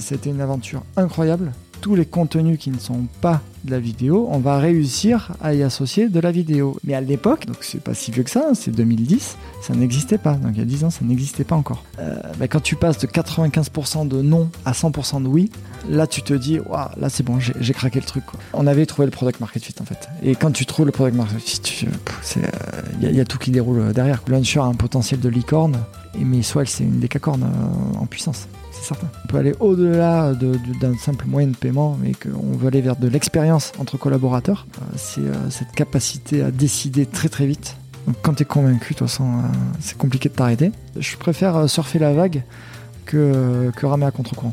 C'était une aventure incroyable. Tous les contenus qui ne sont pas de la vidéo, on va réussir à y associer de la vidéo. Mais à l'époque, donc c'est pas si vieux que ça, hein, c'est 2010, ça n'existait pas. Donc il y a 10 ans, ça n'existait pas encore. Euh, quand tu passes de 95% de non à 100% de oui, là tu te dis, waouh, là c'est bon, j'ai craqué le truc. On avait trouvé le product market fit en fait. Et quand tu trouves le product market fit, euh, il y, a- tout qui déroule derrière. Launcher a un potentiel de licorne, mais Swell c'est une décacorne euh, en puissance. On peut aller au-delà de- de- d'un simple moyen de paiement, mais qu'on veut aller vers de l'expérience entre collaborateurs. Euh, C'est euh, cette capacité à décider très très vite. Donc quand tu es convaincu, de toute façon, euh, c'est compliqué de t'arrêter. Je préfère surfer la vague que, que ramer à contre-courant.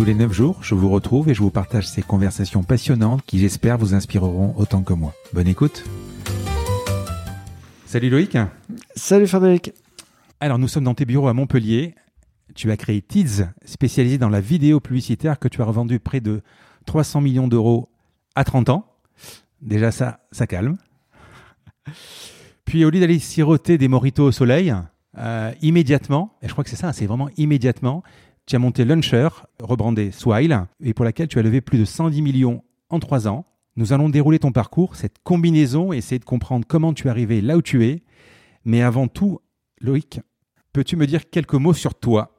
Tous les 9 jours, je vous retrouve et je vous partage ces conversations passionnantes qui j'espère vous inspireront autant que moi. Bonne écoute Salut Loïc Salut Frédéric Alors nous sommes dans tes bureaux à Montpellier. Tu as créé Tids, spécialisé dans la vidéo publicitaire que tu as revendu près de 300 millions d'euros à 30 ans. Déjà ça, ça calme. Puis au lieu d'aller siroter des moritos au soleil, euh, immédiatement, et je crois que c'est ça, c'est vraiment immédiatement, tu as monté Launcher, rebrandé Swile, et pour laquelle tu as levé plus de 110 millions en 3 ans. Nous allons dérouler ton parcours, cette combinaison, et essayer de comprendre comment tu es arrivé là où tu es. Mais avant tout, Loïc, peux-tu me dire quelques mots sur toi?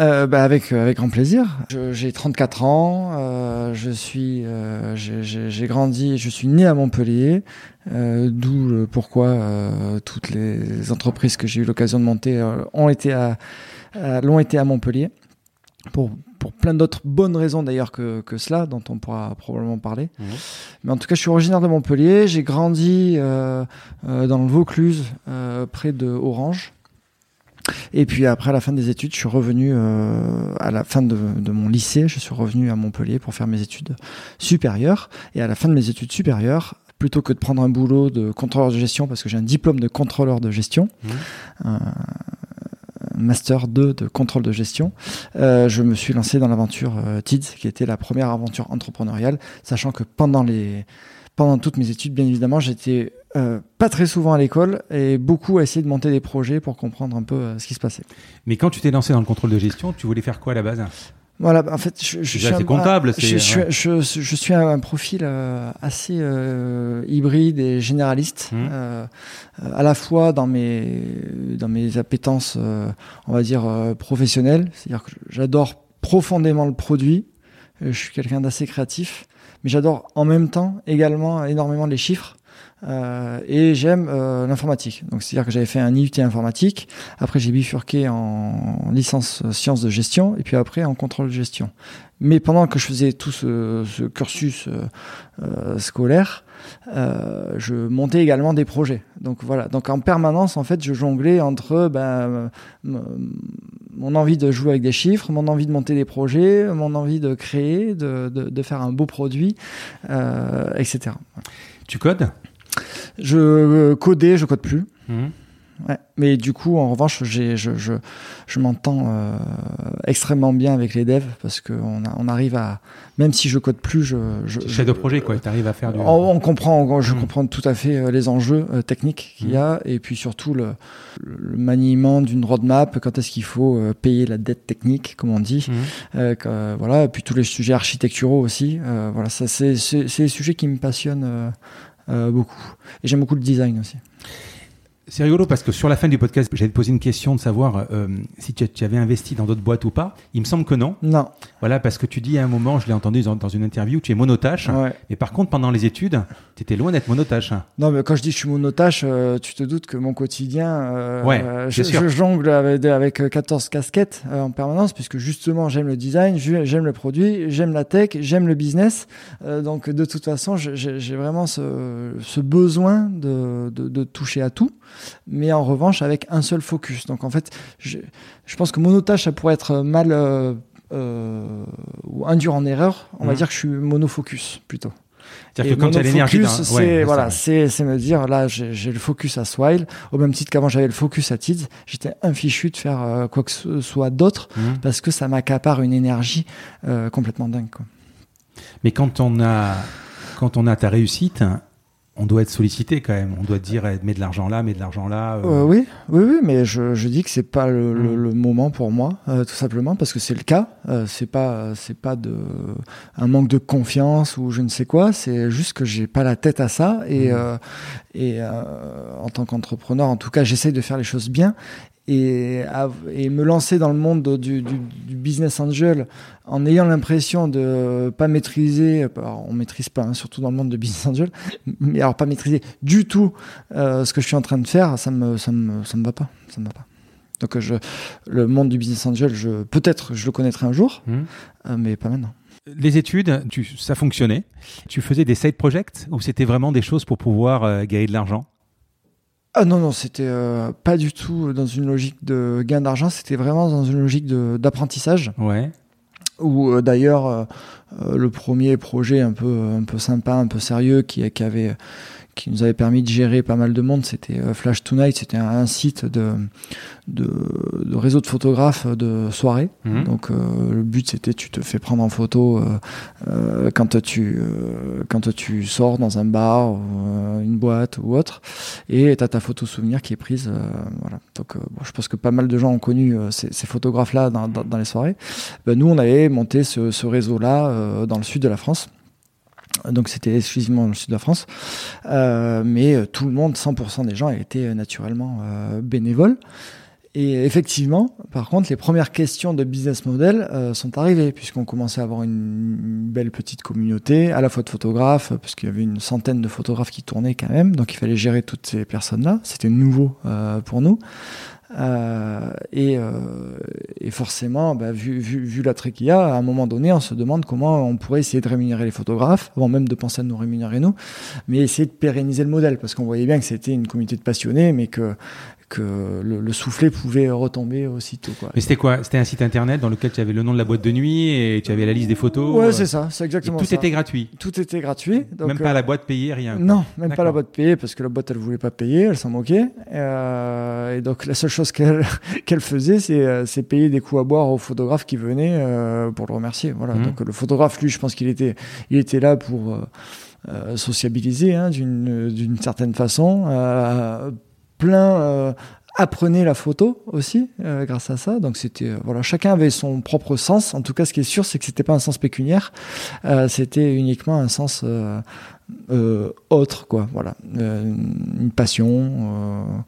Euh, bah, avec, avec grand plaisir. J'ai 34 ans, euh, je suis, euh, j'ai- grandi, je suis né à Montpellier, euh, d'où pourquoi euh, toutes les entreprises que j'ai eu l'occasion de monter euh, ont été l'ont été à Montpellier. Pour, pour plein d'autres bonnes raisons d'ailleurs que, que cela, dont on pourra probablement parler. Mais en tout cas, je suis originaire de Montpellier. J'ai grandi euh, euh, dans le Vaucluse, euh, près de Orange. Et puis après, à la fin des études, je suis revenu à la fin de, de mon lycée. Je suis revenu à Montpellier pour faire mes études supérieures. Et à la fin de mes études supérieures, plutôt que de prendre un boulot de contrôleur de gestion, parce que j'ai un diplôme de contrôleur de gestion, master 2 de contrôle de gestion, euh, je me suis lancé dans l'aventure euh, TIDS, qui était la première aventure entrepreneuriale, sachant que pendant les pendant toutes mes études, bien évidemment, j'étais euh, pas très souvent à l'école et beaucoup à essayer de monter des projets pour comprendre un peu ce qui se passait. Mais quand tu t'es lancé dans le contrôle de gestion, tu voulais faire quoi à la base? Voilà, en fait, je, je suis un- comptable, Je, je, je, suis un profil euh, assez euh, hybride et généraliste, euh, euh, à la fois dans mes dans mes appétences, euh, on va dire euh, professionnelles, c'est-à-dire que j'adore profondément le produit. euh, Je suis quelqu'un d'assez créatif, mais j'adore en même temps également énormément les chiffres. Euh, et j'aime euh, l'informatique. Donc c'est-à-dire que j'avais fait un IUT informatique. Après j'ai bifurqué en licence euh, sciences de gestion et puis après en contrôle de gestion. Mais pendant que je faisais tout ce, cursus scolaire, je montais également des projets. Donc voilà. Donc en permanence, en fait, je jonglais entre ben, mon envie de jouer avec des chiffres, mon envie de monter des projets, mon envie de créer, de, faire un beau produit, etc. Tu codes? Je euh, codais, je code plus. Ouais. Mais du coup, en revanche, j'ai, je, je, je m'entends euh, extrêmement bien avec les devs parce qu'on on arrive à, même si je code plus, je, je, Chef de projet, quoi. Tu arrives à faire du. on, on comprend, on- je Mm. comprends tout à fait euh, les enjeux euh, techniques qu'il y a et puis surtout le, le maniement d'une roadmap, quand est-ce qu'il faut euh, payer la dette technique, comme on dit, que, voilà, et puis tous les sujets architecturaux aussi. voilà, ça c'est c'est c'est les sujets qui me passionnent beaucoup. Et j'aime beaucoup le design aussi. C'est rigolo parce que sur la fin du podcast, j'avais posé une question de savoir euh, si tu, avais investi dans d'autres boîtes ou pas. Il me semble que non. Non. Voilà, parce que tu dis à un moment, je l'ai entendu dans, une interview, tu es monotache. Ouais. Mais par contre, pendant les études, tu étais loin d'être monotache. Non, mais quand je dis que je suis monotache, euh, tu te doutes que mon quotidien, euh, ouais, je, je, jongle avec, avec 14 casquettes en permanence, puisque justement, j'aime le design, j'aime le produit, j'aime la tech, j'aime le business. donc, de toute façon, j'ai vraiment ce, ce besoin de, de, de toucher à tout mais en revanche avec un seul focus. Donc en fait, je, je pense que monotage, ça pourrait être mal euh, euh, ou induire en erreur. On va mhm. dire que je suis monofocus plutôt. C'est-à-dire que quand tu as l'énergie, c'est voilà, c'est me dire là j'ai le focus à Swile au même titre qu'avant j'avais le focus à Tids. J'étais infichu de faire euh, quoi que ce soit d'autre mhm. parce que ça m'accapare une énergie complètement dingue. Quoi. Mais quand on a quand on a ta réussite, on doit être sollicité quand même. On doit dire eh, mets de l'argent là, mets de l'argent là. Euh. Euh, oui, oui, oui, mais je, je dis que c'est pas le, le, mm. moment pour moi, euh, tout simplement parce que c'est le cas. c'est pas c'est pas de un manque de confiance ou je ne sais quoi. C'est juste que j'ai pas la tête à ça et mm. et en tant qu'entrepreneur, en tout cas, j'essaye de faire les choses bien et, et, me lancer dans le monde du, du, du business angel en ayant l'impression de pas maîtriser, alors on maîtrise pas, hein, surtout dans le monde de business angel, mais alors pas maîtriser du tout euh, ce que je suis en train de faire, ça me ça me ça me va pas, ça me va pas. Donc je, le monde du business angel, je peut-être je le connaîtrai un jour, mmh. euh, mais pas maintenant. Les études, tu, ça fonctionnait. Tu faisais des side projects ou c'était vraiment des choses pour pouvoir euh, gagner de l'argent? Ah non, non, c'était euh, pas du tout dans une logique de gain d'argent, c'était vraiment dans une logique d'apprentissage. Ouais. Ou euh, d'ailleurs, euh, le premier projet un peu, un peu sympa, un peu sérieux, qui, qui avait qui nous avait permis de gérer pas mal de monde. C'était euh, Flash Tonight, c'était un, site de, de, de, réseau de photographes de soirée. Mhm. Donc euh, le but c'était tu te fais prendre en photo euh, quand tu euh, quand tu sors dans un bar, ou, une boîte ou autre, et t'as ta photo souvenir qui est prise. voilà. Donc bon, je pense que pas mal de gens ont connu ces, ces photographes là dans, dans, dans les soirées. Ben, nous on avait monté ce, ce réseau là dans le sud de la France. Donc c'était exclusivement dans le sud de la France. Euh, mais euh, tout le monde, 100% des gens étaient euh, naturellement euh, bénévoles. Et effectivement, par contre, les premières questions de business model euh, sont arrivées, puisqu'on commençait à avoir une, belle petite communauté, à la fois de photographes, parce qu'il y avait une centaine de photographes qui tournaient quand même, donc il fallait gérer toutes ces personnes-là. C'était nouveau euh, pour nous. Euh, et, euh, et, forcément, bah, vu, vu, vu l'attrait qu'il y a, à un moment donné, on se demande comment on pourrait essayer de rémunérer les photographes, avant même de penser à nous rémunérer nous, mais essayer de pérenniser le modèle, parce qu'on voyait bien que c'était une communauté de passionnés, mais que que le, le, soufflet pouvait retomber aussitôt. Quoi. Mais c'était quoi? C'était un site internet dans lequel tu avais le nom de la boîte de nuit et tu avais la liste des photos Ouais, c'est ça, c'est exactement tout ça. Tout était gratuit Tout était gratuit. Donc même pas euh, la boîte payée, rien Non, même pas la boîte payée parce que la boîte elle voulait pas payer, elle s'en moquait. Euh, et donc la seule chose qu'elle qu'elle faisait, c'est euh, payer des coups à boire aux photographes qui venaient euh, pour le remercier. Voilà. Mmh. Donc le photographe, lui, je pense qu'il était, il était là pour. Euh, sociabiliser hein, d'une certaine façon, euh, plein euh, apprenait la photo aussi euh, grâce à ça. Donc c'était euh, voilà, chacun avait son propre sens. En tout cas, ce qui est sûr, c'est que c'était pas un sens pécuniaire, c'était uniquement un sens autre, quoi. Voilà, une passion.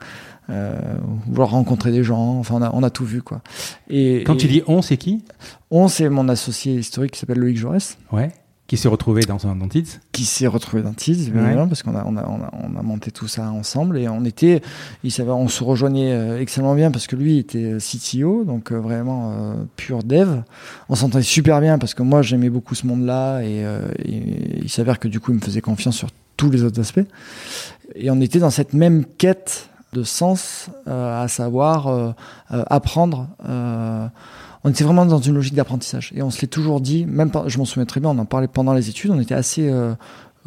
vouloir rencontrer des gens, enfin on a, on a tout vu quoi. Et, Quand tu dis on, c'est qui? On, c'est mon associé historique qui s'appelle Loïc Jaurès. Ouais. Qui s'est retrouvé dans, dans Tids Qui s'est retrouvé dans Tids, évidemment, parce qu'on a, on a, on a, on a, monté tout ça ensemble et on était, il savait, on se rejoignait euh, extrêmement bien parce que lui était CTO, donc euh, vraiment euh, pur dev. On s'entendait super bien parce que moi j'aimais beaucoup ce monde-là et, euh, et, il s'avère que du coup il me faisait confiance sur tous les autres aspects. Et on était dans cette même quête de sens, à savoir apprendre on était vraiment dans une logique d'apprentissage. Et on se l'est toujours dit, même je m'en souviens très bien, on en parlait pendant les études, on était assez euh,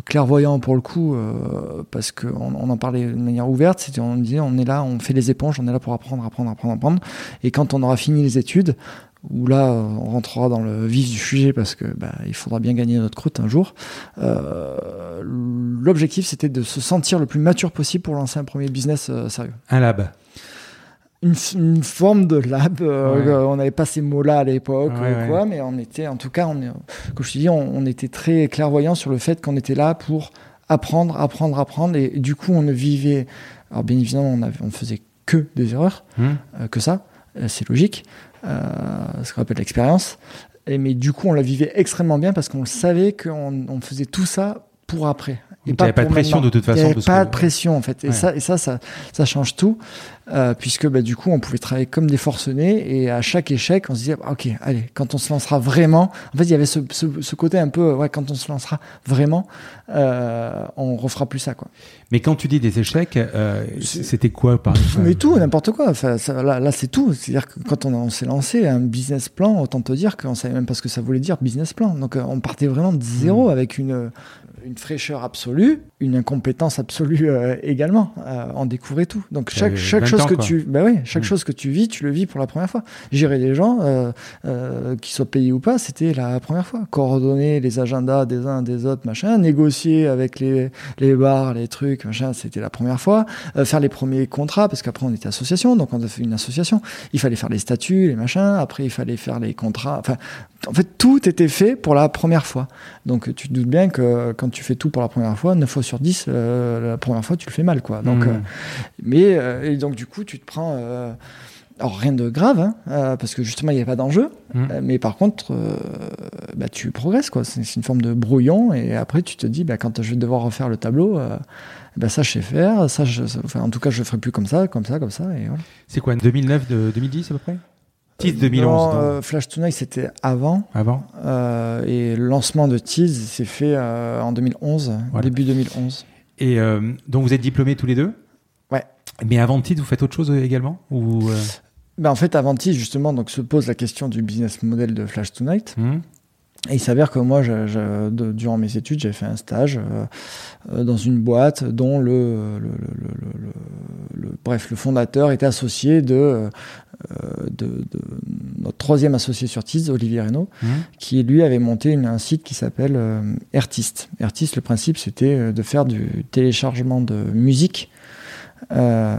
clairvoyant pour le coup, euh, parce qu'on on en parlait de manière ouverte, c'était on disait on est là, on fait les éponges, on est là pour apprendre, apprendre, apprendre, apprendre. Et quand on aura fini les études, où là on rentrera dans le vif du sujet parce que bah, il faudra bien gagner notre croûte un jour. Euh, L'objectif c'était de se sentir le plus mature possible pour lancer un premier business euh, sérieux. Un lab une, une, forme de lab. Euh, on n'avait pas ces mots-là à l'époque, quoi, mais on était, en tout cas, on, comme je te dis, on, on était très clairvoyant sur le fait qu'on était là pour apprendre, apprendre, apprendre. Et, du coup, on ne vivait. Alors, bien évidemment, on, avait, on faisait que des erreurs, Mmh. que ça. c'est logique. ce qu'on appelle l'expérience. Et, mais du coup, on la vivait extrêmement bien parce qu'on savait qu'on on faisait tout ça pour après. Et pas, pas de pression de toute façon. Il n'y avait pas que- de pression en fait. Et, ça, et ça, ça, ça change tout. Euh, puisque bah, du coup, on pouvait travailler comme des forcenés. Et à chaque échec, on se disait, ah, OK, allez, quand on se lancera vraiment. En fait, il y avait ce, ce, ce côté un peu, ouais, quand on se lancera vraiment, euh, on refera plus ça. Quoi. Mais quand tu dis des échecs, euh, C'est- c'était quoi par exemple? Mais tout, n'importe quoi. Enfin, ça, là, là c'est tout. C'est-à-dire que quand on, on s'est lancé un business plan, autant te dire qu'on savait même pas ce que ça voulait dire business plan. Donc euh, on partait vraiment de zéro avec une, une fraîcheur absolue, une incompétence absolue euh, également. Euh, on découvrait tout. Donc chaque, chaque 20 chose que quoi. tu, bah oui, chaque Mm. chose que tu vis, tu le vis pour la première fois. Gérer des gens, euh, euh, qu'ils soient payés ou pas, c'était la première fois. Coordonner les agendas des uns des autres, machin, négocier avec les, les bars, les trucs, machin, c'était la première fois. Euh, faire les premiers contrats, parce qu'après on était association, donc on a fait une association. Il fallait faire les statuts, les machins. Après, il fallait faire les contrats. Enfin, en fait, tout était fait pour la première fois. Donc, tu te doutes bien que quand tu fais tout pour la première fois, 9 fois sur 10, euh, la première fois, tu le fais mal, quoi. Donc, Mmh. euh, mais euh, et donc du coup, tu te prends. alors rien de grave, hein, parce que justement il n'y avait pas d'enjeu. Mmh. Euh, mais par contre, bah, tu progresses, quoi. C'est une forme de brouillon, et après tu te dis, bah, quand je vais devoir refaire le tableau, bah, ça je sais faire, ça, je, ça- enfin, en tout cas je le ferai plus comme ça, comme ça, comme ça, et voilà. C'est quoi 2009, de 2010 à peu près? 10 2011 Non, non euh, Flash Tonight c'était avant, Avant euh, et le lancement de Tease s'est fait euh, en 2011, Voilà. début 2011. Et donc vous êtes diplômés tous les deux? Ouais. Mais avant titre, vous faites autre chose également? Ou, Ben, en fait, avant Tease, justement, donc, se pose la question du business model de Flash Tonight. hmm Et il s'avère que moi, je- je- de- durant mes études, j'ai fait un stage euh, dans une boîte dont le, le, bref, le fondateur était associé de, de, de notre troisième associé sur Tease, Olivier Reynaud, hmm qui lui avait monté une- un site qui s'appelle euh, Artist. Artist, le principe, c'était euh, de faire du téléchargement de musique. euh,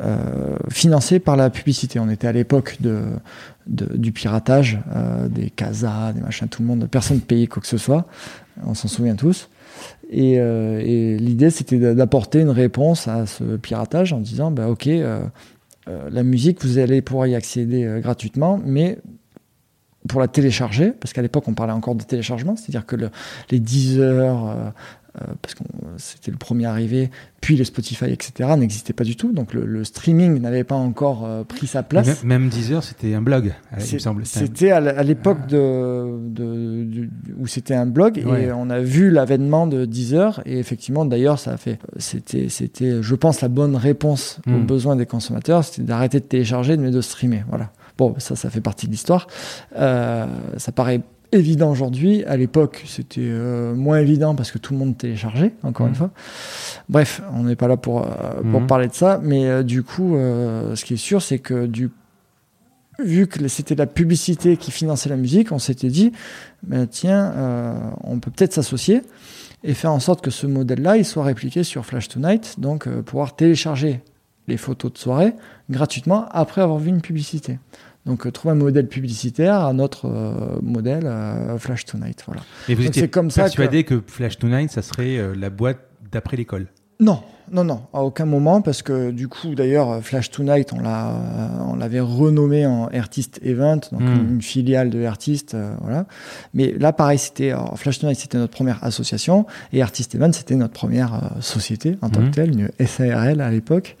euh, financé par la publicité. On était à l'époque de, de- du piratage, euh, des casas, des machins, tout le monde, personne ne payait quoi que ce soit. On s'en souvient tous. Et, euh, et l'idée, c'était d'a- d'apporter une réponse à ce piratage en disant, bah, ok, euh, la musique, vous allez pouvoir y accéder euh, gratuitement, mais pour la télécharger, parce qu'à l'époque on parlait encore de téléchargement, c'est-à-dire que le- les 10 heures, euh, parce que c'était le premier arrivé, puis le Spotify, etc., n'existaient pas du tout. Donc le, le streaming n'avait pas encore euh, pris sa place. Même, même Deezer, c'était un blog, euh, il me semble. C'était un- à l'époque de, de- du- où c'était un blog Ouais. et on a vu l'avènement de Deezer et effectivement d'ailleurs ça a fait c'était c'était je pense la bonne réponse aux Mm. besoins des consommateurs c'était d'arrêter de télécharger mais de streamer voilà bon ça ça fait partie de l'histoire Euh, ça paraît évident aujourd'hui à l'époque c'était euh, moins évident parce que tout le monde téléchargeait encore une fois bref on n'est pas là pour euh, pour Mm. parler de ça mais euh, du coup ce qui est sûr c'est que du vu que c'était la publicité qui finançait la musique, on s'était dit, ben tiens, on peut peut-être s'associer et faire en sorte que ce modèle-là, il soit répliqué sur Flash Tonight, donc pouvoir télécharger les photos de soirée gratuitement après avoir vu une publicité. Donc euh, trouver un modèle publicitaire à notre euh, modèle euh, Flash Tonight. Voilà. Et vous Donc étiez comme persuadé que... Flash Tonight, ça serait la boîte d'après l'école? Non, non, non, à aucun moment, parce que du coup, d'ailleurs, Flash Tonight, on l'a, on l'avait renommé en Artist Event, donc Mm. une, filiale de Artist, euh, voilà. Mais là, pareil, c'était alors, Flash Tonight, c'était notre première association, et Artist Event, c'était notre première euh, société en tant Mm. que telle, une SARL à l'époque.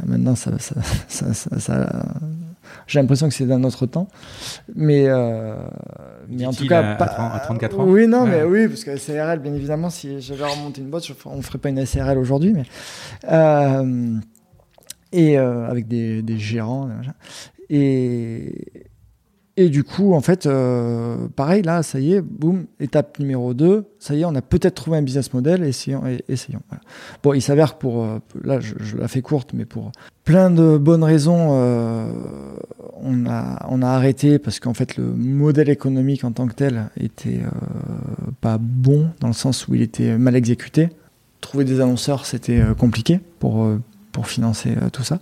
Euh, Maintenant, ça, ça, ça- ça- j'ai l'impression que c'est d'un autre temps, mais euh, mais en tout cas à- pas- à 30 à 34 ans. Oui, non, Ouais. mais oui, parce que SARL, bien évidemment, si j'avais remonté une boîte, je on ferait pas une SARL aujourd'hui, mais euh, et euh, avec des, des gérants, et et du coup, en fait, euh, pareil, là, ça y est, boum, étape numéro 2, ça y est, on a peut-être trouvé un business model, essayons. Bon, il s'avère que pour, euh, là, je, je la fais courte, mais pour plein de bonnes raisons, euh, on, a, on a arrêté parce qu'en fait, le modèle économique en tant que tel était pas bon, dans le sens où il était mal exécuté. Trouver des annonceurs, c'était compliqué pour, pour financer tout ça.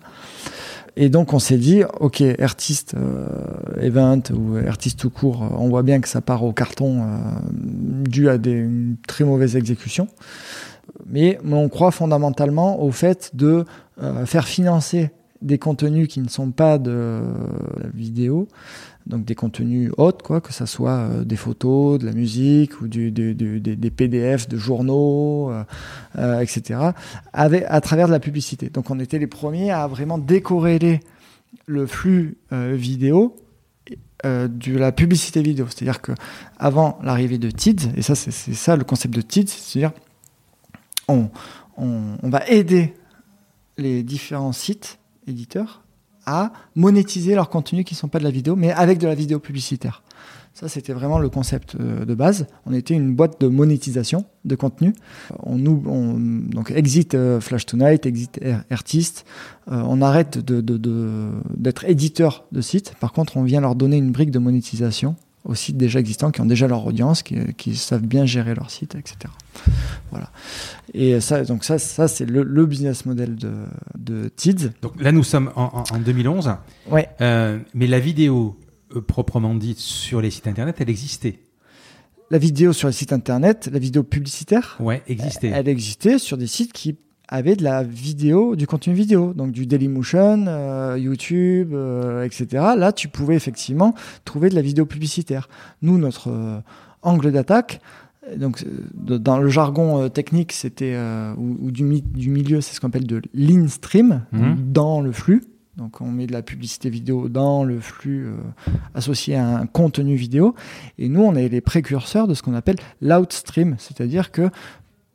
Et donc on s'est dit, ok, artiste euh, event ou artiste tout court, euh, on voit bien que ça part au carton euh, dû à une très mauvaise exécution. mais on croit fondamentalement au fait de faire financer des contenus qui ne sont pas de vidéo, donc des contenus autres, quoi, que ce soit euh, des photos, de la musique ou des, PDF de journaux, euh, euh, etc., à travers de la publicité. Donc on était les premiers à vraiment décorréler le flux vidéo de la publicité vidéo. C'est-à-dire que avant l'arrivée de TIDS, et ça c'est ça le concept de TIDS, c'est-à-dire on va aider les différents sites éditeurs à monétiser leurs contenus qui ne sont pas de la vidéo, mais avec de la vidéo publicitaire. Ça, c'était vraiment le concept euh, de base. On était une boîte de monétisation de contenu. On, nous, on donc exit euh, Flash Tonight, exit Artist. Euh, on arrête de, de, de, d'être éditeur de sites. Par contre, on vient leur donner une brique de monétisation aux sites déjà existants qui ont déjà leur audience, qui, qui savent bien gérer leur site, etc. Voilà. Et ça, donc ça, ça c'est le, le, business model de, de TIDS. Donc là, nous sommes en, en, en 2011. Ouais. Euh, mais la vidéo euh, proprement dite sur les sites internet, elle existait. La vidéo sur les sites internet, la vidéo publicitaire, ouais, existait. Elle, elle existait sur des sites qui avaient de la vidéo, du contenu vidéo, donc du Dailymotion, euh, YouTube, euh, etc. Là, tu pouvais effectivement trouver de la vidéo publicitaire. Nous, notre euh, angle d'attaque, donc dans le jargon euh, technique, c'était euh, ou, ou, du, du milieu, c'est ce qu'on appelle de l'in-stream, mmh. dans le flux. Donc on met de la publicité vidéo dans le flux euh, associé à un contenu vidéo. Et nous, on est les précurseurs de ce qu'on appelle l'outstream, c'est-à-dire que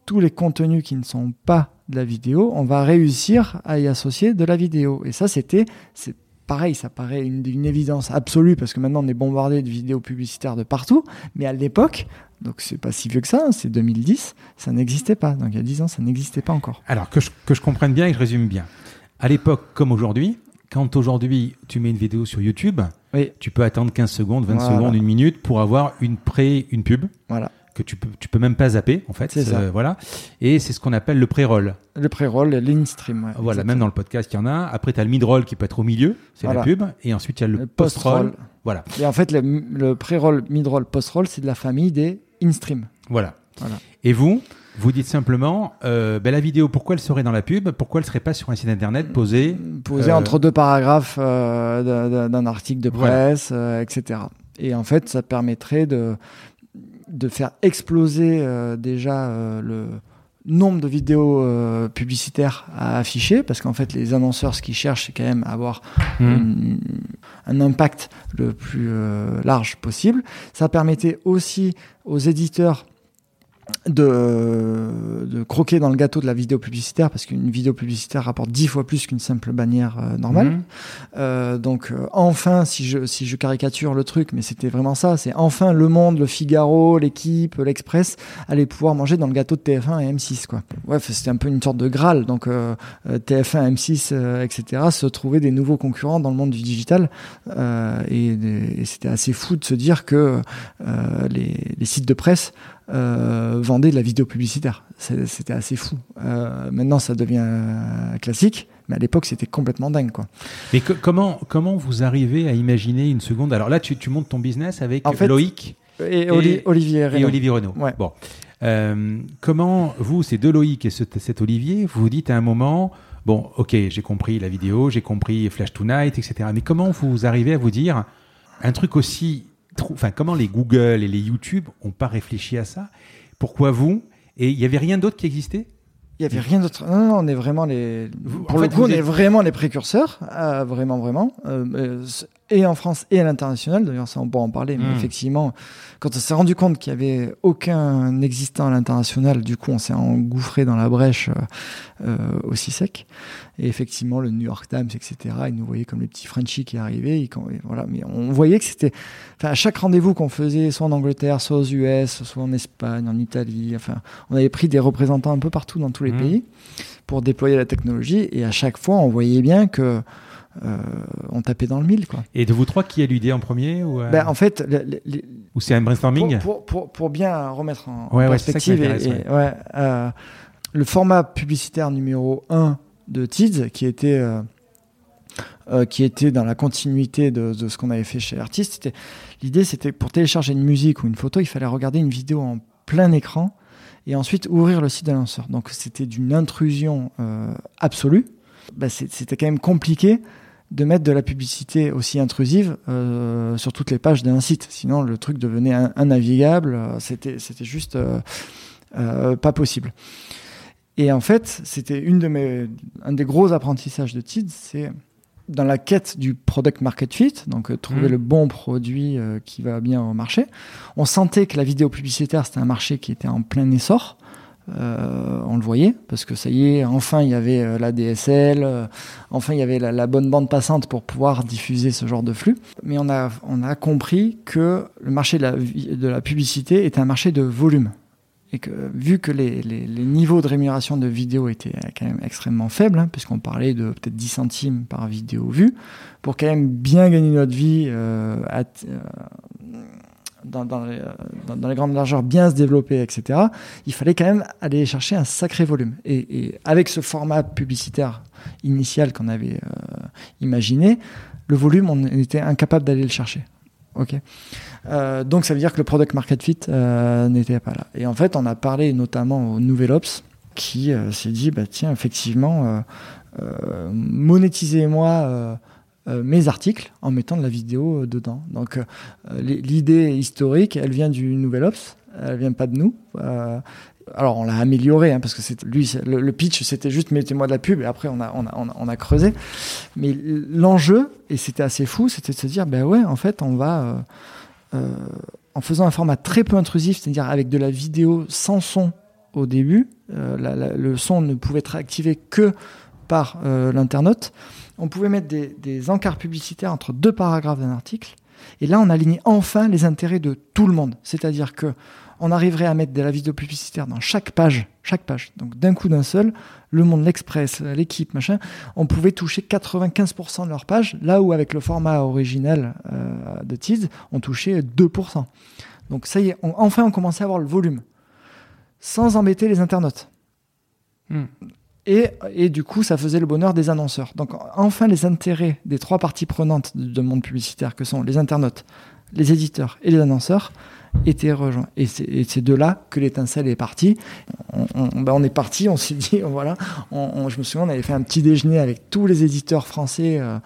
tous les contenus qui ne sont pas de la vidéo, on va réussir à y associer de la vidéo. Et ça, c'était, c'est pareil, ça paraît une, une, évidence absolue parce que maintenant on est bombardé de vidéos publicitaires de partout. Mais à l'époque, donc c'est pas si vieux que ça, hein, c'est 2010, ça n'existait pas. Donc il y a 10 ans, ça n'existait pas encore. Alors que je, que je comprenne bien et que je résume bien. À l'époque comme aujourd'hui, quand aujourd'hui tu mets une vidéo sur YouTube, oui. tu peux attendre 15 secondes, 20 voilà. secondes, une minute pour avoir une pré, une pub. Voilà que tu peux, tu peux même pas zapper en fait. C'est ça. Euh, voilà. Et c'est ce qu'on appelle le pré-roll. Le pré-roll, l'in-stream. Ouais, voilà, exactement. même dans le podcast, il y en a. Après, tu as le mid-roll qui peut être au milieu, c'est voilà. la pub. Et ensuite, il y a le, le post-roll. Post voilà. Et en fait, le, le pré-roll, mid-roll, post-roll, c'est de la famille des in-stream. Voilà. voilà. Et vous vous dites simplement, euh, ben la vidéo, pourquoi elle serait dans la pub? Pourquoi elle serait pas sur un site internet posé Posé euh... entre deux paragraphes d'un article de presse, voilà. etc. Et en fait, ça permettrait de, de faire exploser euh, déjà euh, le nombre de vidéos euh, publicitaires à afficher, parce qu'en fait, les annonceurs, ce qu'ils cherchent, c'est quand même avoir mmh. une, un impact le plus large possible. Ça permettait aussi aux éditeurs de, de, croquer dans le gâteau de la vidéo publicitaire parce qu'une vidéo publicitaire rapporte dix fois plus qu'une simple bannière euh, normale. Mmh. Euh, donc euh, enfin, si je, si je caricature le truc, mais c'était vraiment ça, c'est enfin Le Monde, Le Figaro, l'équipe, l'Express allaient pouvoir manger dans le gâteau de TF1 et M6 quoi. Ouais, c'était un peu une sorte de Graal. Donc euh, TF1, M6, etc. se trouvaient des nouveaux concurrents dans le monde du digital et, et c'était assez fou de se dire que les, les sites de presse euh, vendait de la vidéo publicitaire. C'était assez fou. Euh, maintenant, ça devient classique, mais à l'époque, c'était complètement dingue. Quoi. Que, comment, comment vous arrivez à imaginer une seconde? Alors là, tu, tu, montes ton business avec en fait, Loïc et, et, Olivier Renaud. Et Olivier Renaud. Ouais. Bon. Euh, comment, vous, ces deux Loïc et ce, cet Olivier, vous vous dites à un moment, bon, ok, j'ai compris la vidéo, j'ai compris Flash Tonight, etc. Mais comment vous arrivez à vous dire un truc aussi enfin, comment les Google et les YouTube ont pas réfléchi à ça? Pourquoi vous? Et il y avait rien d'autre qui existait? Il y avait rien d'autre. Non, non, on est vraiment les. Vous, pour le fait, coup, on êtes... est vraiment les précurseurs, euh, vraiment, vraiment, euh, et en France et à l'international. D'ailleurs, ça on peut en parler, mais mmh. effectivement, quand on s'est rendu compte qu'il y avait aucun existant à l'international, du coup, on s'est engouffré dans la brèche euh, aussi sec. Et effectivement, le New York Times, etc., ils nous voyaient comme les petits Frenchies qui arrivaient. Ils, voilà, mais on voyait que c'était, enfin, à chaque rendez-vous qu'on faisait, soit en Angleterre, soit aux US, soit en Espagne, en Italie, enfin, on avait pris des représentants un peu partout dans tous les mmh. pays pour déployer la technologie. Et à chaque fois, on voyait bien que euh, on tapait dans le mille. Quoi. Et de vous trois, qui a l'idée en premier ou euh... ben, En fait, ou c'est un brainstorming pour, pour, pour, bien remettre en, ouais, en perspective, et, et, ouais, euh, le format publicitaire numéro 1 de TIDS, qui était, euh, qui était dans la continuité de, de ce qu'on avait fait chez Artist, l'idée c'était pour télécharger une musique ou une photo, il fallait regarder une vidéo en plein écran et ensuite ouvrir le site de l'annonceur. Donc c'était d'une intrusion euh, absolue. Bah, c'était quand même compliqué de mettre de la publicité aussi intrusive euh, sur toutes les pages d'un site. Sinon, le truc devenait innavigable. C'était, c'était juste euh, euh, pas possible. Et en fait, c'était une de mes, un des gros apprentissages de TID, c'est dans la quête du product market fit, donc euh, trouver mmh. le bon produit euh, qui va bien au marché. On sentait que la vidéo publicitaire, c'était un marché qui était en plein essor. Euh, on le voyait parce que ça y est, enfin il y avait la DSL, enfin il y avait la, bonne bande passante pour pouvoir diffuser ce genre de flux. Mais on a, compris que le marché de la, publicité était un marché de volume et que vu que les, niveaux de rémunération de vidéo étaient quand même extrêmement faibles, hein, puisqu'on parlait de peut-être 10 centimes par vidéo vue, pour quand même bien gagner notre vie euh, euh dans, dans, les, grandes largeurs, bien se développer, etc., il fallait quand même aller chercher un sacré volume. Et, avec ce format publicitaire initial qu'on avait euh, imaginé, le volume, on était incapable d'aller le chercher. Ok. Euh, donc ça veut dire que le product market fit euh, n'était pas là. Et en fait, on a parlé notamment au Nouvel Ops qui euh, s'est dit bah tiens effectivement monétisez-moi mes articles en mettant de la vidéo dedans. Donc l'idée historique, elle vient du Nouvel Ops, elle vient pas de nous. alors on l'a amélioré hein, parce que lui le, pitch c'était juste mettez-moi de la pub et après on a on a, on a, creusé. Mais l'enjeu et c'était assez fou, c'était de se dire ben ouais en fait on va euh, en faisant un format très peu intrusif, c'est-à-dire avec de la vidéo sans son au début, euh, le son ne pouvait être activé que par euh, l'internaute. On pouvait mettre des, encarts publicitaires entre deux paragraphes d'un article. Et là, on alignait enfin les intérêts de tout le monde. C'est-à-dire que on arriverait à mettre de la vidéo publicitaire dans chaque page, chaque page. Donc d'un coup d'un seul, Le Monde, l'Express, l'équipe, machin, on pouvait toucher 95% de leur page, là où avec le format original euh, de Tease, on touchait 2%. Donc ça y est, enfin on commençait à avoir le volume, sans embêter les internautes. Hmm. Et, du coup, ça faisait le bonheur des annonceurs. Donc, enfin, les intérêts des trois parties prenantes de monde publicitaire, que sont les internautes, les éditeurs et les annonceurs, était rejoint. Et c'est de là que l'étincelle est partie. On, ben est parti, on s'est dit, voilà, je me souviens, on avait fait un petit déjeuner avec tous les éditeurs français euh,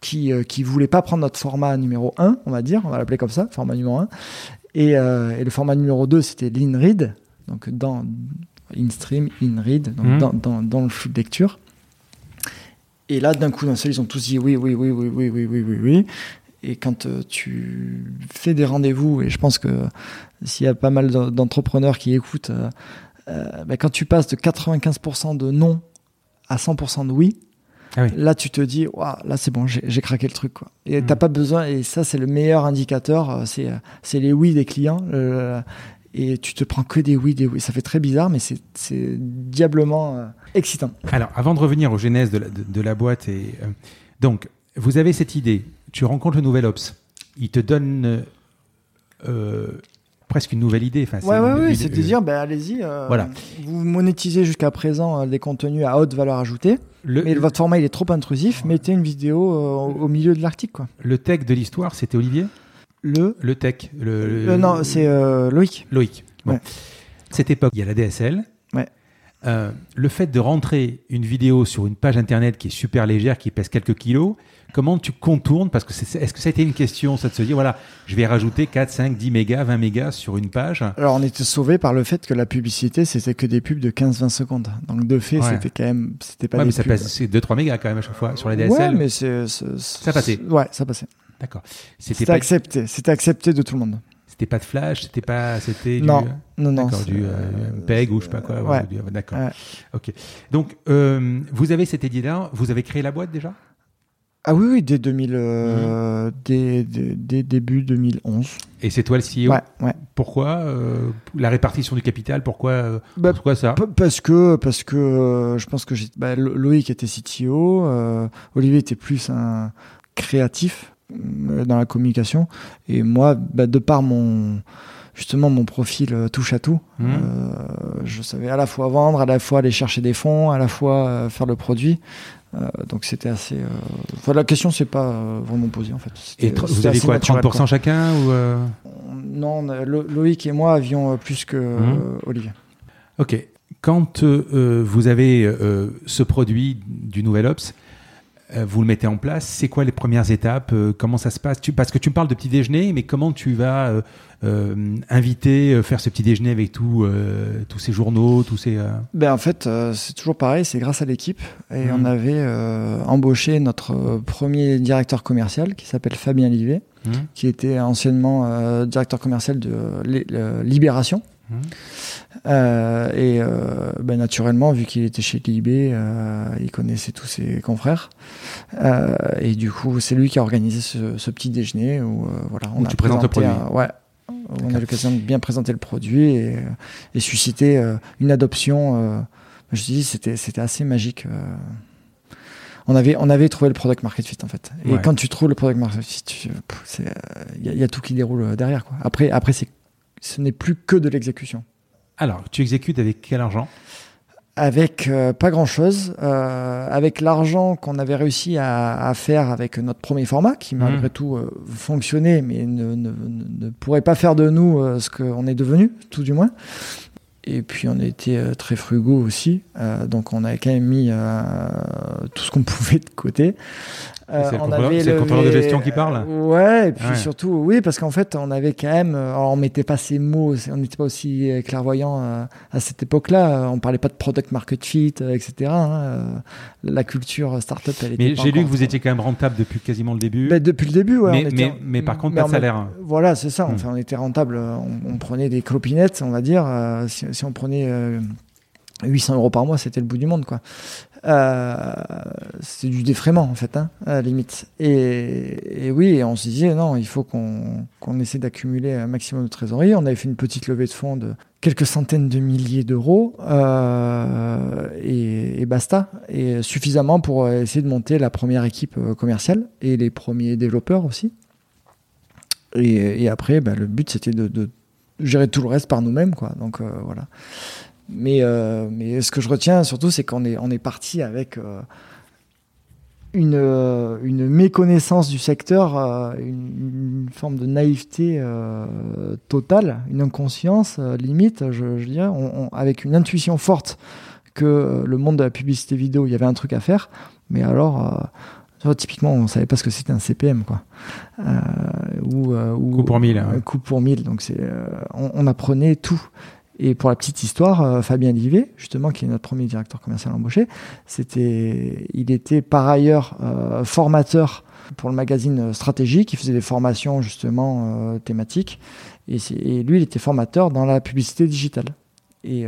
qui euh, qui voulaient pas prendre notre format numéro 1, on va dire, on va l'appeler comme ça, format numéro 1. Et, euh, et le format numéro 2, c'était l'InRead, donc dans InStream, InRead, donc mmh. dans, dans, dans le flux de lecture. Et là, d'un coup d'un seul, ils ont tous dit oui, oui, oui, oui, oui, oui, oui, oui, oui. Et quand euh, tu fais des rendez-vous, et je pense que s'il y a pas mal d'entrepreneurs qui écoutent, euh, euh, bah, quand tu passes de 95% de non à 100% de oui, ah oui. Là, tu te dis, waouh, là, c'est bon, j'ai craqué le truc. Quoi. Et mmh. t'as pas besoin, et ça, c'est le meilleur indicateur, c'est les oui des clients. Et tu te prends que des oui, des oui. Ça fait très bizarre, mais c'est diablement excitant. Alors, avant de revenir aux genèses de la, de, de la boîte, et, donc, vous avez cette idée, tu rencontres le nouvel Ops. Il te donne euh, presque une nouvelle idée. Enfin, ouais, ouais, c'est de dire, ben, allez-y. Euh, voilà. Vous monétisez jusqu'à présent euh, des contenus à haute valeur ajoutée. mais votre format il est trop intrusif. Mettez une vidéo au milieu de l'article. Le tech de l'histoire, c'était Olivier? Le Le tech. Le, non, c'est Loïc. Loïc. Bon. Cette époque, il y a la DSL. Ouais. le fait de rentrer une vidéo sur une page internet qui est super légère, qui pèse quelques kilos, Comment tu contournes? Parce que c'est, est-ce que ça a été une question, ça de se dire, voilà, je vais rajouter 4, 5, 10 mégas, 20 mégas sur une page? Alors, on était sauvé par le fait que la publicité, c'était que des pubs de 15-20 secondes. Donc, de fait, c'était quand même, c'était pas ouais, mais ça passe, c'est 2-3 mégas quand même à chaque fois sur les DSL. Ouais, mais c'est, ça passait. Ouais, ça passait. D'accord. C'était, pas... accepté. C'était accepté de tout le monde. C'était pas de flash, c'était pas, c'était non, non, non, d'accord, du euh, PEG ou je sais pas quoi. Ouais. D'accord. Ouais. Ok. Donc, euh, vous avez cette idée-là. Vous avez créé la boîte déjà? Ah oui, oui, dès, 2000, euh, mmh. dès, dès, dès, début 2011. Et c'est toi le CEO Ouais, ouais. Pourquoi euh, la répartition du capital Pourquoi, euh, bah, pourquoi ça? Parce que, parce que euh, je pense que bah, Loïc était CTO, euh, Olivier était plus un créatif euh, dans la communication, et moi, bah, de par mon justement mon profil touche à tout. Mmh. Euh, je savais à la fois vendre, à la fois aller chercher des fonds, à la fois euh, faire le produit. Euh, donc c'était assez. Euh... Enfin, la question c'est pas euh, vraiment posée en fait. Et vous avez quoi, 30% quoi. chacun ou Non, Lo Loïc et moi avions plus que mmh. Olivier. Ok. Quand euh, vous avez euh, ce produit du Nouvel Ops, euh, vous le mettez en place. C'est quoi les premières étapes euh, Comment ça se passe? Tu, Parce que tu me parles de petit déjeuner, mais comment tu vas euh, euh inviter, faire ce petit déjeuner avec tout, tous ces journaux, tous ces. Ben en fait, c'est toujours pareil. C'est grâce à l'équipe et mmh. on avait embauché notre premier directeur commercial qui s'appelle Fabien Livet, mmh. qui était anciennement directeur commercial de Libération. Mmh. Euh, et euh, ben, naturellement, vu qu'il était chez Libé, euh, il connaissait tous ses confrères. Et du coup, c'est lui qui a organisé ce, ce petit déjeuner où voilà, on où a tu présentes le produit. ouais, on a l'occasion de bien présenter le produit et, et susciter une adoption. je dis, c'était c'était assez magique on avait, on avait trouvé le product market fit en fait. Et quand tu trouves le product market fit, il y, y, a tout qui déroule derrière. Quoi. Après, après ce n'est plus que de l'exécution. Alors, tu exécutes avec quel argent? Avec euh, pas grand chose, euh, avec l'argent qu'on avait réussi à, faire avec notre premier format, qui mmh. malgré tout euh, fonctionnait, mais ne, ne, pourrait pas faire de nous ce qu'on est devenu, tout du moins. Et puis on était très frugaux aussi, donc on avait quand même mis tout ce qu'on pouvait de côté. Euh, c'est le, contrôleur de gestion qui parle Ouais, et puis surtout, oui, parce qu'en fait, on avait quand même. Euh, alors, on mettait pas ces mots, on n'était pas aussi euh, clairvoyant à cette époque-là. On parlait pas de product market fit, etc. Hein. La culture startup, elle était. Mais j'ai lu que vous étiez quand même rentable depuis quasiment le début. Ben, depuis le début, ouais. Mais, mais, mais, par contre, pas de salaire. Voilà, c'est ça. Hmm. Enfin, on était rentable. On, prenait des clopinettes, on va dire. si, si, on prenait. 800 euros par mois, c'était le bout du monde, quoi. Euh, c'est du défraiement en fait, hein, à la limite. Et, oui, on se disait non, il faut qu'on essaie d'accumuler un maximum de trésorerie. On avait fait une petite levée de fonds de quelques centaines de milliers d'euros euh, et, basta, et suffisamment pour essayer de monter la première équipe euh, commerciale et les premiers développeurs aussi. Et, après, bah, le but c'était de, gérer tout le reste par nous-mêmes, quoi. Donc voilà. Mais, euh, mais ce que je retiens surtout, c'est qu'on est, on est parti avec euh, une, euh, une méconnaissance du secteur, une, forme de naïveté totale, une inconscience limite, je, je dirais, avec une intuition forte que le monde de la publicité vidéo, il y avait un truc à faire. Mais alors, typiquement, on savait pas ce que c'était un CPM, quoi. ou, ou, coup pour mille. Un coup pour mille. Donc, c'est, on, on, apprenait tout. Et pour la petite histoire, euh, Fabien Livet, justement, qui est notre premier directeur commercial embauché, c'était, il était par ailleurs euh, formateur pour le magazine Stratégie, qui faisait des formations justement euh, thématiques. Et, lui, il était formateur dans la publicité digitale. Et,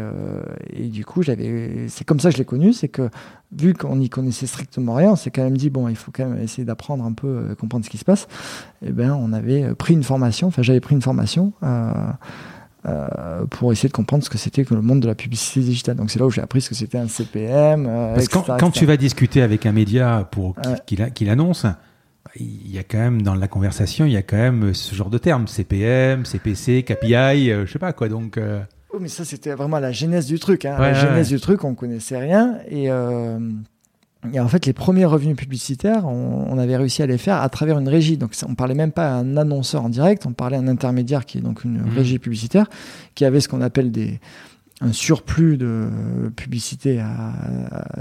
du coup, j'avais, c'est comme ça que je l'ai connu, c'est que vu qu'on n'y connaissait strictement rien, on s'est quand même dit bon, il faut quand même essayer d'apprendre un peu, comprendre ce qui se passe. Et eh ben, on avait pris une formation. Enfin, j'avais pris une formation. Pour essayer de comprendre ce que c'était que le monde de la publicité digitale. Donc c'est là où j'ai appris ce que c'était un CPM. Euh, Parce que quand, tu vas discuter avec un média pour qu'il annonce, il y a quand même dans la conversation, il y a quand même ce genre de termes CPM, CPC, KPI, euh, je sais pas quoi. Donc Oh, mais ça c'était vraiment la genèse du truc. Hein. la genèse du truc, on connaissait rien et et en fait, les premiers revenus publicitaires, on, avait réussi à les faire à travers une régie. Donc, on parlait même pas à un annonceur en direct, on parlait à un intermédiaire qui est donc une mmh. régie publicitaire, qui avait ce qu'on appelle des, un surplus de publicité à,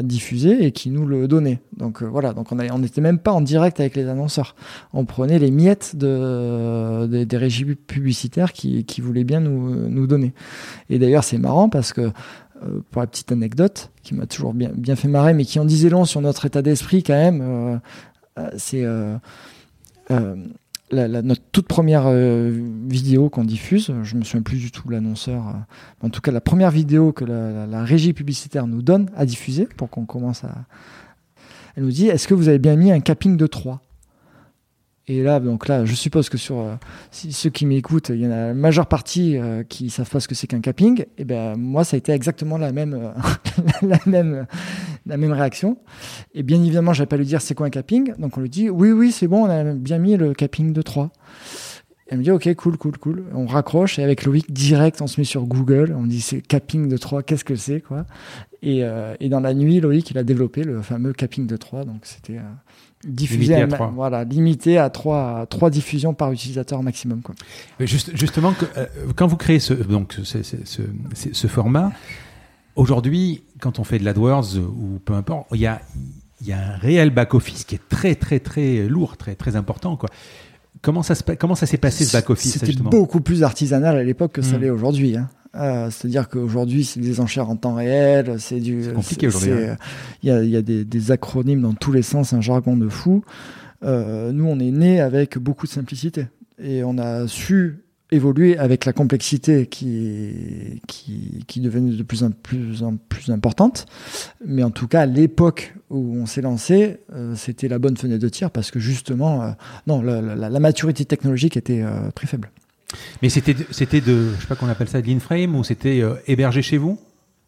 diffuser et qui nous le donnait. Donc euh, voilà, donc on n'était même pas en direct avec les annonceurs. On prenait les miettes de, des régies publicitaires qui, qui voulaient bien nous, nous donner. Et d'ailleurs, c'est marrant parce que euh, pour la petite anecdote, qui m'a toujours bien, bien fait marrer, mais qui en disait long sur notre état d'esprit quand même, euh, euh, c'est notre toute première vidéo qu'on diffuse. Je me souviens plus du tout l'annonceur. en tout cas, la première vidéo que la, la, régie publicitaire nous donne à diffuser pour qu'on commence à. Elle nous dit Est-ce que vous avez bien mis un capping de 3 et là, donc là, je suppose que sur euh, ceux qui m'écoutent, il y en a la majeure partie euh, qui savent pas ce que c'est qu'un capping. Et ben moi, ça a été exactement la même, euh, la même, la même réaction. Et bien évidemment, j'avais pas lui dire c'est quoi un capping. Donc on lui dit oui, oui, c'est bon, on a bien mis le capping de 3. Elle me dit ok, cool, cool, cool. On raccroche et avec Loïc direct, on se met sur Google. On dit c'est capping de 3, qu'est-ce que c'est quoi? Et, et, dans la nuit, Loïc il a développé le fameux capping de 3. Donc c'était diffusé limité à, voilà limité à trois trois diffusions par utilisateur maximum quoi. Juste, justement euh, quand vous créez ce donc ce, ce, ce, ce format Aujourd'hui, quand on fait de l'AdWords ou peu importe, il y a, il y a un réel back-office qui est très, très, très lourd, très, très important. Quoi. Comment ça, se, comment ça s'est passé ce back-office C'était beaucoup plus artisanal à l'époque que ça hmm. l'est aujourd'hui. Hein. Euh, C'est-à-dire qu'aujourd'hui, c'est des enchères en temps réel. C'est du. C'est compliqué aujourd'hui. Hein. Il y a, y a des, des, acronymes dans tous les sens, un jargon de fou. Euh, nous, on est né avec beaucoup de simplicité et on a su évoluer avec la complexité qui, qui, qui devenait de plus en plus, en plus importante. Mais en tout cas, l'époque où on s'est lancé, euh, c'était la bonne fenêtre de tir parce que justement, euh, non, la, la, la, maturité technologique était euh, très faible. Mais c'était, c'était de, je sais pas qu'on appelle ça, de l'inframe ou c'était hébergé chez vous?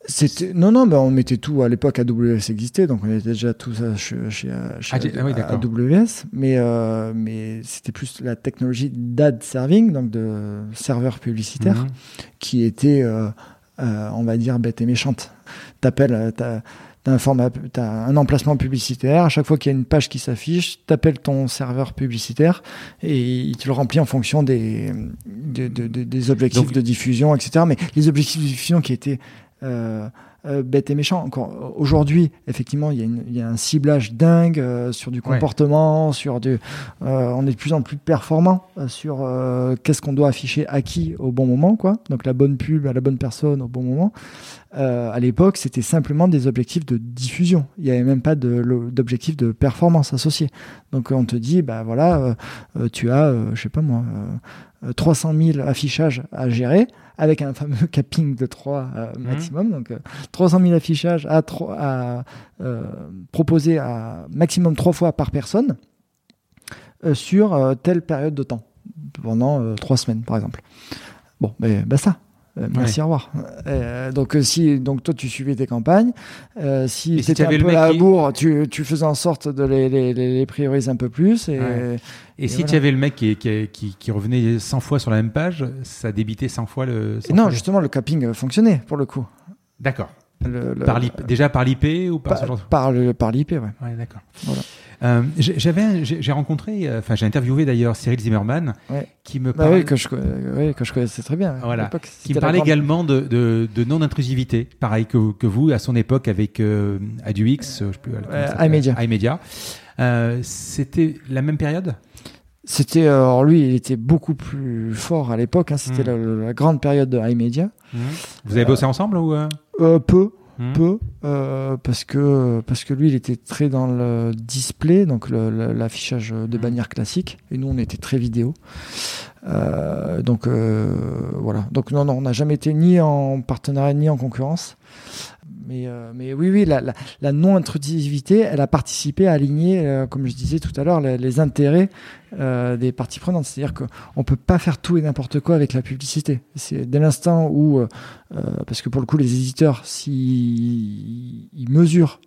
C'était non non ben on mettait tout à l'époque AWS existait donc on était déjà tout ça chez, chez, chez ah, oui, AWS mais euh, mais c'était plus la technologie d'ad serving donc de serveur publicitaire mhm. qui était euh, euh, on va dire bête et méchante t'appelles t'as T'as un, format, as un emplacement publicitaire. À chaque fois qu'il y a une page qui s'affiche, t'appelles ton serveur publicitaire et tu le remplis en fonction des, objectifs de diffusion, etc. Mais les objectifs de diffusion qui étaient bête et méchant. Encore aujourd'hui, effectivement, il y, a il y, a un ciblage dingue euh, sur du comportement, sur du. on est de plus en plus performant sur qu'est-ce qu'on doit afficher à qui au bon moment, quoi. Donc la bonne pub à la bonne personne au bon moment. à l'époque, c'était simplement des objectifs de diffusion. Il n'y avait même pas d'objectifs de, de, performance associés. Donc on te dit, bah voilà, tu as, je sais pas moi, 300 000 affichages à gérer avec un fameux capping de 3 euh, mhm. maximum. Donc, 300 euh, 000 affichages à, à euh, proposer à maximum 3 fois par personne sur telle période de temps, pendant 3 semaines par exemple. Bon, mais ben, ça. Euh, merci, au revoir. Euh, donc, euh, si donc toi, tu suivais tes campagnes, si c'était un peu à bourre, tu, tu, faisais en sorte de les, les, les prioriser un peu plus. Et, et, si tu avais le mec qui, qui, qui, revenait 100 fois sur la même page, ça débitait 100 fois le. non, justement, le capping fonctionnait pour le coup. D'accord. Le, déjà par l'IP ou par, par, ce genre le, par l'IP, ouais. Ouais, d'accord. Voilà. Euh, j'avais, j'ai rencontré, euh, enfin j'ai interviewé d'ailleurs Cyril Zimmerman, qui me bah oui, que je, oui, que je connaissais très bien. Voilà. Qui me parlait également de, de, de non-intrusivité, pareil que, que, vous à son époque avec euh, AduX, je sais plus, euh, iMedia. iMedia. Euh, C'était la même période? C'était alors lui, il était beaucoup plus fort à l'époque. Hein, C'était hmm. la, la, grande période de iMedia. Hmm. Vous avez bossé ensemble ou euh, Peu. Hmm. peu euh, parce que parce que lui il était très dans le display donc l'affichage de hmm. bannière classique et nous on était très vidéo euh, donc euh, voilà donc non non on n'a jamais été ni en partenariat ni en concurrence mais, euh, mais oui, oui, la, non-intrusivité, elle a participé à aligner, euh, comme je disais tout à l'heure, les, intérêts euh, des parties prenantes. C'est-à-dire qu'on ne peut pas faire tout et n'importe quoi avec la publicité. C'est dès l'instant où, parce que pour le coup, les éditeurs, s'ils mesurent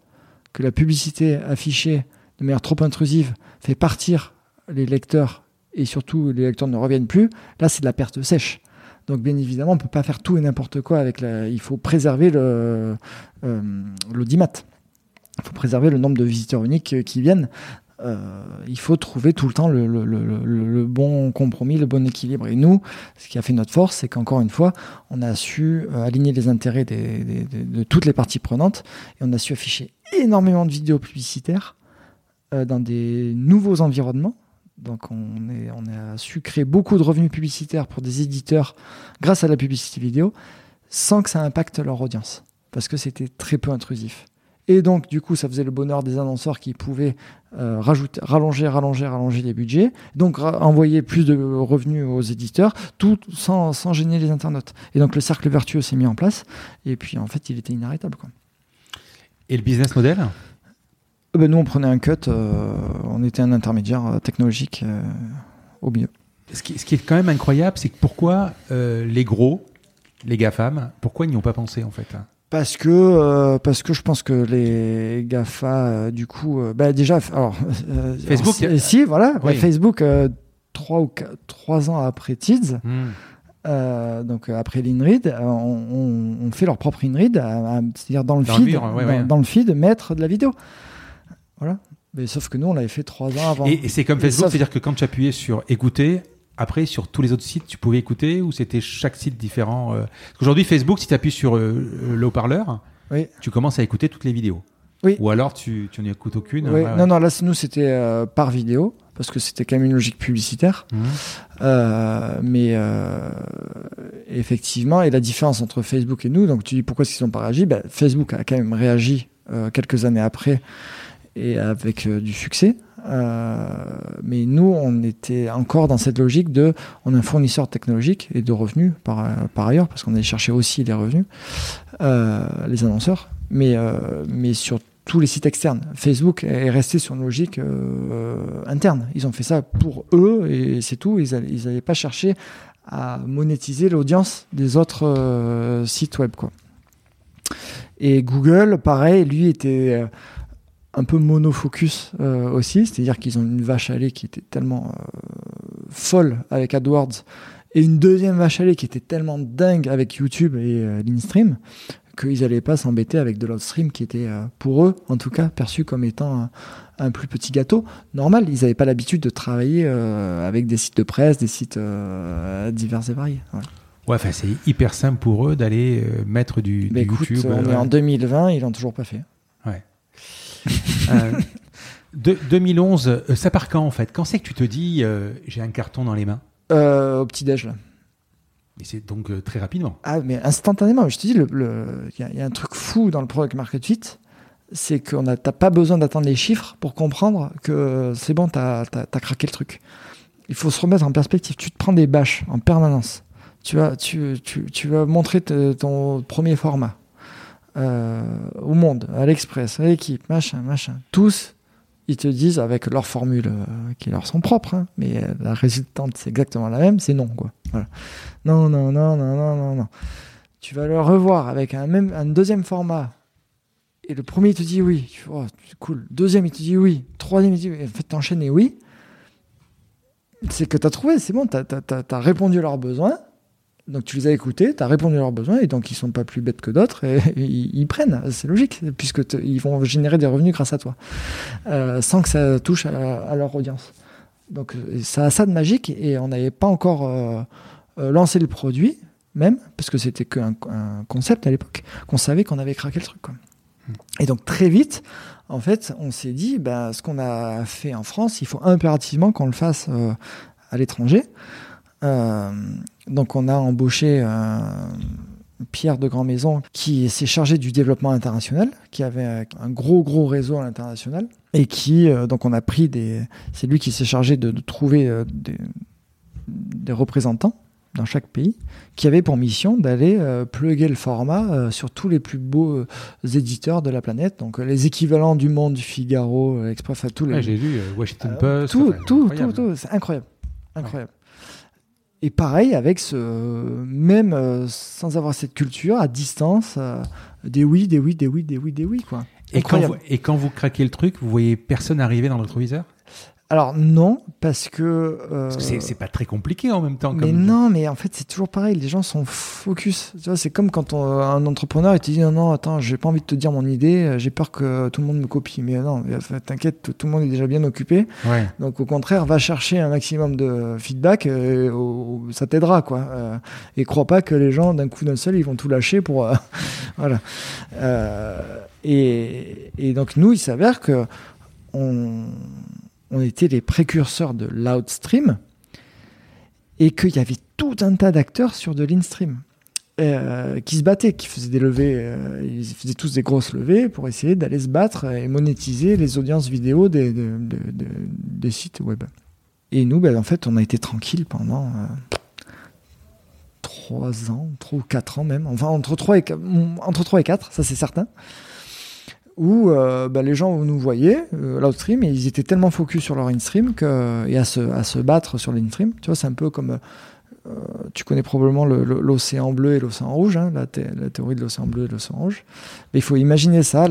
que la publicité affichée de manière trop intrusive fait partir les lecteurs et surtout les lecteurs ne reviennent plus, là, c'est de la perte sèche. Donc bien évidemment, on peut pas faire tout et n'importe quoi avec la. Il faut préserver euh, l'audimat. Il faut préserver le nombre de visiteurs uniques qui viennent. Euh, il faut trouver tout le temps le, bon compromis, le bon équilibre. Et nous, ce qui a fait notre force, c'est qu'encore une fois, on a su euh, aligner les intérêts de toutes les parties prenantes et on a su afficher énormément de vidéos publicitaires euh, dans des nouveaux environnements donc on, a su créer beaucoup de revenus publicitaires pour des éditeurs grâce à la publicité vidéo, sans que ça impacte leur audience, parce que c'était très peu intrusif. Et donc, du coup, ça faisait le bonheur des annonceurs qui pouvaient euh, rajouter, rallonger, rallonger, rallonger les budgets, donc envoyer plus de revenus aux éditeurs, tout sans, gêner les internautes. Et donc, le cercle vertueux s'est mis en place, et puis en fait, il était inarrêtable. Et le business model? Ben, nous, on prenait un cut, euh, on était un intermédiaire euh, technologique euh, au milieu. Ce qui, ce qui, est quand même incroyable, c'est que pourquoi euh, les gros, les GAFAM, pourquoi ils n'y ont pas pensé en fait hein? Parce que euh, parce que je pense que les Gafa du coup bah déjà alors Facebook alors, si voilà oui. Facebook trois ou quatre, trois ans après Tids hmm. Euh, donc après l'InRead, on, on, on, fait leur propre InRead, c'est-à-dire dans le dans feed, le mur, ouais, dans, ouais. dans, le feed, mettre de la vidéo. Voilà. Mais sauf que nous, on l'avait fait trois ans avant. Et, et c'est comme Facebook, c'est-à-dire que quand tu appuyais sur écouter, après, sur tous les autres sites, tu pouvais écouter ou c'était chaque site différent euh... Aujourd'hui, Facebook, si tu appuies sur euh, le haut-parleur, Oui. tu commences à écouter toutes les vidéos. Oui. Ou alors tu, tu n'écoutes aucune. Oui. Ouais. Non, non, là, nous, c'était euh, par vidéo, parce que c'était quand même une logique publicitaire. Mhm. Euh, mais euh, effectivement, et la différence entre Facebook et nous, donc tu dis pourquoi est-ce qu'ils n'ont pas réagi? Ben, Facebook a quand même réagi quelques années après et avec euh, du succès. Euh, mais nous, on était encore dans cette logique de, on est un fournisseur technologique et de revenus par, ailleurs, parce qu'on allait chercher aussi les revenus, euh, les annonceurs, mais, mais sur tous les sites externes. Facebook est resté sur une logique interne. Ils ont fait ça pour eux et c'est tout. Ils n'avaient pas cherché à monétiser l'audience des autres sites web. Quoi. Et Google, pareil, lui était un peu monofocus euh, aussi, c'est-à-dire qu'ils ont une vache à lait qui était tellement euh, folle avec AdWords et une deuxième vache à lait qui était tellement dingue avec YouTube et euh, l'InStream qu'ils n'allaient pas s'embêter avec de l'outstream qui était pour eux, en tout cas, perçu comme étant un, un plus petit gâteau. Normal, ils n'avaient pas l'habitude de travailler avec des sites de presse, des sites divers et variés. Ouais, enfin, c'est hyper simple pour eux d'aller mettre du, Mais du écoute, YouTube. on est en 2020, ils l'ont toujours pas fait. Euh, de- 2011, euh, ça part quand en fait? Quand c'est que tu te dis euh, j'ai un carton dans les mains? Euh, au petit-déj, là. Et c'est donc euh, très rapidement. Ah, mais instantanément, je te dis, il le, y, a- il y a un truc fou dans le product market fit, c'est qu'on n'a t'as pas besoin d'attendre les chiffres pour comprendre que c'est bon, tu as, craqué le truc. Il faut se remettre en perspective. Tu te prends des bâches en permanence. Tu vas, tu, tu, tu vas montrer te- ton premier format euh, au monde, à l'Express, à l'équipe, machin, machin. Tous, ils te disent avec leurs formules euh, qui leur sont propres, hein, mais euh, la résultante c'est exactement la même, c'est non quoi. Voilà. Non, non, non, non, non, non, non. Tu vas le revoir avec un même un deuxième format. Et le premier il te dit oui, tu c'est cool. Deuxième il te dit oui, troisième il te dit oui. En fait t'enchaînes et oui. C'est que t'as trouvé, c'est bon, t'as as, répondu à leurs besoins. Donc tu les as écoutés, tu as répondu à leurs besoins et donc ils sont pas plus bêtes que d'autres et, et ils, ils, prennent, c'est logique puisque ils vont générer des revenus grâce à toi, euh, sans que ça touche à, à leur audience. Donc ça a ça de magique et on n'avait pas encore euh, euh, lancé le produit même parce que c'était qu'un un concept à l'époque qu'on savait qu'on avait craqué le truc. Quoi. Et donc très vite, en fait, on s'est dit, bah, ce qu'on a fait en France, il faut impérativement qu'on le fasse euh, à l'étranger. Euh, donc on a embauché euh, Pierre de Grand Maison qui s'est chargé du développement international, qui avait un gros gros réseau à l'international et qui euh, donc on a pris des, c'est lui qui s'est chargé de, de trouver euh, des, des, représentants dans chaque pays qui avaient pour mission d'aller euh, plugger le format euh, sur tous les plus beaux euh, éditeurs de la planète, donc les équivalents du Monde, du Figaro, Express, à tous les. Ouais, J'ai vu Washington Post. tout, enfin, tout, tout, tout, c'est incroyable, incroyable. Et pareil avec ce même euh, sans avoir cette culture à distance, euh, des oui, des oui, des oui, des oui, des oui quoi. Et quand, vous, et quand vous craquez le truc, vous voyez personne arriver dans le rétroviseur alors non, parce que... Euh, c'est pas très compliqué en même temps. Mais comme... non, mais en fait c'est toujours pareil, les gens sont focus. Tu vois, c'est comme quand on, un entrepreneur il te dit non, non, attends, j'ai pas envie de te dire mon idée, j'ai peur que tout le monde me copie. Mais non, t'inquiète, tout le monde est déjà bien occupé. Ouais. Donc au contraire, va chercher un maximum de feedback, euh, au, ça t'aidera. quoi. Euh, et crois pas que les gens d'un coup d'un seul ils vont tout lâcher pour... Euh, voilà. Et, et, donc nous, il s'avère que... On, on était les précurseurs de l'outstream et qu'il y avait tout un tas d'acteurs sur de l'instream euh, qui se battaient, qui faisaient des levées, euh, ils faisaient tous des grosses levées pour essayer d'aller se battre et monétiser les audiences vidéo des, sites web. Et nous, ben, en fait, on a été tranquille pendant euh, 3 ans, 3 ou 4 ans même, enfin entre 3 et 4, entre 3 et 4 ça c'est certain où euh, bah, les gens nous voyaient, euh, l'outstream, et ils étaient tellement focus sur leur instream que, et à se, battre sur l'instream. Tu vois, c'est un peu comme. Euh, tu connais probablement l'océan bleu et l'océan rouge, hein, la, thé la, théorie de l'océan bleu et l'océan rouge. Mais il faut imaginer ça.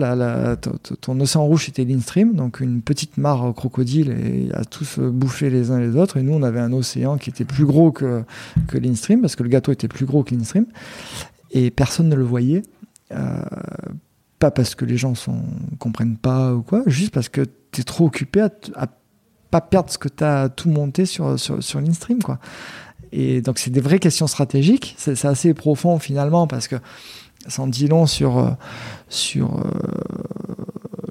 Ton océan rouge, c'était l'instream, donc une petite mare crocodile, et à tous bouffé les uns les autres. Et nous, on avait un océan qui était plus gros que, que l'instream, parce que le gâteau était plus gros que l'instream. Et personne ne le voyait pas parce que les gens sont comprennent pas ou quoi, juste parce que tu es trop occupé à, à, pas perdre ce que tu as tout monté sur, sur, sur l'InStream. Quoi. Et donc, c'est des vraies questions stratégiques. C'est assez profond finalement parce que Ça en dit long sur, sur euh,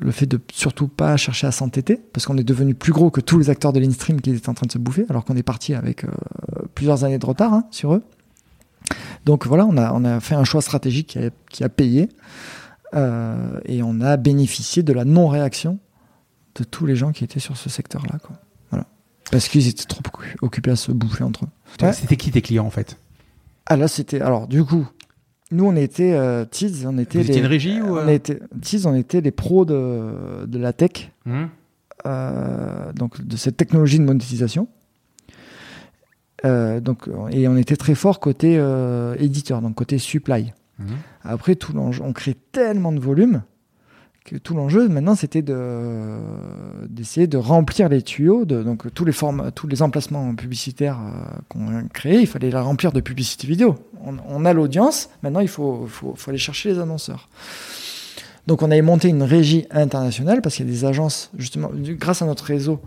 le fait de surtout pas chercher à s'entêter, parce qu'on est devenu plus gros que tous les acteurs de l'instream qui étaient en train de se bouffer, alors qu'on est parti avec euh, plusieurs années de retard hein, sur eux. Donc voilà, on a, on a fait un choix stratégique qui a payé, euh, et on a bénéficié de la non-réaction de tous les gens qui étaient sur ce secteur-là. quoi. Voilà. Parce qu'ils étaient trop occupés à se bouffer entre eux. Ouais. C'était qui tes clients en fait? Ah là, c'était. Alors, du coup, nous, on était euh, Tiz, on était Vous les. une régie ou euh on était, Tiz, on était les pros de, de la tech, Hum euh, donc de cette technologie de monétisation. Euh, donc, et on était très fort côté éditeur, donc côté supply. Hum. Après, tout on crée tellement de volume que tout l'enjeu maintenant c'était de d'essayer de remplir les tuyaux, de, donc tous les emplacements publicitaires euh, qu'on créés, il fallait la remplir de publicité vidéo. On, a l'audience, maintenant il faut, aller chercher les annonceurs. Donc on avait monté une régie internationale parce qu'il y a des agences justement grâce à notre réseau.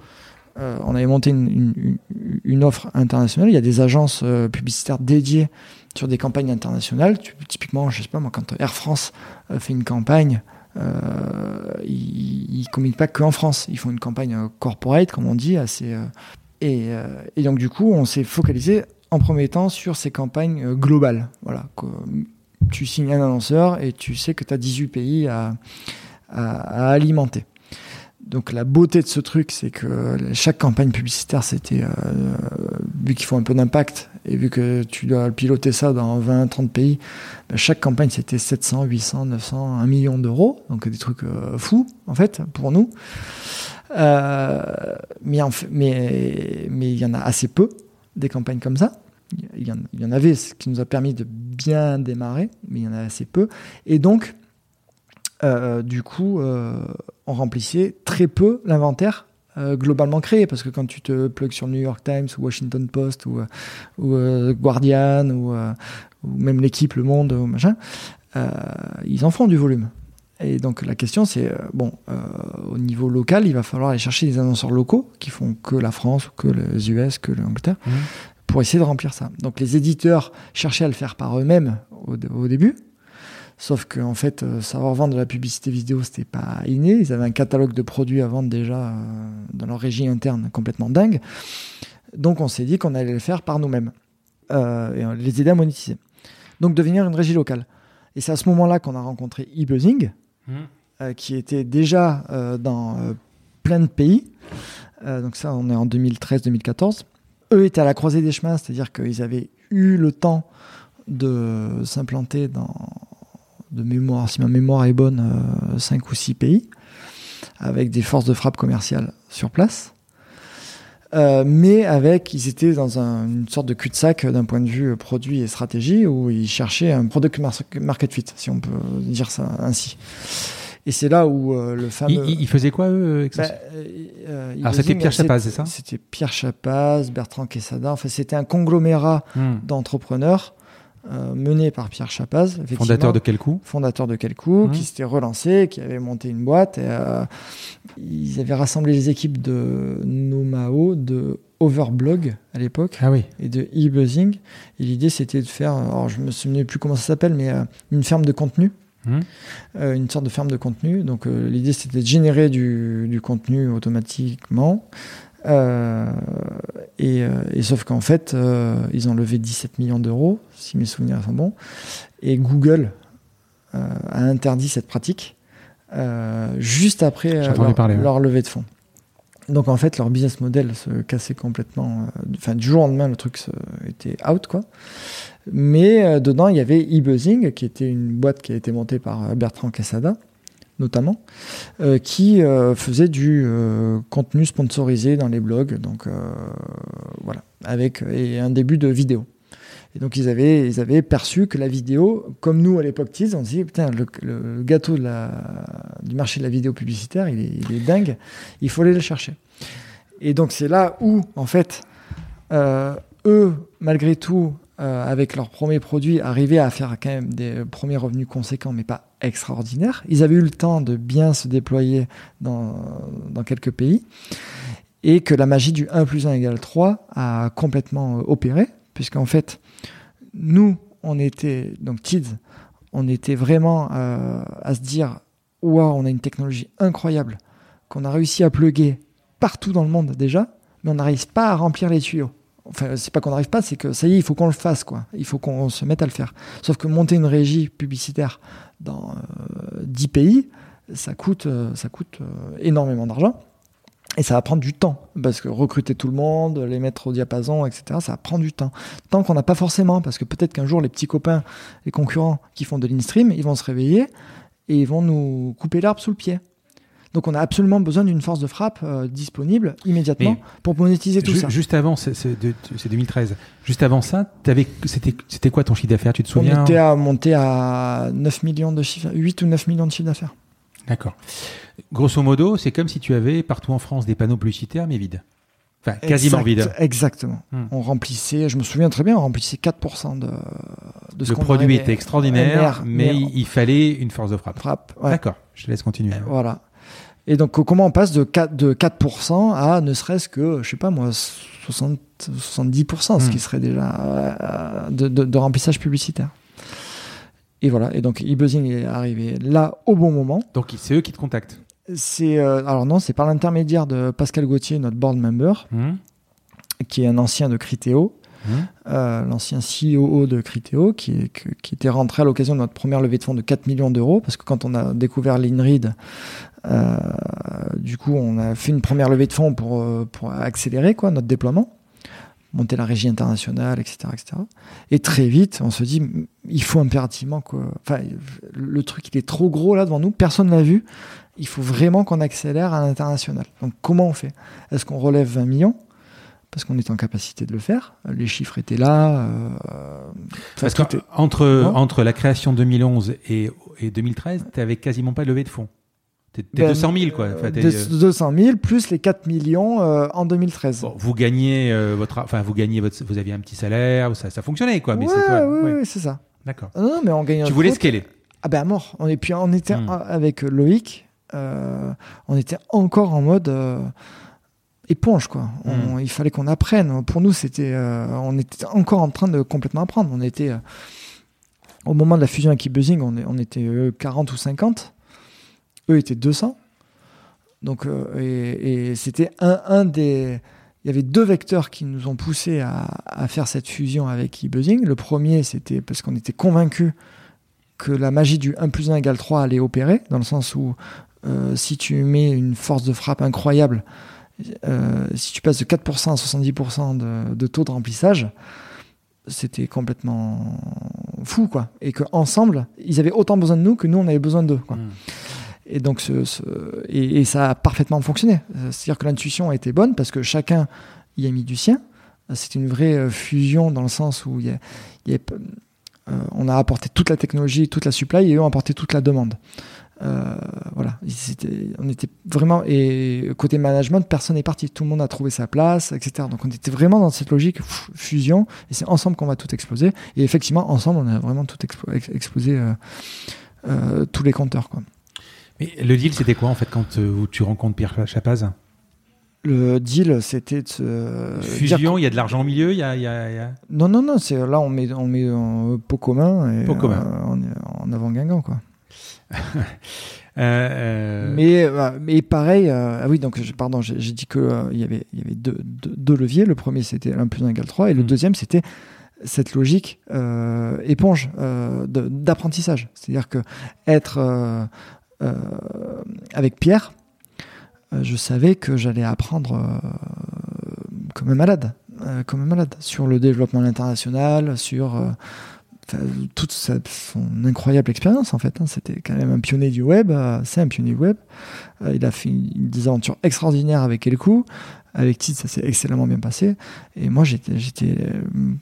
euh, on avait monté une offre internationale. Il y a des agences euh, publicitaires dédiées sur des campagnes internationales. Typiquement, je sais pas moi, quand Air France euh, fait une campagne, euh, ils, ils communiquent pas qu'en France. Ils font une campagne euh, corporate, comme on dit, assez. et, donc du coup, on s'est focalisé en premier temps sur ces campagnes globales. Voilà. tu signes un annonceur et tu sais que tu as 18 pays à- à alimenter. Donc la beauté de ce truc, c'est que chaque campagne publicitaire, c'était euh, vu qu'il faut un peu d'impact et vu que tu dois piloter ça dans 20, 30 pays, ben, chaque campagne c'était 700, 800, 900, 1 million d'euros, donc des trucs euh, fous en fait pour nous. Euh, mais en fait- mais mais il y en a assez peu des campagnes comme ça. Il y, il y en avait, ce qui nous a permis de bien démarrer, mais il y en a assez peu. Et donc, euh, du coup, euh, on remplissait très peu l'inventaire euh, globalement créé, parce que quand tu te plugues sur New York Times ou Washington Post ou, euh, ou euh, Guardian ou, euh, ou même l'équipe, Le Monde ou machin, euh, ils en font du volume. Et donc la question c'est, euh, bon, euh, au niveau local, il va falloir aller chercher des annonceurs locaux qui font que la France, ou que les US, que l'Angleterre, Mhm. pour essayer de remplir ça. Donc les éditeurs cherchaient à le faire par eux-mêmes au, au début. Sauf qu'en en fait, euh, savoir vendre de la publicité vidéo, c'était pas inné. Ils avaient un catalogue de produits à vendre déjà euh, dans leur régie interne complètement dingue. Donc on s'est dit qu'on allait le faire par nous-mêmes euh, et on les aider à monétiser. Donc devenir une régie locale. Et c'est à ce moment-là qu'on a rencontré eBuzzing, euh, qui était déjà dans plein de pays. Donc ça, on est en 2013-2014. Eux étaient à la croisée des chemins, c'est-à-dire qu'ils avaient eu le temps de s'implanter dans, de mémoire, si ma mémoire est bonne, 5 ou 6 pays, avec des forces de frappe commerciales sur place. Euh, mais avec, ils étaient dans un- une sorte de cul-de-sac d'un point de vue euh, produit et stratégie, où ils cherchaient un product mar- market fit, si on peut dire ça ainsi. Et c'est là où euh, le fameux... Ils, faisaient quoi eux Bah, euh, euh, Alors, c'était Pierre Chapaz, c'est ça C'était Pierre Chapaz, Bertrand Quesada. Enfin, c'était un conglomérat Hum. d'entrepreneurs euh, mené par Pierre Chapaz, Fondateur de quel coup? Fondateur de Quelcou, Mhm. qui s'était relancé, qui avait monté une boîte. Et, euh, ils avaient rassemblé les équipes de Nomao, de Overblog à l'époque Ah oui. et de eBuzzing. Et l'idée, c'était de faire, alors je me souviens plus comment ça s'appelle, mais euh, une ferme de contenu. Hum. Euh, une sorte de ferme de contenu. Donc l'idée c'était de générer du, du contenu automatiquement. Euh, et, euh, et sauf qu'en fait, euh, ils ont levé 17 millions d'euros, si mes souvenirs sont bons. Et Google euh, a interdit cette pratique juste après leur, parler, ouais. leur levée de fonds. Donc en fait, leur business model se cassait complètement. Enfin, du jour au lendemain, le truc se- était out, quoi. Mais dedans, il y avait eBuzzing, qui était une boîte qui a été montée par Bertrand Quesada, notamment, euh, qui euh, faisait du euh, contenu sponsorisé dans les blogs, donc euh, voilà, avec et un début de vidéo. Et donc ils avaient, ils avaient perçu que la vidéo, comme nous à l'époque Tease, on se dit putain le, gâteau de la, du marché de la vidéo publicitaire, il est, il est dingue, il faut aller le chercher. Et donc c'est là où en fait eux, malgré tout, euh, avec leurs premiers produits, arrivaient à faire quand même des premiers revenus conséquents, mais pas extraordinaires. Ils avaient eu le temps de bien se déployer dans, quelques pays, et que la magie du 1 plus 1 égale 3 a complètement euh, opéré, puisqu'en fait, nous, on était, donc Tids, on était vraiment euh, à se dire waouh, on a une technologie incroyable qu'on a réussi à plugger partout dans le monde déjà, mais on n'arrive pas à remplir les tuyaux. Enfin, c'est pas qu'on n'arrive pas, c'est que ça y est, il faut qu'on le fasse, quoi. Il faut qu'on se mette à le faire. Sauf que monter une régie publicitaire dans euh, 10 pays, ça coûte, euh, ça coûte euh, énormément d'argent. Et ça va prendre du temps, parce que recruter tout le monde, les mettre au diapason, etc., ça va prendre du temps. Tant qu'on n'a pas forcément, parce que peut-être qu'un jour, les petits copains, les concurrents qui font de l'in-stream, ils vont se réveiller et ils vont nous couper l'arbre sous le pied. Donc on a absolument besoin d'une force de frappe euh, disponible immédiatement Mais pour monétiser tout Ju- ça. Juste avant, c'est c'est de- c'est 2013. Juste avant ça, c'était quoi ton chiffre d'affaires Tu te On souviens était à monter à 9 millions de chiffres, 8 ou 9 millions de chiffres d'affaires. D'accord. Grosso modo, c'est comme si tu avais partout en France des panneaux publicitaires, mais vides. Enfin, quasiment Exact- vides. Exactement. Hmm. On remplissait, je me souviens très bien, on remplissait 4% de, de ce Le produit était extraordinaire, MR, mais il il fallait une force de frappe. frappe. ouais. D'accord, je te laisse continuer. Voilà. Et donc, comment on passe de 4%, de 4% à ne serait-ce que, je sais pas moi, 60, 70%, ce Hmm. qui serait déjà euh, de, de- de remplissage publicitaire. Et voilà. Et donc, e-buzzing est arrivé là au bon moment. Donc, c'est eux qui te contactent. C'est euh, alors non, c'est par l'intermédiaire de Pascal Gauthier, notre board member, Hum, qui est un ancien de Criteo, hum. euh, l'ancien COO de Criteo, qui, était rentré à l'occasion de notre première levée de fonds de 4 millions d'euros, parce que quand on a découvert l'INRID, euh, du coup, on a fait une première levée de fonds pour, euh, accélérer quoi, notre déploiement, monter la régie internationale, etc., etc. Et très vite, on se dit, il faut impérativement que... Enfin, le truc, il est trop gros là devant nous, personne ne l'a vu, il faut vraiment qu'on accélère à l'international. Donc comment on fait? Est-ce qu'on relève 20 millions? Parce qu'on est en capacité de le faire. Les chiffres étaient là. euh, Parce que est- entre, la création 2011 et, et 2013, tu n'avais quasiment pas de levée de fonds. T'es Ben, 200 000, quoi. Enfin, euh, t'es- deux- 200 000 plus les 4 millions euh, en 2013. Bon, vous gagnez euh, votre, enfin, vous gagnez votre, vous aviez un petit salaire, ça, ça fonctionnait, quoi. Mais ouais, c'est ouais, ouais. ouais, c'est ça. D'accord. Non, mais on gagne. Tu voulais compte. scaler. Ah ben à mort. On, et puis on était Hmm. avec Loïc, euh, on était encore en mode euh, éponge quoi. Hmm. Il fallait qu'on apprenne. Pour nous, c'était, euh, on était encore en train de complètement apprendre. On était euh, au moment de la fusion avec eBuzzing, on, était euh, 40 ou 50. Eux étaient 200. Donc euh, et, et c'était un, un des il y avait deux vecteurs qui nous ont poussé à, à faire cette fusion avec eBuzzing. Le premier, c'était parce qu'on était convaincus que la magie du 1 plus 1 égale 3 allait opérer, dans le sens où euh, si tu mets une force de frappe incroyable, euh, si tu passes de 4% à 70% de, de taux de remplissage, c'était complètement fou, quoi. Et qu'ensemble, ils avaient autant besoin de nous que nous, on avait besoin d'eux, quoi. Hmm. Et donc, ce, ce- et, et ça a parfaitement fonctionné. C'est-à-dire que l'intuition a été bonne parce que chacun y a mis du sien. C'était une vraie euh, fusion dans le sens où il y a- il y a- euh, on a apporté toute la technologie, toute la supply, et eux ont apporté toute la demande. Euh, voilà, on était vraiment et côté management, personne n'est parti, tout le monde a trouvé sa place, etc. Donc on était vraiment dans cette logique pff, fusion, et c'est ensemble qu'on va tout exploser. Et effectivement, ensemble, on a vraiment tout explo- ex- explosé, euh, euh, tous les compteurs. Quoi. Mais le deal, c'était quoi, en fait, quand tu rencontres Pierre Chapaz? Le deal, c'était de se Fusion, il y a de l'argent au milieu, il y a. il y a- il y a- Non, non, non, c'est là on met, on met en pot commun et Pot commun. en avant Guingamp quoi. Euh, euh, Mais, euh, mais pareil, euh, ah oui, donc je- pardon, j'ai dit qu'il il y avait, y avait deux, deux- deux leviers. Le premier c'était 1 plus 1 égale 3 et le Mm. deuxième c'était cette logique éponge d'apprentissage. C'est-à-dire que être avec Pierre, je savais que j'allais apprendre comme un malade, comme un malade sur le développement international, sur enfin, toute sa- son incroyable expérience en fait. hein. C'était quand même un pionnier du web, euh, c'est un pionnier du web. Euh, il a fait une- des aventures extraordinaires avec Elkou. Avec Tite, ça s'est excellemment bien passé. Et moi, j'étais, j'étais, euh,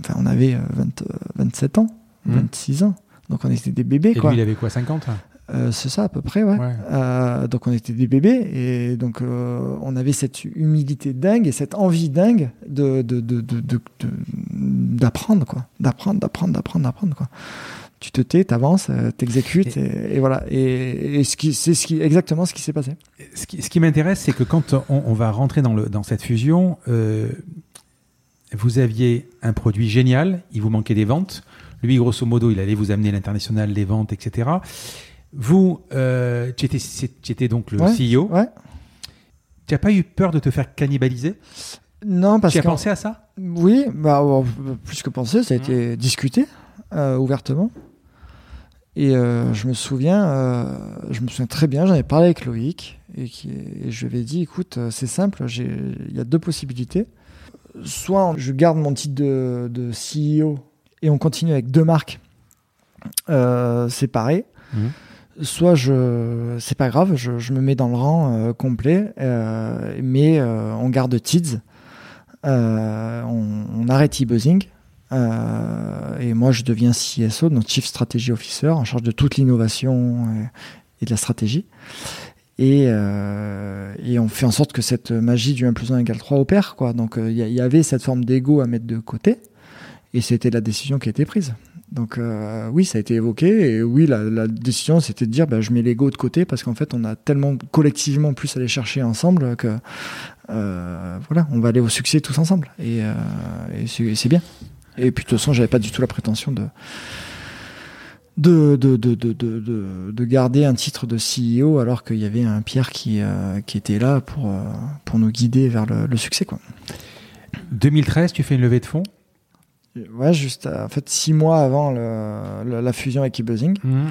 enfin, on avait euh, 20, euh, 27 ans, Mhm. 26 ans. Donc on était des bébés, et quoi. lui, il avait quoi, 50 Euh, c'est ça à peu près, ouais. Ouais. Euh, donc on était des bébés et donc euh, on avait cette humilité dingue et cette envie dingue de, d'apprendre quoi, d'apprendre, d'apprendre, d'apprendre, d'apprendre quoi. Tu te tais, t'avances, t'exécutes et, et voilà. Et, et ce qui, c'est ce qui, exactement ce qui s'est passé. Ce qui, ce qui m'intéresse, c'est que quand on, on va rentrer dans, le, dans cette fusion, vous aviez un produit génial, il vous manquait des ventes. Lui, grosso modo, il allait vous amener l'international, les ventes, etc. Vous, euh, tu, étais, donc le Ouais, CEO. Ouais. Tu n'as pas eu peur de te faire cannibaliser? Non, parce Tu as que pensé à ça? Oui, bah plus que pensé, ça a Mhm. été discuté euh, ouvertement. Et euh, je me souviens, je me souviens très bien, j'en ai parlé avec Loïc et, qui, et je lui avais dit, écoute, c'est simple, il y a deux possibilités. Soit je garde mon titre de, de CEO et on continue avec deux marques séparées. Mhm. Soit je, c'est pas grave, je, me mets dans le rang euh, complet, euh, mais euh, on garde Tids, on, arrête e-buzzing, et moi je deviens CSO, donc Chief Strategy Officer, en charge de toute l'innovation et, de la stratégie. Et, et on fait en sorte que cette magie du 1 plus 1 égale 3 opère. Quoi. Donc il y, y, avait cette forme d'ego à mettre de côté, et c'était la décision qui a été prise. Donc euh, oui, ça a été évoqué, et oui, la, la décision c'était de dire bah, je mets l'ego de côté parce qu'en fait on a tellement collectivement plus à aller chercher ensemble que euh, voilà, on va aller au succès tous ensemble, et, euh, et c'est bien. Et puis de toute façon, j'avais pas du tout la prétention de de, de, de, de, de, de garder un titre de CEO alors qu'il y avait un Pierre qui, euh, qui était là pour, euh, pour nous guider vers le, le, succès. Quoi. 2013, tu fais une levée de fonds? Ouais, juste à, en fait six mois avant le, le, la fusion avec eBuzzing. Mmh.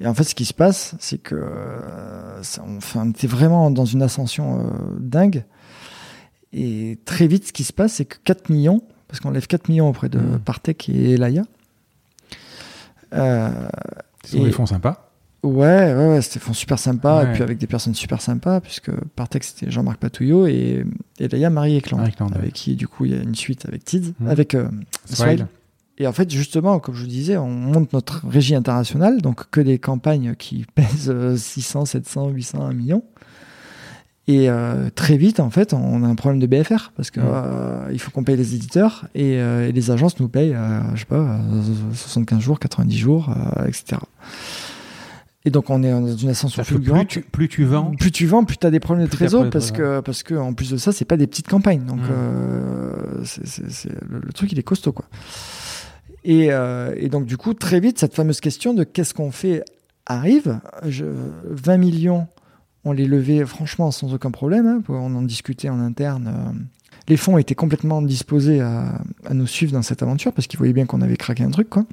Et en fait, ce qui se passe, c'est que euh, ça, on, était vraiment dans une ascension euh, dingue. Et très vite, ce qui se passe, c'est que 4 millions, parce qu'on lève 4 millions auprès de mmh. Partech et Elaya. Euh, c'est des fonds sympas. Ouais, ouais, ouais c'était super sympa, ouais. et puis avec des personnes super sympas, puisque Partech c'était Jean-Marc Patouillot et, et Laïa Marie Ekland avec ouais. qui du coup il y a une suite avec Tids, mmh. avec euh, Swile. Et en fait, justement, comme je vous disais, on monte notre régie internationale, donc que des campagnes qui pèsent 600, 700, 800, 1 million. Et euh, très vite, en fait, on a un problème de BFR parce que mmh. euh, il faut qu'on paye les éditeurs et, euh, et, les agences nous payent, je sais pas, 75 jours, 90 jours, etc. Et donc on est dans une ascension fulgurante. Plus tu, plus tu vends, plus tu vends, plus tu as des problèmes de trésor parce que parce que en plus de ça, c'est pas des petites campagnes. Donc mmh. c est, c est, le, le, truc il est costaud quoi. Et, euh, et, donc du coup très vite cette fameuse question de qu'est-ce qu'on fait arrive. Je, 20 millions, on les levait franchement sans aucun problème. Hein, on en discutait en interne. Euh, les fonds étaient complètement disposés à, à, nous suivre dans cette aventure parce qu'ils voyaient bien qu'on avait craqué un truc quoi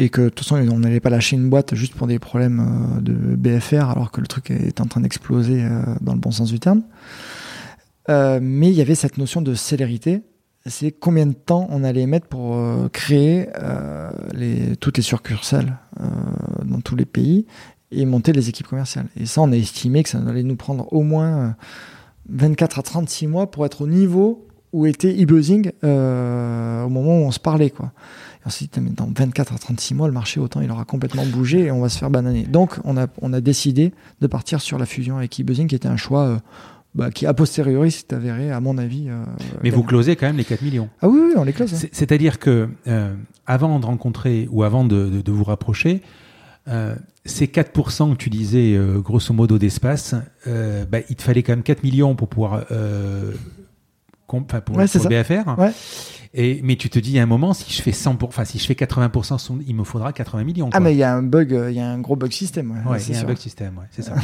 et que de toute façon on n'allait pas lâcher une boîte juste pour des problèmes euh, de BFR alors que le truc est en train d'exploser euh, dans le bon sens du terme. Euh, mais il y avait cette notion de célérité, c'est combien de temps on allait mettre pour créer toutes les succursales dans tous les pays et monter les équipes commerciales. Et ça, on a estimé que ça allait nous prendre au moins 24 à 36 mois pour être au niveau où était e-buzzing au moment où on se parlait. Quoi. Et on s'est dit, dans 24 à 36 mois, le marché, autant il aura complètement bougé et on va se faire bananer. Donc, on a, on a décidé de partir sur la fusion avec e-buzzing, qui était un choix euh, bah, qui, a posteriori, s'est avéré, à mon avis. Euh, mais vous closez quand même les 4 millions. Ah oui, oui on les close. Hein. C'est-à-dire que, euh, avant de rencontrer ou avant de, de, de vous rapprocher, euh, ces 4% que tu disais, grosso modo, d'espace, bah, il te fallait quand même 4 millions pour pouvoir. Euh, pour, ouais, pour BFR. Ouais. Et, mais tu te dis à un moment, si je fais 100 enfin, si je fais 80%, il me faudra 80 millions. Quoi. Ah, mais il y a un bug, il y a un gros bug système. Ouais, il y a un bug système, c'est ça.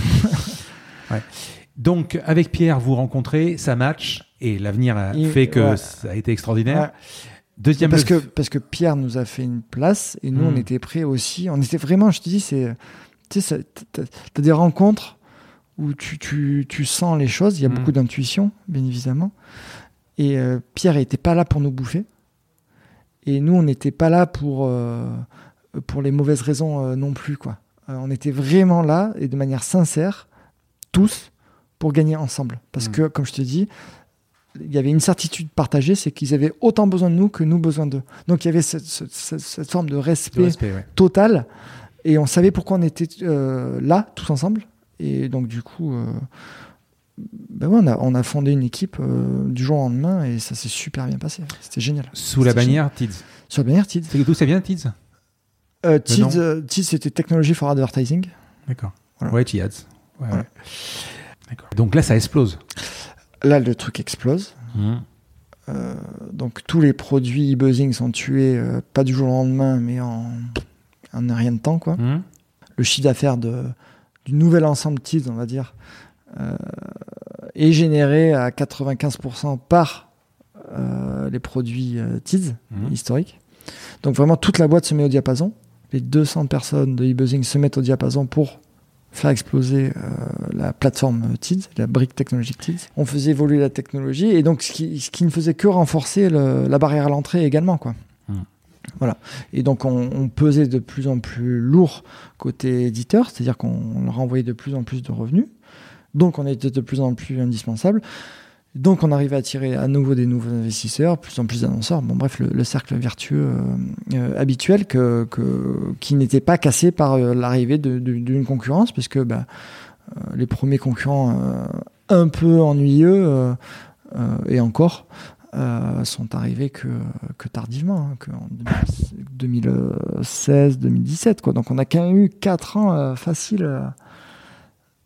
Donc, avec Pierre, vous rencontrez, ça match, et l'avenir a Il, fait que ça a été extraordinaire. Deuxième parce que, parce que Pierre nous a fait une place, et nous, on était prêts aussi. On était vraiment, je te dis, c'est. Tu sais, t'as des rencontres où tu, tu, tu sens les choses, il y a Mm. beaucoup d'intuition, bien évidemment. Et euh, Pierre n'était pas là pour nous bouffer. Et nous, on n'était pas là pour, euh, pour les mauvaises raisons euh, non plus. Quoi. On était vraiment là, et de manière sincère, tous, pour gagner ensemble. Parce Mm. que, comme je te dis, il y avait une certitude partagée, c'est qu'ils avaient autant besoin de nous que nous besoin d'eux. Donc il y avait cette, cette- cette- cette forme de de respect, respect, ouais. total, et on savait pourquoi on était euh, là, tous ensemble. Et donc du coup, euh, ben ouais, on, a, on a fondé une équipe euh, du jour au lendemain, et ça s'est super bien passé. C'était génial. Sous la bannière TIDS. Sur la bannière TIDS. D'où ça vient, TIDS? Euh. TIDS, euh, TIDS, c'était Technology for Advertising. D'accord. Voilà. Ouais, TIADS. Ouais, Voilà. ouais. D'accord. Donc là, ça explose. Là, le truc explose. donc tous les produits e-buzzing sont tués, pas du jour au lendemain, mais en, en rien de temps. Quoi. Mmh. Le chiffre d'affaires du nouvel ensemble TIDS, on va dire, est généré à 95% par les produits TIDS Mmh. historiques. Donc vraiment, toute la boîte se met au diapason. Les 200 personnes de e-buzzing se mettent au diapason pour faire exploser euh, la plateforme TIDS, la brique technologique TIDS. On faisait évoluer la technologie et donc ce qui, ce qui ne faisait que renforcer le, la barrière à l'entrée également. Quoi. Mm. Voilà. Et donc on, on, pesait de plus en plus lourd côté éditeur, c'est-à-dire qu'on leur envoyait de plus en plus de revenus. Donc on était de plus en plus indispensable. Donc on arrive à attirer à nouveau des nouveaux investisseurs, plus en plus d'annonceurs. Bon bref, le, le cercle vertueux euh, euh, habituel qui n'était pas cassé par euh, l'arrivée d'une concurrence, parce que bah, les premiers concurrents un peu ennuyeux, et encore, sont arrivés que, tardivement, hein, que en 2016-2017. Quoi. Donc on a quand même eu 4 ans faciles,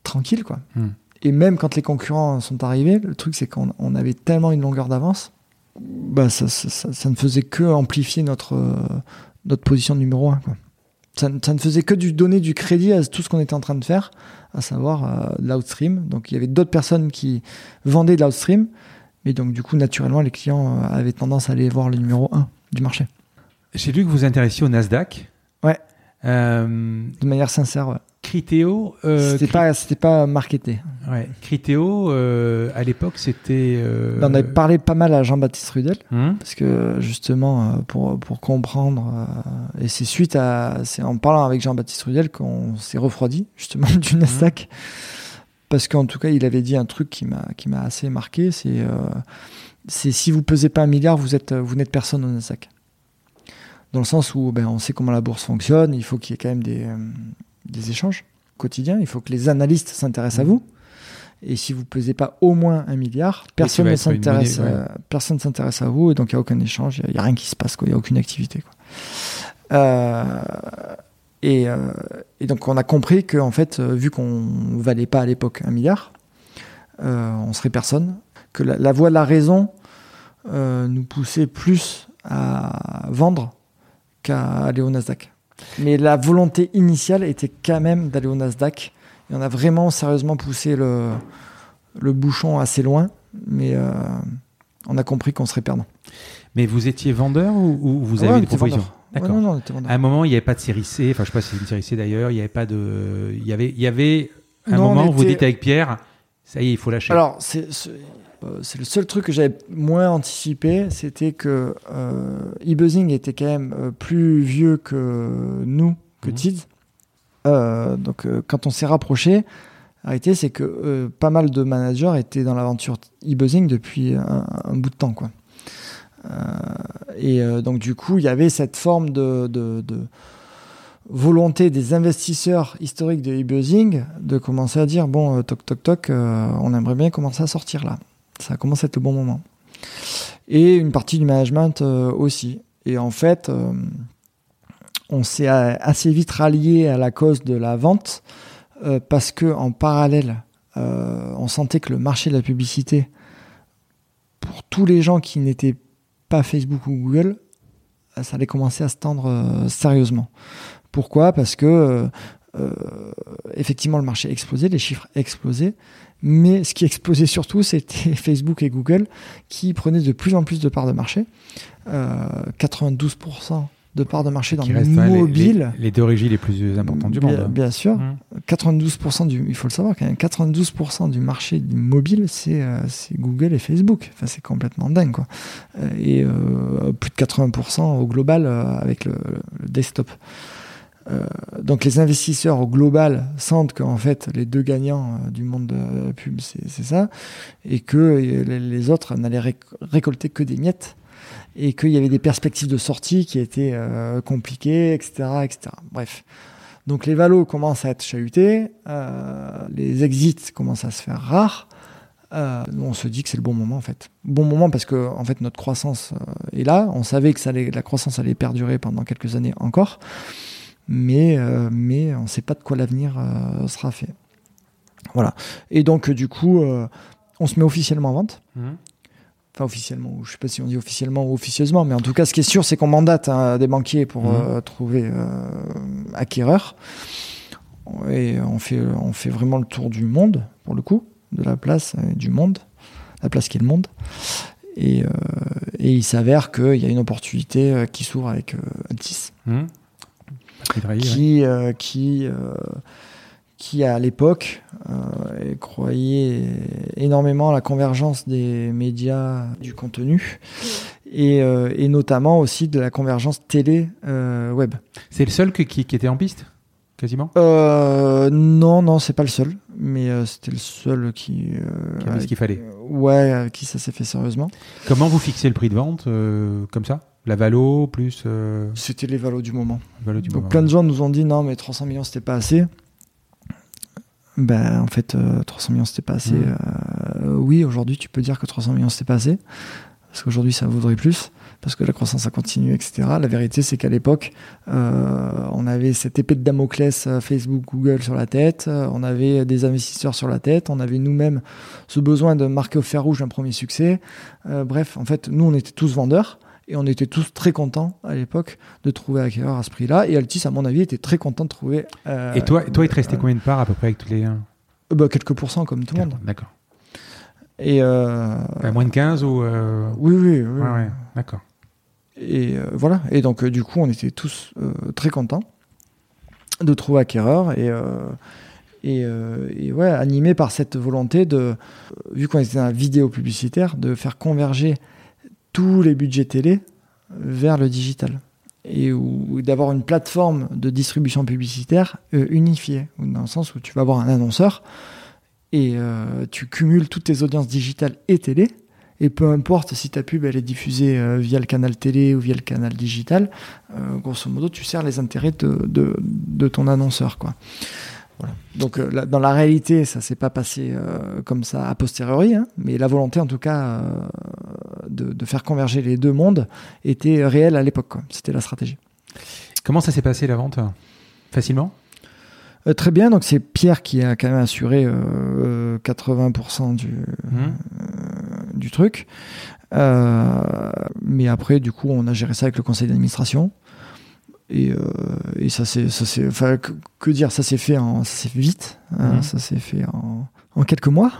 tranquilles. Quoi. Mm. Et même quand les concurrents sont arrivés, le truc c'est qu'on on avait tellement une longueur d'avance, bah ça, ne faisait que amplifier notre, euh, notre position numéro 1. Quoi. Ça, ça, ne faisait que du, donner du crédit à tout ce qu'on était en train de faire, à savoir euh, l'outstream. Donc il y avait d'autres personnes qui vendaient de l'outstream, mais donc du coup naturellement les clients euh, avaient tendance à aller voir le numéro 1 du marché. J'ai lu que vous vous intéressiez au Nasdaq. Euh, de manière sincère, ouais. Critéo. Euh, c'était pas, c'était pas marketé. Ouais. Critéo, euh, à l'époque, c'était. Euh... On avait parlé pas mal à Jean-Baptiste Rudel, hum parce que justement, pour, pour comprendre, et c'est suite à, c'est en parlant avec Jean-Baptiste Rudel qu'on s'est refroidi justement du Nasdaq, mmh. parce qu'en tout cas, il avait dit un truc qui m'a, qui m'a assez marqué, c'est, c'est si vous pesez pas un milliard, vous êtes, vous n'êtes personne au Nasdaq. Dans le sens où, ben, on sait comment la bourse fonctionne, il faut qu'il y ait quand même des des échanges quotidiens. Il faut que les analystes s'intéressent mmh. à vous. Et si vous ne pesez pas au moins un milliard, personne ne s'intéresse, ouais. euh, personne s'intéresse à vous, et donc il n'y a aucun échange, il n'y a, a, rien qui se passe, il n'y a aucune activité. Quoi. Euh, et, euh, et, donc on a compris que en fait, vu qu'on ne valait pas à l'époque un milliard, euh, on serait personne, que la, la voie de la raison euh, nous poussait plus à vendre qu'à aller au Nasdaq. Mais la volonté initiale était quand même d'aller au Nasdaq. Et on a vraiment sérieusement poussé le, le bouchon assez loin, mais euh, on a compris qu'on serait perdant. Mais vous étiez vendeur ou, ou vous avez ouais, des propositions? D'accord. Ouais, non, non, on. À un moment, il n'y avait pas de série C. Enfin, je sais pas si c'est une série C d'ailleurs. Il n'y avait pas de. Il y avait, il y avait un non, moment où vous dites avec Pierre, ça y est, il faut lâcher. Alors, c'est c'est le seul truc que j'avais moins anticipé, c'était que euh, e-buzzing était quand même euh, plus vieux que nous, que mmh. TIDS. Euh, donc quand on s'est rapproché, la réalité c'est que pas mal de managers étaient dans l'aventure e-buzzing depuis un, un, bout de temps. Quoi. et donc du coup, il y avait cette forme de, de, de volonté des investisseurs historiques de e-buzzing de commencer à dire bon, toc toc toc, on aimerait bien commencer à sortir là ça commence à être le bon moment. Et une partie du management euh, aussi. Et en fait, euh, on s'est assez vite rallié à la cause de la vente euh, parce que en parallèle, on sentait que le marché de la publicité, pour tous les gens qui n'étaient pas Facebook ou Google, ça allait commencer à se tendre sérieusement. Pourquoi? Parce que effectivement le marché explosait, les chiffres explosaient, mais ce qui explosait surtout, c'était Facebook et Google qui prenaient de plus en plus de parts de marché. Euh, 92% de parts de marché dans le mobile. Les, les, deux régies les plus importantes du bien, monde. Bien sûr. Mmh. 92% du, il faut le savoir quand même, 92% du marché du mobile, c'est euh, Google et Facebook. Enfin, c'est complètement dingue, quoi. Et euh, plus de 80% au global euh, avec le, le desktop. Euh, donc les investisseurs au global sentent qu'en fait les deux gagnants euh, du monde de pub c'est ça et que euh, les autres n'allaient réc récolter que des miettes et qu'il y avait des perspectives de sortie qui étaient compliquées etc etc bref donc les valos commencent à être chahutés les exits commencent à se faire rares on se dit que c'est le bon moment en fait. Bon moment parce que en fait notre croissance est là. On savait que ça allait, la croissance allait perdurer pendant quelques années encore mais, euh, mais on ne sait pas de quoi l'avenir euh, sera fait. Voilà. Et donc, du coup, euh, on se met officiellement en vente. Mmh. Enfin, officiellement, ou je sais pas si on dit officiellement ou officieusement, mais en tout cas, ce qui est sûr, c'est qu'on mandate hein, des banquiers pour Mhm. euh, trouver euh, acquéreur. Et on fait, on fait vraiment le tour du monde, pour le coup, de la place euh, du monde, la place qui est le monde. Et, euh, et il s'avère qu'il y a une opportunité euh, qui s'ouvre avec euh, Altis, Hum. Drahi, qui, euh, qui, euh, qui à l'époque euh, croyait énormément à la convergence des médias du contenu et, euh, et notamment aussi de la convergence télé-web. C'est le seul que- qui, qui était en piste, quasiment? Euh, non, non, c'est pas le seul, mais euh, c'était le seul qui. euh, Qui avait ce qu'il fallait. Ouais, avec qui ça s'est fait sérieusement. Comment vous fixez le prix de vente euh, comme ça? La valo plus euh, C'était les valos du moment. la valo du Donc moment. plein de gens nous ont dit non, mais 300 millions c'était pas assez. Ben en fait, euh, 300 millions c'était pas assez. Mhm. Euh, oui, aujourd'hui tu peux dire que 300 millions c'était pas assez. Parce qu'aujourd'hui ça vaudrait plus. Parce que la croissance a continué, etc. La vérité c'est qu'à l'époque, euh, on avait cette épée de Damoclès euh, Facebook, Google sur la tête. euh, on avait des investisseurs sur la tête. On avait nous-mêmes ce besoin de marquer au fer rouge un premier succès. Euh, bref, en fait, nous on était tous vendeurs. Et on était tous très contents à l'époque de trouver acquéreur à ce prix-là. Et Altis, à mon avis, était très content de trouver. euh, Et toi, toi, il te restait euh, combien de parts à peu près avec tous les. euh, bah, Quelques pourcents, comme tout le monde. D'accord. Et euh, À moins de 15 ou. euh, oui, oui, oui. Ouais, ouais, d'accord. Et euh, voilà. Et donc, du coup, on était tous très contents de trouver acquéreur. Et, et, et ouais, animés par cette volonté de, vu qu'on était dans la vidéo publicitaire, de faire converger tous les budgets télé vers le digital. Et ou, d'avoir une plateforme de distribution publicitaire euh, unifiée, dans le sens où tu vas avoir un annonceur et euh, tu cumules toutes tes audiences digitales et télé. Et peu importe si ta pub elle est diffusée euh, via le canal télé ou via le canal digital, grosso modo, tu sers les intérêts de, de, de ton annonceur. Quoi. Voilà. Donc euh, là, dans la réalité, ça s'est pas passé euh, comme ça a posteriori, hein, mais la volonté en tout cas euh, de, de faire converger les deux mondes était réelle à l'époque. C'était la stratégie. Comment ça s'est passé la vente? Facilement? Euh, très bien, donc c'est Pierre qui a quand même assuré euh, 80% du, Hum. du truc. Euh, mais après, du coup, on a géré ça avec le conseil d'administration. Et, euh, et ça c'est ça c'est enfin que, que dire ça s'est fait en ça s'est fait vite hein, Mhm. ça s'est fait en, en quelques mois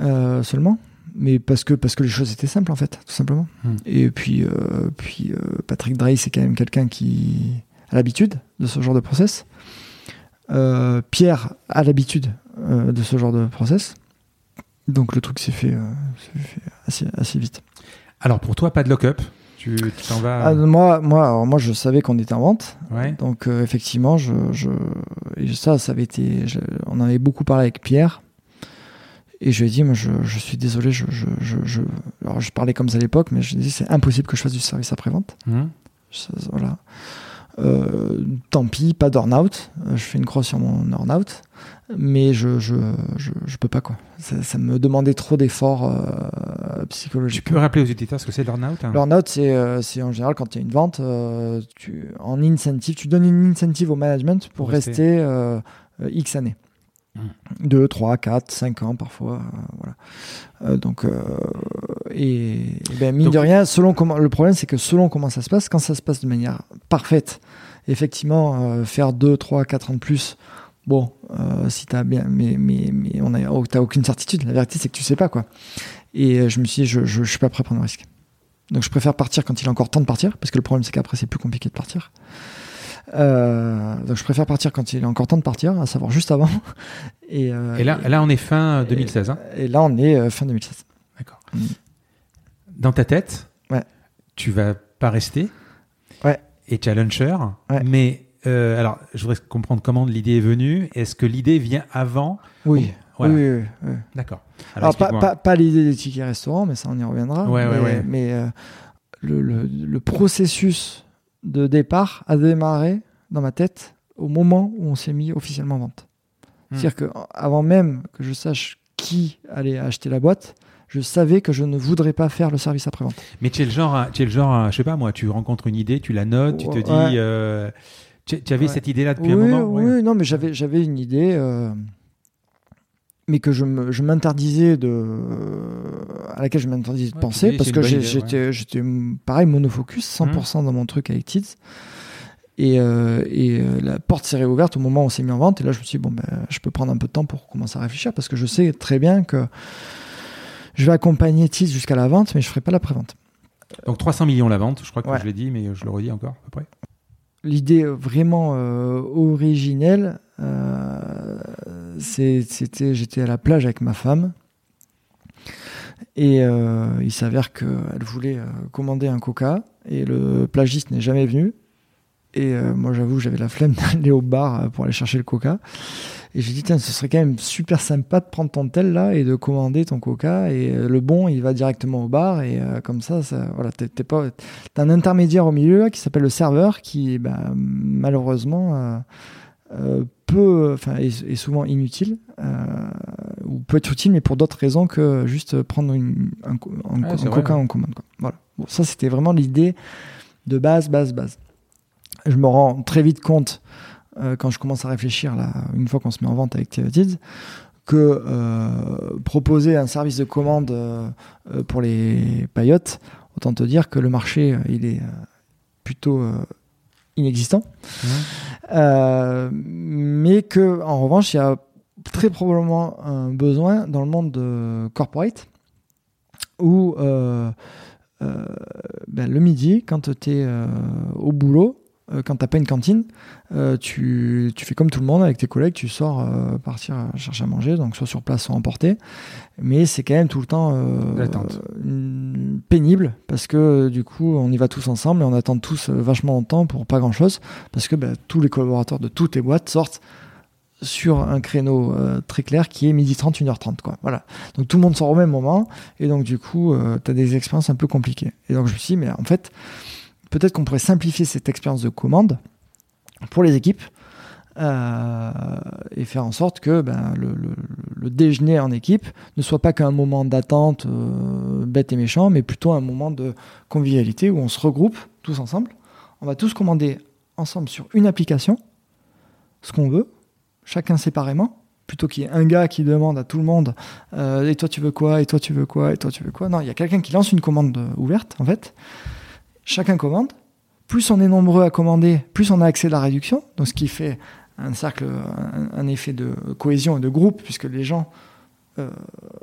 euh, seulement. Mais parce que parce que les choses étaient simples en fait tout simplement. Mhm. et puis euh, puis euh, Patrick Drahi c'est quand même quelqu'un qui a l'habitude de ce genre de process. Euh, Pierre a l'habitude de ce genre de process. Donc le truc s'est fait, s'est fait assez, assez vite. Alors pour toi, pas de lock-up? Tu t'en vas ah, moi, moi, alors moi, je savais qu'on était en vente. Ouais. Donc, euh, effectivement, je, je, et ça, ça avait été. je- on en avait beaucoup parlé avec Pierre. Et je lui ai dit, moi, je, je suis désolé, je, je, alors, je parlais comme ça à l'époque, mais je lui ai dit, c'est impossible que je fasse du service après-vente. Ça, Voilà. Euh, tant pis, pas d'earn-out. Euh, Je fais une croix sur mon earn-out. Mais je, je, je, je peux pas, quoi. Ça, ça me demandait trop d'efforts euh, Tu psychologiques. peux rappeler aux auditeurs ce que c'est l'earn-out hein L'earn-out, c'est euh, c'est en général quand il y a une vente, euh, tu, en incentive, tu donnes une incentive au management pour Pour rester. rester euh, euh, X années. Hmm. 2, 3, 4, 5 ans parfois. euh, voilà. Euh, donc, euh, et, et ben, mine Donc- de rien, selon comment, le problème, c'est que selon comment ça se passe, quand ça se passe de manière parfaite, effectivement, euh, faire 2, 3, 4 ans de plus, bon, euh, si t'as bien, mais, mais, mais on a, t'as aucune certitude. La vérité, c'est que tu sais pas, quoi. Et euh, je me suis dit, je, je, je suis pas prêt à prendre le risque. Donc je préfère partir quand il est encore temps de partir, parce que le problème c'est qu'après c'est plus compliqué de partir. Euh, donc je préfère partir quand il est encore temps de partir, à savoir juste avant. Et, euh, Et là, là, on est fin 2016. Hein et là on est euh, fin 2016. D'accord. Dans ta tête, Ouais. tu vas pas rester. Ouais. Et challenger. Ouais. Mais alors, je voudrais comprendre comment l'idée est venue. Est-ce que l'idée vient avant Oui. Voilà. Oui, oui, oui. D'accord. Alors, Alors, pas, pas, pas l'idée des tickets restaurants, mais ça on y reviendra. Ouais, mais ouais. mais, euh, le, le, le processus de départ a démarré dans ma tête au moment où on s'est mis officiellement en vente. Hmm. C'est-à-dire qu'avant même que je sache qui allait acheter la boîte, je savais que je ne voudrais pas faire le service après-vente. Mais tu es le genre, tu es le genre, je sais pas moi, tu rencontres une idée, tu la notes, tu te Ouais. dis, euh, tu, tu avais Ouais. cette idée-là depuis oui, un moment. oui, ouais. non, mais j'avais, j'avais une idée. euh, mais que je m'interdisais de à laquelle je m'interdisais de Ouais, penser parce que j'étais pareil monofocus 100% Mmh. dans mon truc avec Tids et, euh, et euh, la porte s'est réouverte au moment où on s'est mis en vente et là je me suis dit bon ben je peux prendre un peu de temps pour commencer à réfléchir parce que je sais très bien que je vais accompagner Tids jusqu'à la vente mais je ferai pas la prévente Donc 300 millions la vente, je crois que Ouais. je l'ai dit, mais je le redis encore à peu près. l'idée vraiment euh, originelle, euh, c'est- c'était j'étais à la plage avec ma femme et euh, il s'avère qu'elle voulait euh, commander un coca et le plagiste n'est jamais venu. Et euh, moi, j'avoue, j'avais la flemme d'aller au bar euh, pour aller chercher le coca. Et j'ai dit, tiens, ce serait quand même super sympa de prendre ton tel là et de commander ton coca. Et euh, le bon, il va directement au bar. Et euh, comme ça, voilà, t'es pas, t'as un intermédiaire au milieu là, qui s'appelle le serveur qui, bah, malheureusement, euh, peut, enfin, est, est souvent inutile euh, ou peut être utile, mais pour d'autres raisons que juste prendre une, un, un, coca en commande. Quoi. Voilà. Bon, ça, c'était vraiment l'idée de base, base, base. Je me rends très vite compte euh, quand je commence à réfléchir là, une fois qu'on se met en vente avec Tids, que euh, proposer un service de commande pour les paillotes, autant te dire que le marché il est plutôt inexistant. Mais que en revanche, il y a très probablement un besoin dans le monde de corporate où euh, euh, ben, le midi, quand tu es au boulot, euh, quand t'as pas une cantine, euh, tu, tu fais comme tout le monde avec tes collègues, tu sors euh, partir chercher à manger, donc soit sur place, soit emporté. Mais c'est quand même tout le temps euh, pénible parce que euh, du coup, on y va tous ensemble et on attend tous vachement longtemps pour pas grand chose parce que ben, tous les collaborateurs de toutes les boîtes sortent sur un créneau euh, très clair qui est midi 30, 1h30. Quoi. Voilà. Donc tout le monde sort au même moment et donc du coup, euh, tu as des expériences un peu compliquées. Et donc je me suis dit, mais en fait, peut-être qu'on pourrait simplifier cette expérience de commande pour les équipes euh, et faire en sorte que ben, le, déjeuner en équipe ne soit pas qu'un moment d'attente euh, bête et méchant, mais plutôt un moment de convivialité où on se regroupe tous ensemble. On va tous commander ensemble sur une application ce qu'on veut, chacun séparément, plutôt qu'il y ait un gars qui demande à tout le monde euh, et toi tu veux quoi, et toi tu veux quoi, et toi tu veux quoi? Non, il y a quelqu'un qui lance une commande ouverte en fait. Chacun commande. Plus on est nombreux à commander, plus on a accès à la réduction. Donc ce qui fait un cercle, un, un effet de cohésion et de groupe, puisque les gens euh,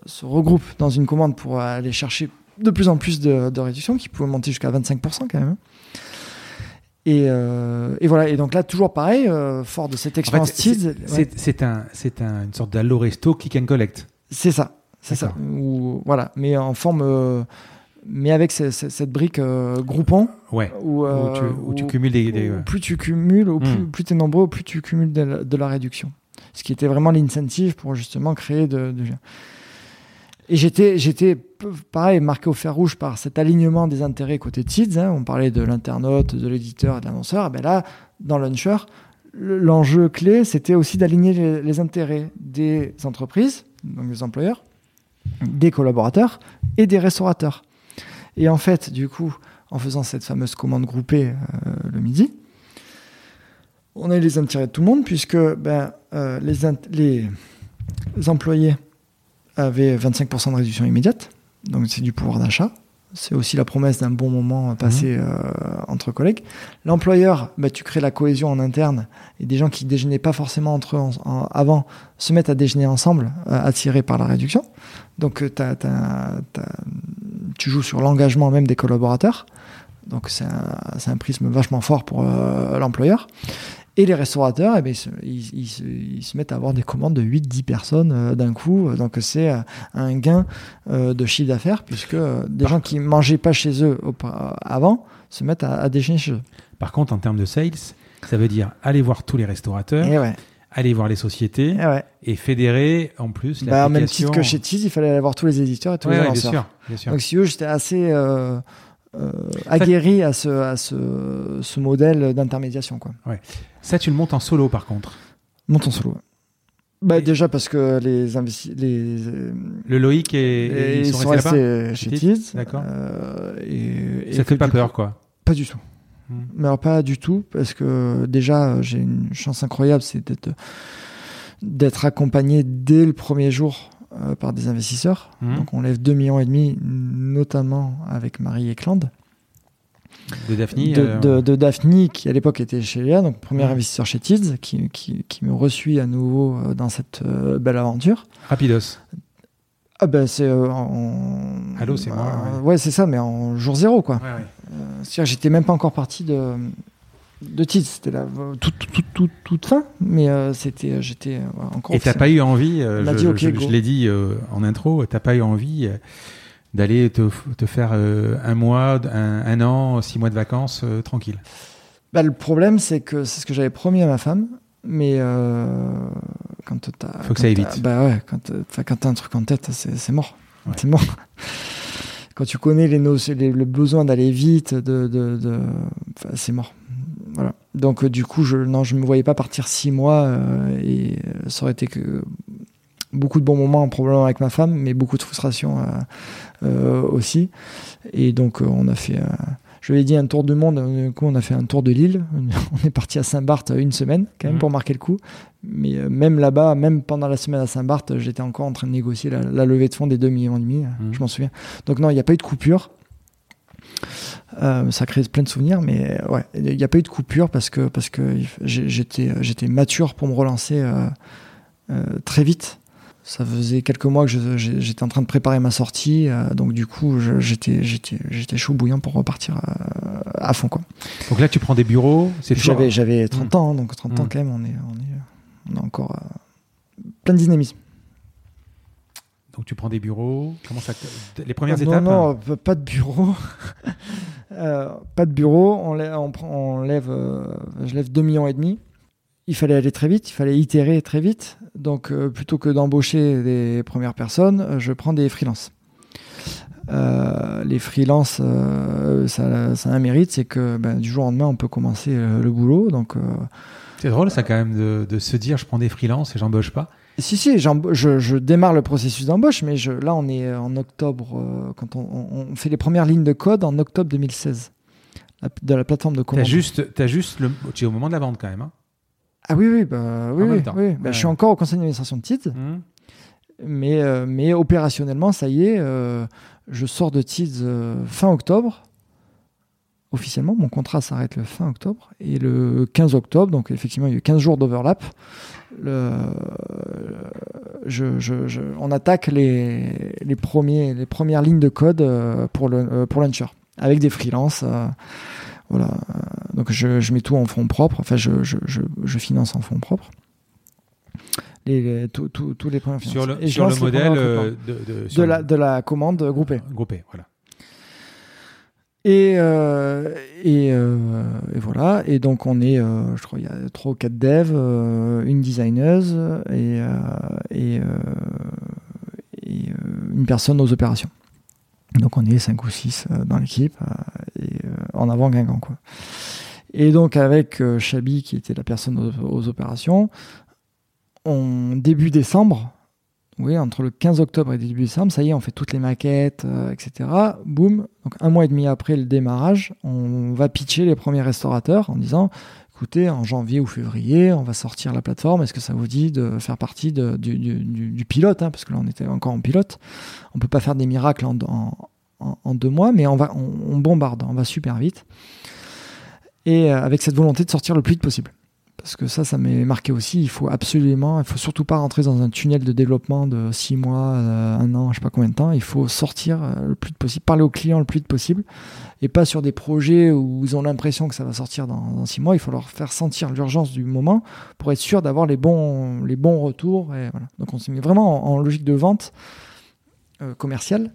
se regroupent dans une commande pour aller chercher de plus en plus de, de réduction, qui peut monter jusqu'à 25% quand même. Et, euh, et voilà. Et donc là, toujours pareil, euh, fort de cette En fait, expérience c'est- Tids, ouais. c'est c'est un, c'est un- une sorte d'allo resto click and collect. C'est ça, c'est ça. Ou voilà, mais en forme, euh, mais avec ce- ce- cette brique euh, groupon Ouais. où, euh, où, tu, où tu où- cumules des. plus tu cumules, plus, Mm. plus tu es nombreux, plus tu cumules de la, de la réduction. Ce qui était vraiment l'incentive pour justement créer de. Et j'étais, j'étais pareil, marqué au fer rouge par cet alignement des intérêts côté Tids. hein. On parlait de l'internaute, de l'éditeur et de l'annonceur. Et ben là, dans Launcher, le- l'enjeu clé, c'était aussi d'aligner les, les intérêts des entreprises, donc des employeurs, des collaborateurs et des restaurateurs. Et en fait, du coup, en faisant cette fameuse commande groupée euh, le midi, on a eu les intérêts de tout le monde puisque ben, euh, les, employés avaient 25% de réduction immédiate, donc c'est du pouvoir d'achat. C'est aussi la promesse d'un bon moment passé euh, entre collègues. L'employeur, ben, tu crées la cohésion en interne et des gens qui déjeunaient pas forcément entre eux en- en- avant se mettent à déjeuner ensemble, euh, attirés par la réduction. Donc euh, tu joues sur l'engagement même des collaborateurs. Donc c'est un, prisme vachement fort pour euh, l'employeur. Et les restaurateurs, eh ben, ils, se, ils- ils se- ils se mettent à avoir des commandes de 8-10 personnes euh, d'un coup. Donc c'est euh, un gain euh, de chiffre d'affaires puisque des gens qui mangeaient pas chez eux avant se mettent à, à déjeuner chez eux. Par contre, en termes de sales, ça veut dire aller voir tous les restaurateurs, Et ouais, aller voir les sociétés et ouais. et fédérer en plus Bah, même titre que chez Tease, il fallait aller voir tous les éditeurs et tous Ouais, les ouais, bien sûr, bien sûr. Donc si eux, j'étais assez euh, euh, aguerri à ce, à ce, ce modèle d'intermédiation. quoi. Ça, tu le montes en solo par contre. Monte en solo. Bah, Et- déjà parce que les euh, Le Loïc et, et ils ils sont, restés restés chez. D'accord. euh, et, et Ça te fait pas peur, coup- quoi. Pas du tout. Hmm. Mais alors, pas du tout, parce que déjà, j'ai une chance incroyable, c'est d'être d'être accompagné dès le premier jour euh, par des investisseurs. Mhm. Donc on lève 2 millions et demi, notamment avec Marie Eklund. De Daphne. de, euh, de, de Daphne, qui à l'époque était chez Léa, donc premier Mhm. investisseur chez Tids, qui, qui, qui me reçut à nouveau euh, dans cette belle aventure. Rapidos. Ah ben c'est euh, en... Allô, c'est moi, Euh, ouais, c'est ça, mais en jour zéro, quoi. Ouais, ouais. Euh, j'étais même pas encore parti de de Tids, c'était la euh, toute, toute, toute, toute fin, mais euh, c'était, j'étais euh, voilà, encore. Et t'as pas eu envie, euh, je, l'ai dit euh, en intro, t'as pas eu envie euh, d'aller te, te faire euh, un mois, un, un an, six mois de vacances euh, tranquille? Bah, le problème, c'est que c'est ce que j'avais promis à ma femme, mais euh, quand t'as. Faut que ça aille vite. Bah ouais, quand, euh, t'as un truc en tête, c'est c'est mort. Ouais. C'est mort. quand tu connais les, les- le besoin d'aller vite, de, de, c'est mort. Voilà. Donc euh, du coup, je non, je me voyais pas partir six mois euh, et euh, ça aurait été que beaucoup de bons moments probablement avec ma femme, mais beaucoup de frustration aussi. Et donc on a fait, je lui ai dit un tour du monde. Du coup, on a fait un tour de l'île. On est parti à Saint-Barth une semaine quand même Mhm. pour marquer le coup. Mais euh, même là-bas, même pendant la semaine à Saint-Barth, j'étais encore en train de négocier la, la levée de fonds des 2 millions et demi. Mhm. Je m'en souviens. Donc non, il n'y a pas eu de coupure. Euh, ça crée plein de souvenirs, mais euh, ouais, il n'y a pas eu de coupure parce que parce que j'ai- j'étais j'étais mature pour me relancer euh, euh, très vite. Ça faisait quelques mois que j'étais en train de préparer ma sortie, euh, donc du coup j'étais j'étais j'étais chaud bouillant pour repartir euh, à fond quoi. Donc là, tu prends des bureaux, c'est J'avais j'avais 30 ans, hein, donc 30 ans Mm. quand même, on est on est on est encore euh, plein de dynamisme. Donc tu prends des bureaux. Comment ça Les premières non, étapes. Non, euh, pas de bureau. Euh, pas de bureau. On lève, on prend, on lève euh, je lève 2 millions et demi. Il fallait aller très vite, il fallait itérer très vite. Donc, euh, plutôt que d'embaucher des premières personnes, je prends des freelances. Les freelances, ça, ça a un mérite, c'est que ben, du jour au lendemain, on peut commencer le boulot. Donc, C'est drôle, ça quand même de, de se dire, je prends des freelances et j'embauche pas. Si, si, je, je démarre le processus d'embauche, mais je, là, on est en octobre, euh, quand on, on- fait les premières lignes de code en octobre 2016, la- de la plateforme de commande. juste, t'as juste le, tu es au moment de la vente quand même. Hein. Ah oui, oui, bah, oui, oui. Bah. Je suis encore au conseil d'administration de TID, Hum. mais, euh, mais opérationnellement, ça y est, euh, je sors de euh, fin octobre. Officiellement, mon contrat s'arrête le fin octobre. Et le 15 octobre, donc effectivement, il y a eu 15 jours d'overlap. Le, je, je- je- on attaque les, les, premiers, les premières lignes de code euh, pour, le, euh, pour Launcher, avec des freelances. euh, voilà. Donc je, mets tout en fonds propres, enfin je, finance en fonds propres. Les, tous les premiers Sur le, Et sur le modèle de, la, de la commande groupée. groupé, voilà. Et, euh, et, euh, et voilà. Et donc, on est, euh, je crois, il y a trois ou quatre devs, euh, une designeuse et, euh, et, euh, et, une personne aux opérations. Donc, on est cinq ou six euh, dans l'équipe et en avant Guingamp, quoi. Et donc, avec Chabi, qui était la personne aux, aux opérations, on, début décembre, oui, entre le 15 octobre et début décembre, ça y est, on fait toutes les maquettes, euh, etc. Boum. Donc un mois et demi après le démarrage, on va pitcher les premiers restaurateurs en disant, écoutez, en janvier ou février, on va sortir la plateforme. Est-ce que ça vous dit de faire partie du, pilote hein, Parce que là, on était encore en pilote. On peut pas faire des miracles en, deux mois, mais on va, on bombarde, on va super vite. Et euh, avec cette volonté de sortir le plus vite possible. Parce que ça, ça m'est marqué aussi. Il faut absolument, il faut surtout pas rentrer dans un tunnel de développement de six mois, euh, un an, je sais pas combien de temps. Il faut sortir euh, le plus vite possible, parler aux clients le plus vite possible, et pas sur des projets où ils ont l'impression que ça va sortir dans, dans six mois. Il faut leur faire sentir l'urgence du moment pour être sûr d'avoir les bons, les bons retours. Donc on s'est mis vraiment en, logique de vente euh, commerciale.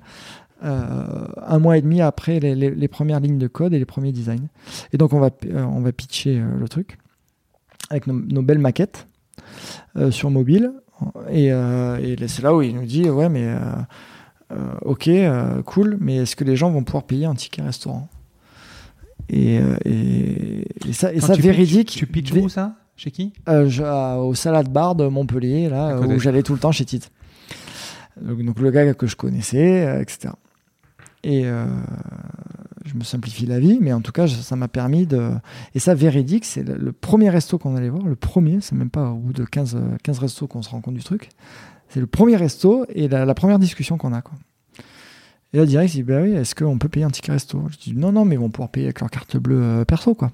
un mois et demi après les, les- premières lignes de code et les premiers designs. Et donc on va, on va pitcher le truc avec nos, nos belles maquettes euh, sur mobile. Et, euh, et c'est là où il nous dit ouais mais euh, ok cool mais est-ce que les gens vont pouvoir payer un ticket restaurant? Et, et, et ça, et Quand ça tu véridique. pitches- Tu pitches où ça? Chez qui? Euh, je- au Salad Bar de Montpellier, là, où j'allais tout le temps chez Tite. Donc, donc le gars que je connaissais, euh, etc. Et je me simplifie la vie, mais en tout cas, ça m'a permis de. Et ça, véridique, c'est le, premier resto qu'on allait voir, le premier, c'est même pas au bout de 15, 15 restos qu'on se rend compte du truc. C'est le premier resto et la, première discussion qu'on a. Quoi. Et là, direct, il dit bah oui, est-ce qu'on peut payer un ticket resto? Je dis non, non, mais ils vont pouvoir payer avec leur carte bleue euh, perso. quoi.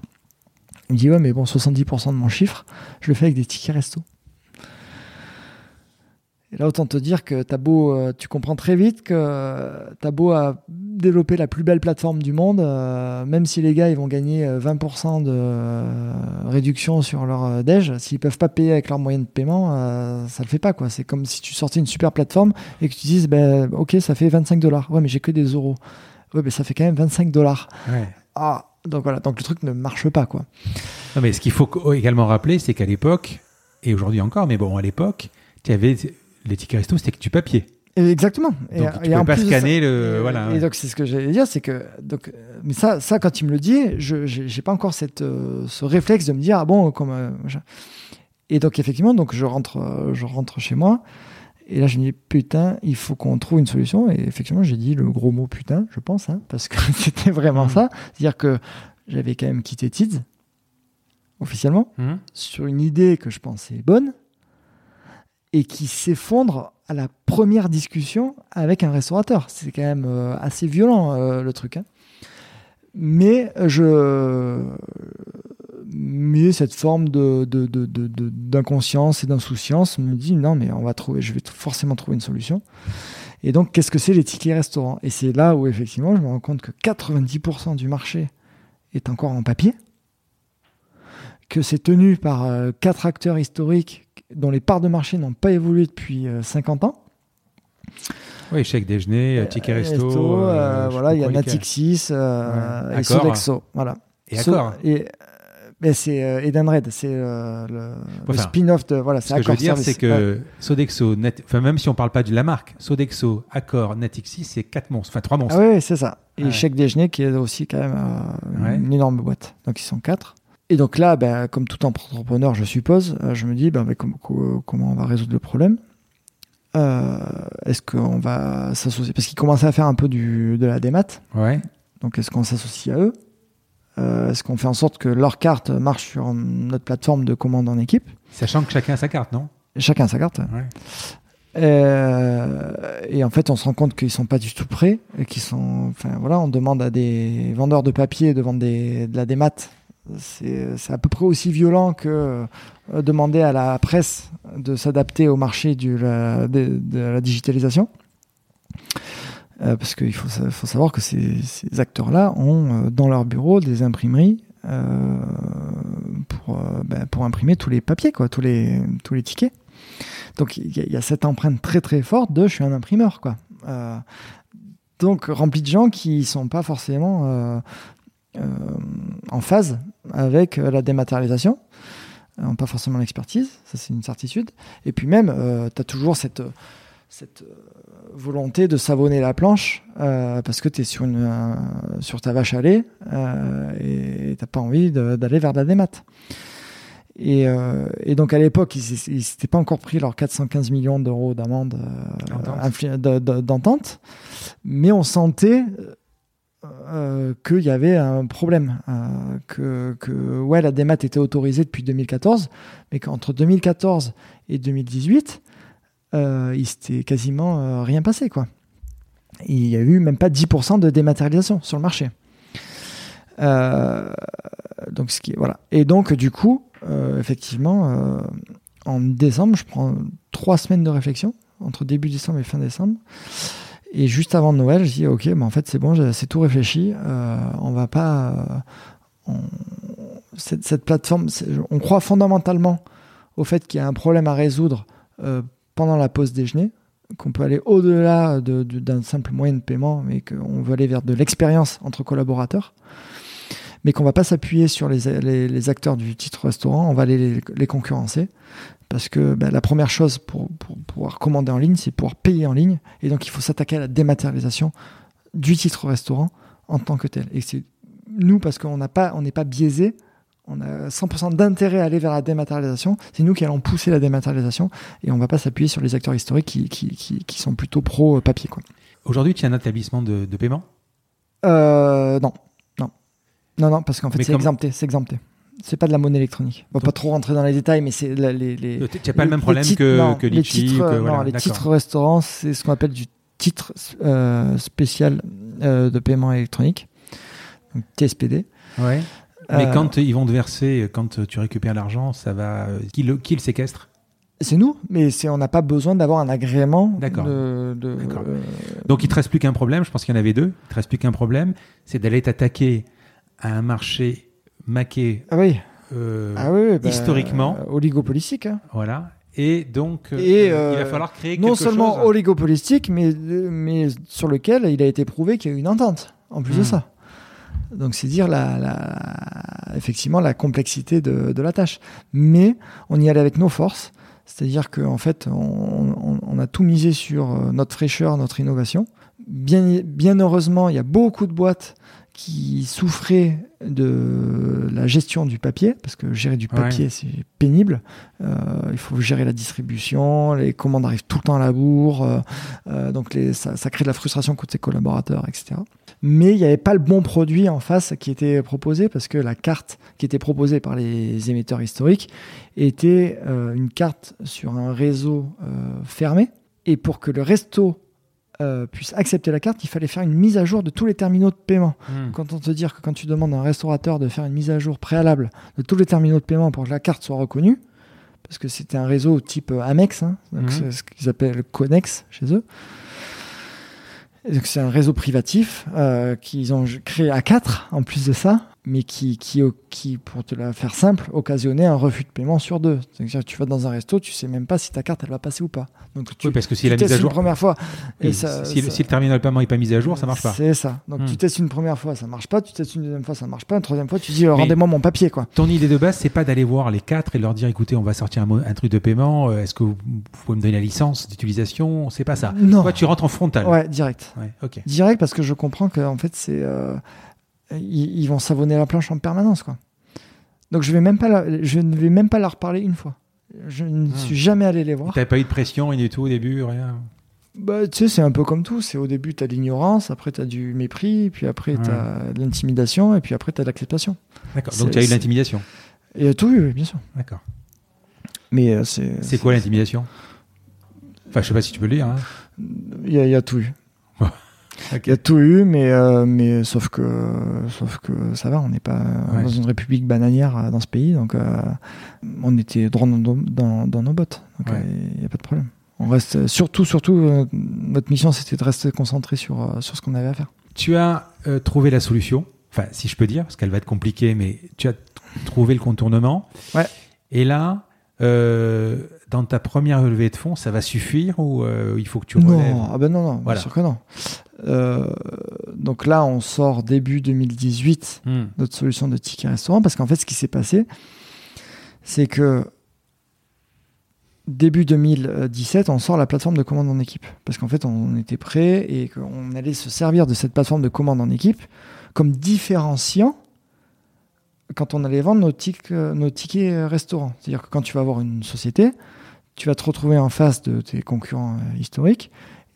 Il me dit ouais, mais bon, 70% de mon chiffre, je le fais avec des tickets resto. Et là, autant te dire que as beau, euh, tu comprends très vite que tu as beau à développer la plus belle plateforme du monde, euh, même si les gars ils vont gagner 20% euh, de réduction sur leur déj, s'ils peuvent pas payer avec leur moyen de paiement, ça le fait pas quoi. C'est comme si tu sortais une super plateforme et que tu dises, ben ok, ça fait 25 dollars. Ouais, mais j'ai que des euros. Ouais, mais ça fait quand même 25 dollars. Ah, donc voilà, donc le truc ne marche pas quoi. Non, mais ce qu'il faut également rappeler, c'est qu'à l'époque, et aujourd'hui encore, mais bon, à l'époque, tu avais les tickets resto, c'était que du papier. Exactement. Donc, et, tu pas scanner le. voilà. Et donc, c'est ce que j'allais dire, c'est que. Donc, mais ça, ça, quand il me le dit, je n'ai pas encore cette, euh, ce réflexe de me dire, ah bon, comme. Euh, et donc, effectivement, donc, je, rentre, euh, je rentre chez moi. Et là, je me dis, putain, il faut qu'on trouve une solution. Et effectivement, j'ai dit le gros mot putain, je pense, hein, parce que c'était vraiment mmh. ça. C'est-à-dire que j'avais quand même quitté Tids, officiellement, mmh. sur une idée que je pensais bonne et qui s'effondre à la première discussion avec un restaurateur. C'est quand même euh, assez violent euh, le truc. Hein. Mais je mais cette forme de, d'inconscience et d'insouciance me dit non mais on va trouver je vais forcément trouver une solution et donc qu'est-ce que c'est les tickets restaurants? Et c'est là où effectivement je me rends compte que 90% du marché est encore en papier que c'est tenu par euh, quatre acteurs historiques dont les parts de marché n'ont pas évolué depuis 50 euh, ans. Oui, chèque déjeuner, euh, ticket resto. Euh, voilà, il y a Natixis et Sodexo. Voilà. Et Accor. Et, c'est Edenred, c'est le, spin-off de voilà. Ce que je veux dire, c'est que Sodexo, enfin même si on parle pas de la marque, Sodexo, Accor, Natixis, c'est quatre monstres, enfin trois monstres. Ah oui, c'est ça. Et chèque déjeuner qui est aussi quand même une énorme boîte. Donc ils sont quatre. Et donc là, ben, comme tout entrepreneur, je suppose, euh, je me dis ben, comment on va résoudre le problème? Euh, Est-ce qu'on va s'associer? Parce qu'ils commençaient à faire un peu du, de la démat. Ouais. Donc est-ce qu'on s'associe à eux? Euh, Est-ce qu'on fait en sorte que leur carte marche sur notre plateforme de commande en équipe? Sachant que chacun a sa carte, non? Chacun a sa carte. Ouais. et en fait, on se rend compte qu'ils sont pas du tout prêts qu'ils sont. Enfin voilà, on demande à des vendeurs de papier de vendre des, de la démat c'est à peu près aussi violent que euh, demander à la presse de s'adapter au marché de, la digitalisation. Euh, parce qu'il faut, savoir que ces, acteurs-là ont euh, dans leur bureau des imprimeries pour, ben, pour imprimer tous les papiers, tous, les, tickets. Donc il y, a cette empreinte très très forte de je suis un imprimeur. Donc rempli de gens qui sont pas forcément en phase avec euh, la dématérialisation n'ont pas forcément l'expertise, ça c'est une certitude. Et puis même, euh, tu as toujours cette, cette volonté de savonner la planche parce que tu es sur, une, sur ta vache à lait et tu pas envie d'aller vers la démat. Et, et, donc à l'époque, ils ne s'étaient pas encore pris leurs 415 millions d'euros d'amende d'entente, mais on sentait euh, qu'il y avait un problème, euh, que, ouais, la démat était autorisée depuis 2014, mais qu'entre 2014 et 2018, euh, il s'était quasiment euh, rien passé. Quoi. Il n'y a eu même pas 10% de dématérialisation sur le marché. donc, voilà. Et donc, du coup, effectivement, en décembre, je prends trois semaines de réflexion, entre début décembre et fin décembre. Et juste avant Noël, je dis ok, mais en fait c'est bon, c'est tout réfléchi. Euh, on va pas. Euh, cette, plateforme, on croit fondamentalement au fait qu'il y a un problème à résoudre euh, pendant la pause déjeuner, qu'on peut aller au-delà d'un simple moyen de paiement, mais qu'on veut aller vers de l'expérience entre collaborateurs, mais qu'on va pas s'appuyer sur les, acteurs du titre restaurant, on va aller les concurrencer. Parce que ben, la première chose pour, pouvoir commander en ligne, c'est pouvoir payer en ligne. Et donc, il faut s'attaquer à la dématérialisation du titre restaurant en tant que tel. Et c'est nous, parce qu'on n'est pas, pas biaisé, on a 100% d'intérêt à aller vers la dématérialisation. C'est nous qui allons pousser la dématérialisation et on ne va pas s'appuyer sur les acteurs historiques qui, qui, sont plutôt pro-papier. Aujourd'hui, tu as un établissement de, paiement? Euh, non, non, non, parce qu'en fait Mais c'est comme- exempté, c'est exempté. C'est pas de la monnaie électronique. On va Donc- pas trop rentrer dans les détails, mais c'est les, les, Tu n'as pas le même les problème titres- que, non, que les Litchi. titres, non, les titres restaurants, c'est ce qu'on appelle du titre euh, spécial euh, de paiement électronique, donc TSPD. Ouais. Mais Euh, quand ils vont te verser, quand tu récupères l'argent, ça va. Qui le, qui le séquestre? C'est nous, mais on n'a pas besoin d'avoir un agrément. D'accord. De, de- D'accord. Donc il te reste plus qu'un problème, je pense qu'il y en avait deux. Il te reste plus qu'un problème, c'est d'aller t'attaquer à un marché maqué ah oui, euh, ah oui, bah, historiquement. oligopolistique. hein. Voilà. Et donc, euh, il va euh, falloir créer Non quelque seulement chose. oligopolistique, mais, mais sur lequel il a été prouvé qu'il y a eu une entente, en plus de Hmm. ça. Donc c'est dire la, la- effectivement la complexité de, de la tâche. Mais on y allait avec nos forces, c'est-à-dire qu'en fait on, on- on a tout misé sur notre fraîcheur, notre innovation. Bien, bien heureusement, il y a beaucoup de boîtes qui souffraient de la gestion du papier, parce que gérer du papier, c'est pénible. Euh, il faut gérer la distribution, les commandes arrivent tout le temps à la bourre, euh, euh, donc les, ça, ça crée de la frustration côté collaborateurs, etc. Mais il n'y avait pas le bon produit en face qui était proposé, parce que la carte qui était proposée par les émetteurs historiques était euh, une carte sur un réseau fermé, et pour que le resto euh, puisse accepter la carte, il fallait faire une mise à jour de tous les terminaux de paiement. Hmm. Quand on te dit que quand tu demandes à un restaurateur de faire une mise à jour préalable de tous les terminaux de paiement pour que la carte soit reconnue, parce que c'était un réseau type euh, Amex, hein, donc Mhm. c'est ce qu'ils appellent le Connex chez eux. Et donc c'est un réseau privatif euh, qu'ils ont créé à 4 en plus de ça, mais qui, qui, qui, pour te la faire simple, occasionnait un refus de paiement sur deux. C'est-à-dire que tu vas dans un resto, tu sais même pas si ta carte elle va passer ou pas. Donc tu, Oui, parce que si la mise à une jour. première fois. Et ça- si, ça- si le terminal de paiement n'est pas mis à jour, ça marche pas. C'est ça. Donc Hmm. tu testes une première fois, ça marche pas. Tu testes une deuxième fois, ça marche pas. Une troisième fois, tu dis rendez-moi mon papier, quoi. Ton idée de base, c'est pas d'aller voir les quatre et leur dire écoutez, on va sortir un, truc de paiement, euh, est-ce que vous, vous pouvez me donner la licence d'utilisation? C'est pas ça. Non. Toi, tu rentres en frontal. Ouais, direct. Ouais, ok. Direct parce que je comprends que en fait c'est euh, ils, ils vont savonner la planche en permanence, quoi. Donc je vais même pas, la- je ne vais même pas leur parler une fois. Je ne Hmm. suis jamais allé les voir. T'avais pas eu de pression, rien du tout au début, rien? Bah, tu sais, c'est un peu comme tout. C'est au début, tu as l'ignorance, après, tu as du mépris, puis après, Ouais. tu as l'intimidation, et puis après, tu as l'acceptation. D'accord. Donc tu as eu l'intimidation? Et tout, oui, bien sûr. D'accord. Mais euh, c'est. C'est quoi l'intimidation? Enfin, je sais pas si tu peux le dire. hein. Y, il y a tout eu. Il y a tout eu, mais, euh, mais sauf, que, sauf que ça va, on n'est pas Ouais. dans une république bananière euh, dans ce pays, donc euh, on était droit dans, nos- dans, dans nos bottes. Il n'y a pas de problème. On reste, surtout, surtout, notre mission c'était de rester concentré sur, sur ce qu'on avait à faire. Tu as euh, trouvé la solution, enfin, si je peux dire, parce qu'elle va être compliquée, mais tu as trouvé le contournement. Ouais. Et là, euh, dans ta première levée de fonds, ça va suffire ou euh, il faut que tu Non, relèves ah ben non, non, Voilà. bien sûr que non. Euh, donc là, on sort début 2018 Hmm. notre solution de ticket restaurant parce qu'en fait, ce qui s'est passé, c'est que début 2017, on sort la plateforme de commande en équipe parce qu'en fait, on était prêt et qu'on allait se servir de cette plateforme de commande en équipe comme différenciant quand on allait vendre nos, tic- nos tickets restaurants. C'est-à-dire que quand tu vas avoir une société, tu vas te retrouver en face de tes concurrents euh, historiques.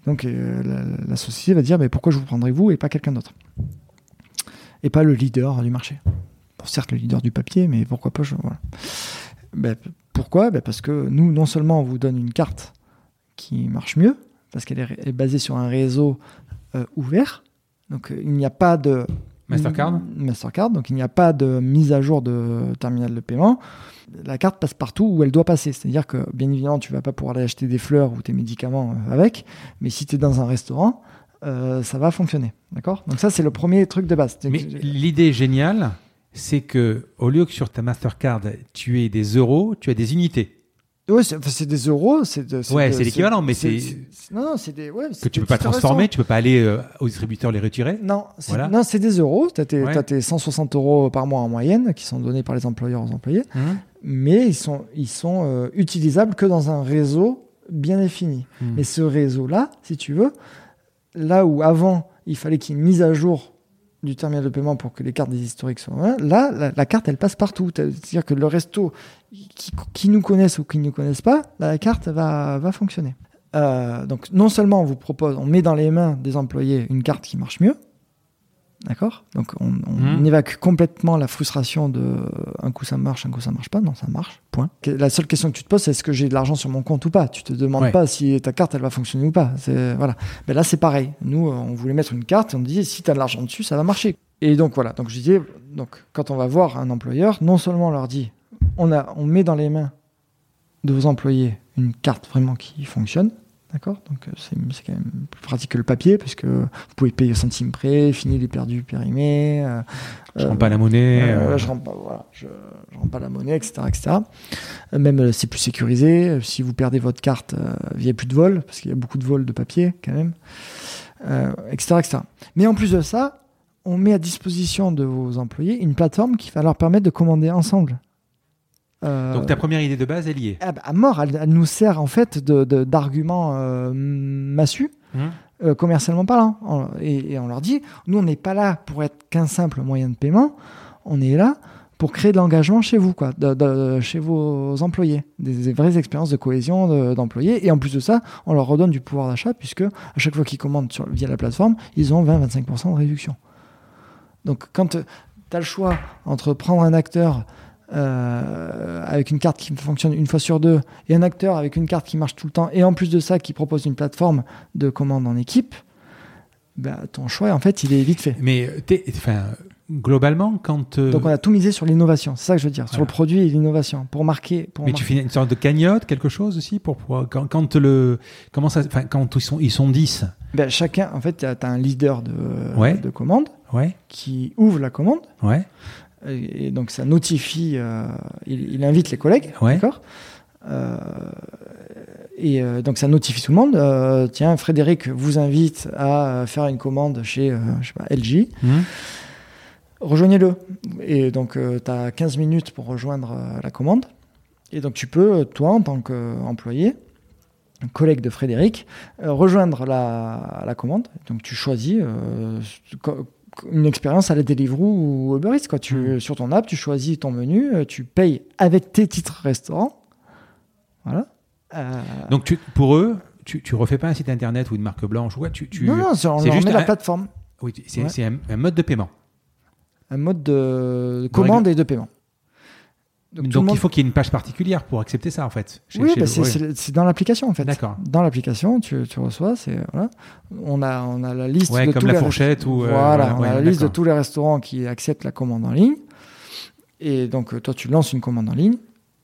Donc euh, la, société va dire mais pourquoi je vous prendrai vous et pas quelqu'un d'autre? Et pas le leader du marché. Certes le leader du papier, mais pourquoi pas je. Ben, pourquoi? Ben, Parce que nous, non seulement on vous donne une carte qui marche mieux, parce qu'elle est, basée sur un réseau euh, ouvert, donc euh, il n'y a pas de Mastercard Mastercard, donc il n'y a pas de mise à jour de terminal de paiement. La carte passe partout où elle doit passer. C'est-à-dire que, bien évidemment, tu vas pas pouvoir aller acheter des fleurs ou tes médicaments euh, avec, mais si tu es dans un restaurant, euh, ça va fonctionner. D'accord? Donc, ça, c'est le premier truc de base. Mais l'idée géniale, c'est que au lieu que sur ta Mastercard, tu aies des euros, tu as des unités. Ouais, c'est des euros. C'est Ouais, c'est l'équivalent, mais c'est- Non, non, c'est des. Ouais, Que tu des peux pas transformer, tu peux pas aller euh, au distributeur les retirer. Non, Voilà. non, c'est des euros. Tu as, Ouais. tes 160 euros par mois en moyenne qui sont donnés par les employeurs aux employés. Mhm. mais ils sont, ils sont euh, utilisables que dans un réseau bien défini. Mhm. Et ce réseau-là, si tu veux, là où avant, il fallait qu'il y ait une mise à jour du terminal de paiement pour que les cartes des historiques soient là, là la, carte, elle passe partout. C'est-à-dire que le resto, qui, nous connaissent ou qui ne nous connaissent pas, la carte va, va fonctionner. Euh, donc non seulement on vous propose, on met dans les mains des employés une carte qui marche mieux, D'accord Donc on, on Mhm. évacue complètement la frustration de euh, un coup ça marche, un coup ça marche pas. Non, ça marche. Point. La seule question que tu te poses, c'est est-ce que j'ai de l'argent sur mon compte ou pas? Tu te demandes Ouais. pas si ta carte elle va fonctionner ou pas. Voilà. Mais là c'est pareil. Nous euh, on voulait mettre une carte et on dit si tu as de l'argent dessus, ça va marcher. Et donc voilà. Donc je disais donc quand on va voir un employeur, non seulement on leur dit on a on met dans les mains de vos employés une carte vraiment qui fonctionne. D'accord Donc euh, c'est quand même plus pratique que le papier parce que vous pouvez payer au centime près, fini les perdus périmés. euh, Je euh, rends pas la monnaie. euh, je rends voilà, je rends pas la monnaie, etc., etc. Même c'est plus sécurisé. Si vous perdez votre carte, il n'y a plus de vol parce qu'il y a beaucoup de vols de papier quand même, euh, etc., etc. Mais en plus de ça, on met à disposition de vos employés une plateforme qui va leur permettre de commander ensemble. Euh, Donc ta première idée de base, elle y est. ah bah, à mort, elle, elle nous sert en fait de- de- d'argument euh, massu Hum. euh, commercialement parlant. On- Et, et on leur dit, nous, on n'est pas là pour être qu'un simple moyen de paiement, on est là pour créer de l'engagement chez vous, quoi, de- de- chez vos employés, des, des vraies expériences de cohésion de- d'employés. et en plus de ça, on leur redonne du pouvoir d'achat, puisque à chaque fois qu'ils commandent sur, via la plateforme, ils ont 20-25% de réduction. Donc quand tu as le choix entre prendre un acteur euh, avec une carte qui fonctionne une fois sur deux et un acteur avec une carte qui marche tout le temps et en plus de ça qui propose une plateforme de commande en équipe, bah, ton choix en fait il est vite fait. Mais enfin, globalement, quand. euh, Donc on a tout misé sur l'innovation, c'est ça que je veux dire, sur le produit et l'innovation pour marquer. Pour mais tu fais une sorte de cagnotte, quelque chose aussi pour, pour- quand, quand le comment ça quand ils sont ils sont 10 Ben, chacun, en fait, tu as, un leader de, Ouais. de commande ouais qui ouvre la commande ouais et, donc ça notifie, euh, il, il invite les collègues, Ouais. d'accord Euh, Et euh, donc ça notifie tout le monde. tiens, Frédéric vous invite à faire une commande chez je sais pas, LG. Hum. Rejoignez-le. Et donc tu as 15 minutes pour rejoindre la commande. Et donc tu peux, toi en tant qu'employé, collègue de Frédéric, rejoindre la, la commande. Donc tu choisis une expérience à la Deliveroo ou Uber Eats. Quoi. Tu, Mhm. Sur ton app, tu choisis ton menu, euh, tu payes avec tes titres restaurants. Voilà. Euh, donc tu, pour eux tu, tu refais pas un site internet ou une marque blanche ou quoi tu, tu non, non, c'est- juste la plateforme. oui, c'est Ouais. un mode de paiement Un mode de commande et de paiement. Donc, monde- il faut qu'il y ait une page particulière pour accepter ça en fait chez- Oui, chez bah, le- c'est dans l'application en fait. D'accord. Dans l'application, tu, tu reçois, c'est voilà. On a on a la liste Ouais, de comme tous la les fourchette ou, euh, voilà, on a ouais, la liste de tous les restaurants qui acceptent la commande en ligne. Et donc euh, toi, tu lances une commande en ligne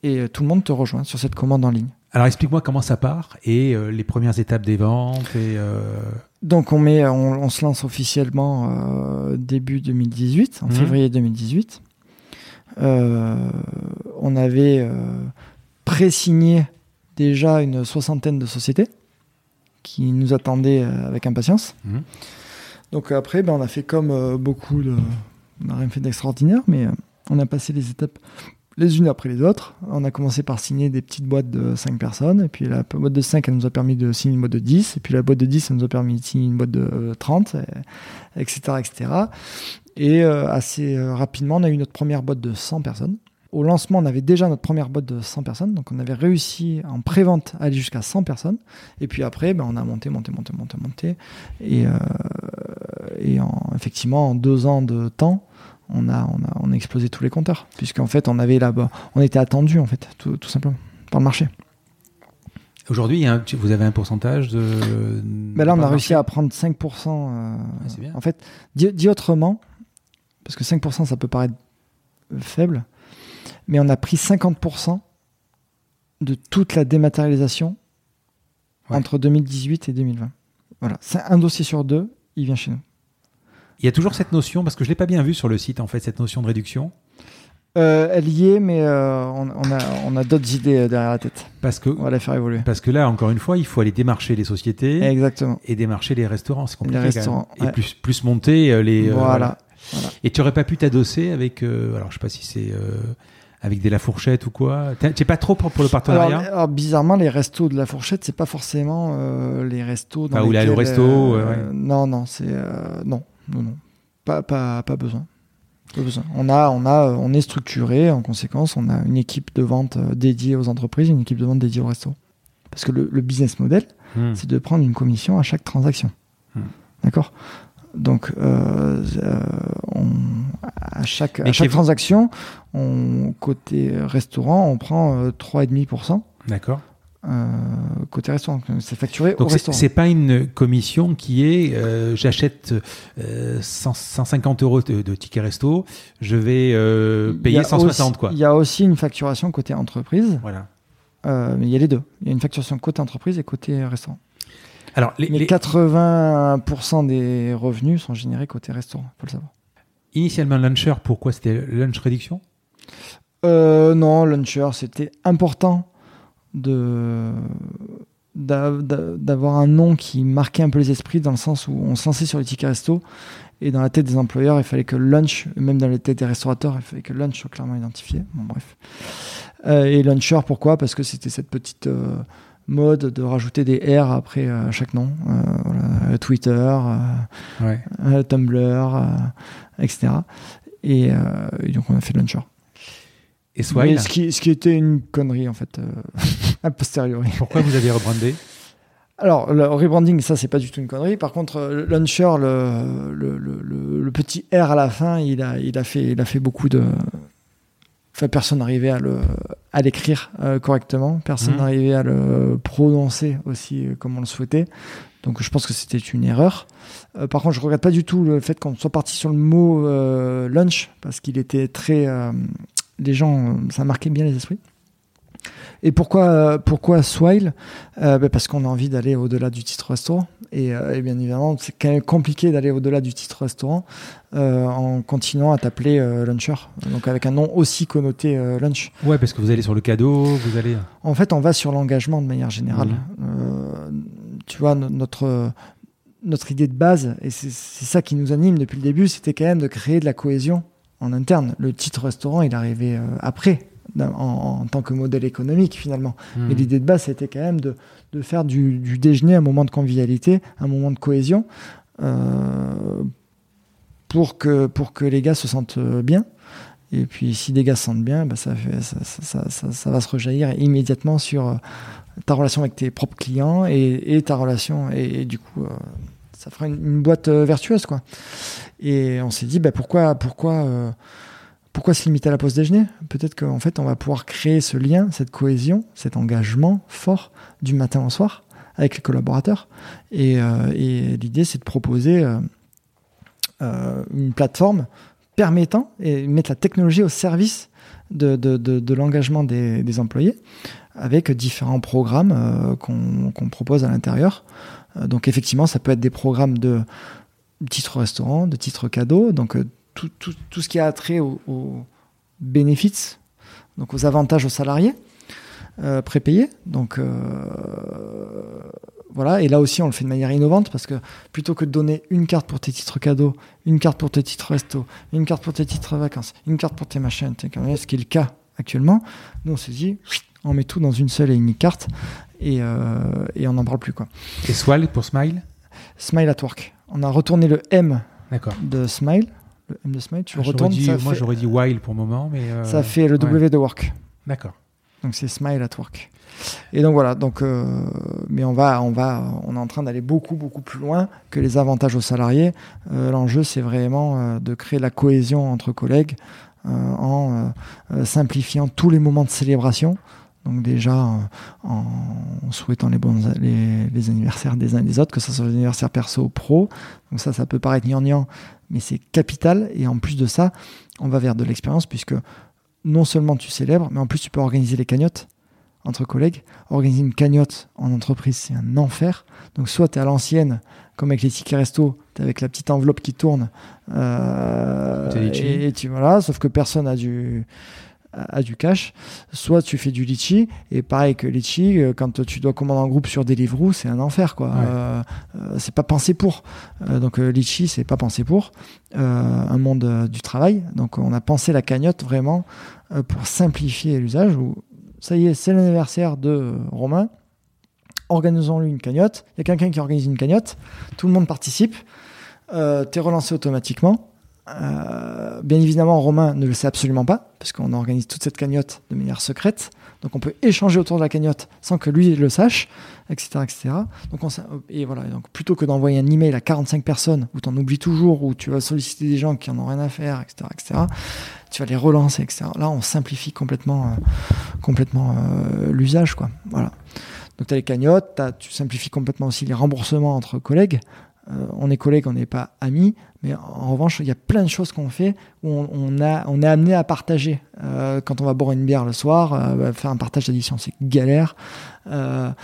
et euh, tout le monde te rejoint sur cette commande en ligne. alors explique-moi comment ça part et euh, les premières étapes des ventes et euh, Donc on met, on, on se lance officiellement début 2018, en Mhm. février 2018. Euh, on avait euh, pré-signé déjà une soixantaine de sociétés qui nous attendaient euh, avec impatience. Mhm. Donc après, ben, on a fait comme beaucoup de... On n'a rien fait d'extraordinaire, mais on a passé les étapes les unes après les autres. On a commencé par signer des petites boîtes de 5 personnes, et puis la boîte de 5, elle nous a permis de signer une boîte de 10, et puis la boîte de 10, elle nous a permis de signer une boîte de euh, 30, et- etc. etc. Et euh, assez euh, rapidement, on a eu notre première boîte de 100 personnes. Au lancement, on avait déjà notre première boîte de 100 personnes, donc on avait réussi en pré-vente à aller jusqu'à 100 personnes. Et puis après, ben, on a monté, monté, monté, monté, monté. Et, euh, et en, effectivement, en deux ans de temps, on a, on a, on a explosé tous les compteurs, puisqu'en fait, on avait on était attendu en fait, tout, tout simplement, par le marché. aujourd'hui vous avez un pourcentage de Mais là, on a réussi à prendre 5%. euh, c'est bien. En fait, dit, dit autrement, parce que 5%, ça peut paraître faible, mais on a pris 50% de toute la dématérialisation Ouais. entre 2018 et 2020. Voilà, c'est un dossier sur deux, il vient chez nous. Il y a toujours cette notion, parce que je ne l'ai pas bien vu sur le site, en fait, cette notion de réduction. Euh, elle y est, mais euh, on, on a, on a d'autres idées euh, derrière la tête. Parce que, On va les faire évoluer. parce que là, encore une fois, il faut aller démarcher les sociétés Exactement. et démarcher les restaurants. C'est compliqué. Les quand même. restaurants, Et plus, plus monter les. euh, voilà. Et tu n'aurais pas pu t'adosser avec. euh, alors, je sais pas si c'est. euh, avec des La Fourchette ou quoi. T'es pas trop pour, pour le partenariat? Alors, alors, bizarrement, les restos de la fourchette, c'est pas forcément euh, les restos. Dans Ah, ou au resto, euh, ouais. Non, non, c'est non, non, non, pas, pas, pas besoin. Pas besoin. On a, on a, on est structuré. En conséquence, on a une équipe de vente dédiée aux entreprises, une équipe de vente dédiée aux restos. Parce que le, le business model, Hmm. c'est de prendre une commission à chaque transaction. Hmm. D'accord? Donc, euh, euh, on, à chaque, à transaction, on, côté restaurant, on prend euh, 3,5%. D'accord. Euh, côté restaurant, c'est facturé au Donc c'est- restaurant. c'est pas une commission qui est euh, j'achète euh, 100 150 euros de, de ticket resto, je vais payer a 160 aussi- quoi. Il y a aussi une facturation côté entreprise, Voilà. mais il y a les deux. Il y a une facturation côté entreprise et côté restaurant. Alors les, Mais les- 80% des revenus sont générés côté restaurant, faut le savoir. initialement Luncher, pourquoi c'était lunch réduction? Euh, non, Launcher, c'était important de d'a- d'a- d'avoir un nom qui marquait un peu les esprits dans le sens où on se lançait sur les tickets resto et dans la tête des employeurs, il fallait que lunch, même dans la tête des restaurateurs, il fallait que lunch soit clairement identifié. Bon, bref. Euh, et Launcher, pourquoi? Parce que c'était cette petite euh, mode de rajouter des R après euh, chaque nom. Euh, voilà, Twitter, euh, Ouais. euh, Tumblr, etc. Et, et donc on a fait Launcher. Et Swile, Mais ce qui, ce qui était une connerie en fait, a posteriori. pourquoi vous avez rebrandé? Alors, le rebranding, ça, c'est pas du tout une connerie. Par contre, Launcher, le, le, le, le- le petit R à la fin, il a, il a, fait, il a fait beaucoup de. Enfin, personne n'arrivait à le à l'écrire euh, correctement. Personne Mhm. n'arrivait à le prononcer aussi euh, comme on le souhaitait. Donc, je pense que c'était une erreur. Euh, par contre, je regrette pas du tout le fait qu'on soit parti sur le mot euh, lunch parce qu'il était très. euh, les gens, ça marquait bien les esprits. Et pourquoi, euh, pourquoi Swile? Euh, ben, Parce qu'on a envie d'aller au-delà du titre restaurant. Et, euh, et bien évidemment, c'est quand même compliqué d'aller au-delà du titre restaurant en continuant à t'appeler Luncher. Donc avec un nom aussi connoté Lunch. Ouais, parce que vous allez sur le cadeau, vous allez. En fait, on va sur l'engagement de manière générale. Euh, tu vois, no- notre, notre idée de base, et c'est ça qui nous anime depuis le début, c'était quand même de créer de la cohésion en interne. Le titre restaurant, il est arrivé euh, après, en, en tant que modèle économique finalement. Hmm. Mais l'idée de base, c'était quand même de, de faire du, du déjeuner un moment de convivialité, un moment de cohésion, euh, pour, que, pour que les gars se sentent euh, bien. Et puis, si les gars se sentent bien, bah, ça, fait, ça, ça, ça, va se rejaillir immédiatement sur euh, ta relation avec tes propres clients et, et ta relation. Et, et du coup, euh, ça fera une, une boîte vertueuse. Quoi. Et on s'est dit, bah, pourquoi, pourquoi, euh, pourquoi se limiter à la pause déjeuner? Peut-être qu'en fait, on va pouvoir créer ce lien, cette cohésion, cet engagement fort du matin au soir avec les collaborateurs. Et, euh, l'idée, c'est de proposer euh, euh, une plateforme permettant et mettre la technologie au service de, l'engagement des, employés avec différents programmes qu'on propose à l'intérieur. Donc effectivement, ça peut être des programmes de titres restaurant, de titres cadeaux, tout, tout, tout ce qui a trait aux, aux bénéfices, donc aux avantages aux salariés euh, prépayés. Donc euh, voilà, et là aussi on le fait de manière innovante parce que plutôt que de donner une carte pour tes titres cadeaux, une carte pour tes titres resto, une carte pour tes titres vacances, une carte pour tes machins, ce qui est le cas actuellement, nous on s'est dit, on met tout dans une seule et unique carte et, euh, et on n'en parle plus quoi. Et Swile pour Smile? Smile at Work. On a retourné le M de Smile, le M de Smile, tu Ah, retournes, dit- ça, moi fait, j'aurais dit While pour le moment, mais. euh, ça fait le ouais. W de Work. D'accord. Donc c'est Smile at Work. Et donc voilà, donc euh, mais on va, on va, on est en train d'aller beaucoup beaucoup plus loin que les avantages aux salariés. Euh, L'enjeu c'est vraiment de créer la cohésion entre collègues en simplifiant tous les moments de célébration. Donc déjà en souhaitant les bons les, les anniversaires des uns et des autres, que ce soit les anniversaires perso ou pro. Donc ça, ça peut paraître gnangnan, mais c'est capital. Et en plus de ça, on va vers de l'expérience puisque non seulement tu célèbres, mais en plus tu peux organiser les cagnottes entre collègues. Organiser une cagnotte en entreprise, c'est un enfer. Donc soit tu es à l'ancienne, comme avec les tickets resto, tu avec la petite enveloppe qui tourne. euh, et, et tu voilà, sauf que personne a du a du cash. Soit tu fais du litchi, et pareil que litchi, euh, quand tu dois commander en groupe sur Deliveroo, c'est un enfer quoi. Ouais. Euh, euh, c'est pas pensé pour. Euh, donc litchi, c'est pas pensé pour. Un monde du travail. Donc on a pensé la cagnotte vraiment pour simplifier l'usage. Ça y est, c'est l'anniversaire de Romain. Organisons-lui une cagnotte. Il y a quelqu'un qui organise une cagnotte. Tout le monde participe. Euh, T'es relancé automatiquement. Euh, bien évidemment, Romain ne le sait absolument pas, parce qu'on organise toute cette cagnotte de manière secrète. Donc on peut échanger autour de la cagnotte sans que lui le sache, etc. etc. Donc on, et voilà, donc plutôt que d'envoyer un email à 45 personnes où tu en oublies toujours, où tu vas solliciter des gens qui en ont rien à faire, etc. etc. tu vas les relancer, etc. Là, on simplifie complètement, euh, complètement euh, l'usage. quoi. Voilà. Donc tu as les cagnottes, tu simplifies complètement aussi les remboursements entre collègues. On est collègues, on n'est pas amis, mais en revanche, il y a plein de choses qu'on fait où on, a, on est amené à partager. Euh, quand on va boire une bière le soir, euh, bah, faire un partage d'addition, c'est galère. quand,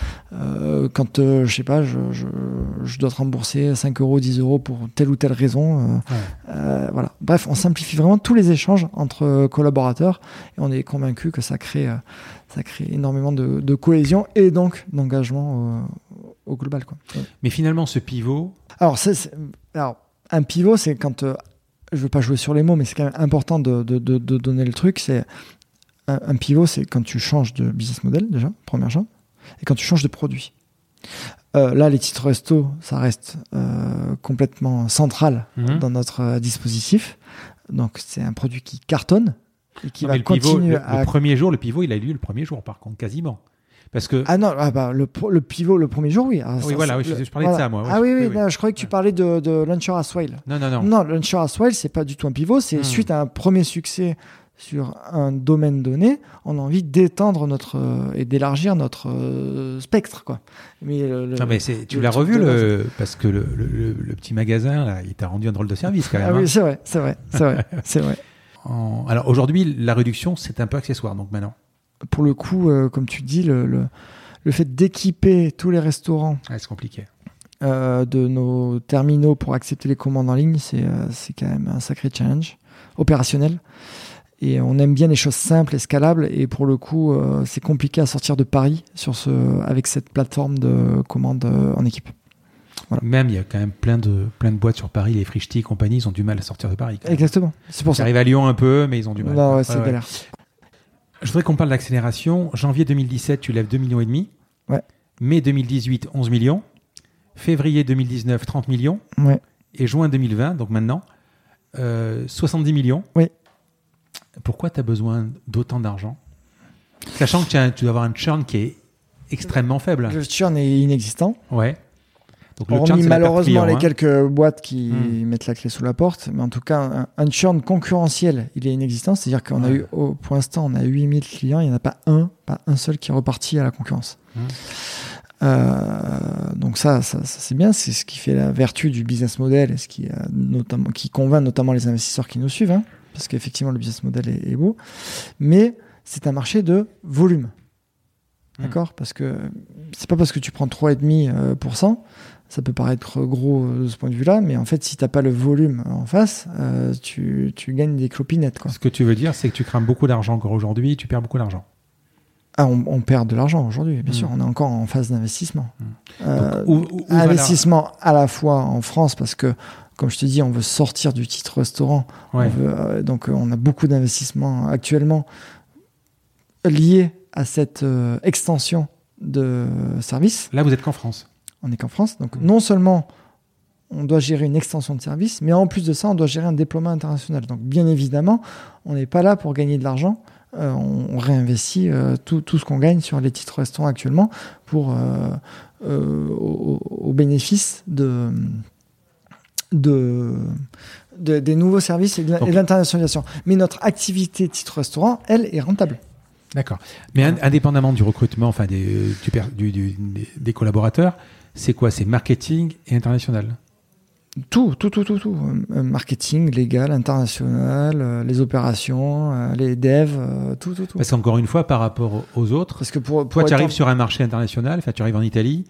je sais pas, je, dois te rembourser 5 euros, 10 euros pour telle ou telle raison. voilà. Bref, on simplifie vraiment tous les échanges entre collaborateurs et on est convaincu que ça crée, ça crée énormément de, cohésion et donc d'engagement au global. Quoi. Mais finalement, ce pivot. Alors, alors un pivot, c'est quand. Euh, je ne veux pas jouer sur les mots, mais c'est quand même important de, de, de, donner le truc. C'est un, pivot, c'est quand tu changes de business model, déjà, première chose, et quand tu changes de produit. Euh, là, les titres resto, ça reste euh, complètement central mhm. dans notre dispositif. Donc, c'est un produit qui cartonne et qui va continuer à... Le premier jour, le pivot, il a eu lieu le premier jour, par contre, quasiment. Parce que... Ah non, ah bah, le, le, pivot le premier jour, oui. Ah, oui, voilà, oui, je, parlais de ça, moi. ah oui, oui, je croyais que tu parlais de, de Launcher Aswell. Non, non, non. Non, Launcher Aswell, c'est pas du tout un pivot, c'est hmm. suite à un premier succès sur un domaine donné, on a envie d'étendre notre euh, et d'élargir notre euh, spectre, quoi. Mais, non, mais tu l'as revu le, parce que le, le, petit magasin, là, il t'a rendu un drôle de service quand même. Ah oui, hein. c'est vrai, c'est vrai, c'est vrai, c'est vrai. Alors aujourd'hui, la réduction, c'est un peu accessoire, donc maintenant pour le coup, euh, comme tu dis, le, le, fait d'équiper tous les restaurants. c'est compliqué. Euh, de nos terminaux pour accepter les commandes en ligne, c'est euh, c'est quand même un sacré challenge opérationnel. Et on aime bien les choses simples, escalables, et pour le coup, c'est compliqué à sortir de Paris sur ce, avec cette plateforme de commande en équipe. Même, il y a quand même plein de, plein de boîtes sur Paris, les Frichti et compagnie, ils ont du mal à sortir de Paris. Exactement, c'est pour ça. Ils arrivent à Lyon un peu, mais ils ont du mal. Non, c'est galère. Je voudrais qu'on parle d'accélération. Janvier 2017, tu lèves 2 millions et demi. Ouais. Mai 2018, 11 millions. Février 2019, 30 millions. Ouais. Et juin 2020, donc maintenant, 70 euh, millions. Oui. Pourquoi tu as besoin d'autant d'argent? Sachant que tu, dois avoir un churn qui est extrêmement faible. Le churn est inexistant. Ouais. Donc Hormis malheureusement les hein. quelques boîtes qui hmm. mettent la clé sous la porte, mais en tout cas, un, churn concurrentiel, il est inexistant. C'est-à-dire qu'on a eu, au, pour l'instant, on a 8000 clients, il n'y en a pas un, pas un seul qui est reparti à la concurrence. Hmm. Euh, donc ça, ça, c'est bien, c'est ce qui fait la vertu du business model et ce qui, notamment, qui convainc notamment les investisseurs qui nous suivent, hein, parce qu'effectivement le business model est, beau, mais c'est un marché de volume. Hmm. D'accord? Parce que c'est pas parce que tu prends 3,5% ça peut paraître gros euh, de ce point de vue-là, mais en fait, si tu n'as pas le volume en face, euh, tu, tu, gagnes des clopinettes. Quoi. Ce que tu veux dire, c'est que tu crames beaucoup d'argent encore aujourd'hui, tu perds beaucoup d'argent. Ah, on, perd de l'argent aujourd'hui, bien sûr. Hmm. On est encore en phase d'investissement. Hmm. Euh, investissement à la fois en France, parce que, comme je te dis, on veut sortir du titre restaurant. donc, on a beaucoup d'investissements actuellement liés à cette extension de service. Là, vous êtes qu'en France on n'est qu'en France. Donc non seulement on doit gérer une extension de service, mais en plus de ça, on doit gérer un déploiement international. Donc bien évidemment, on n'est pas là pour gagner de l'argent. Euh, on, réinvestit euh, tout, ce qu'on gagne sur les titres restants actuellement pour euh, au, bénéfice de, de, des nouveaux services et de l'internationalisation. Mais notre activité titre restaurant, elle, est rentable. D'accord. Mais indépendamment du recrutement, enfin des, des collaborateurs, c'est quoi? C'est marketing et international tout, tout, tout, tout, tout. Euh, marketing, légal, international, euh, les opérations, euh, les devs, tout, tout, tout. Parce qu'encore une fois, par rapport aux autres, parce que pour, toi, tu arrives sur un marché international, tu arrives en Italie,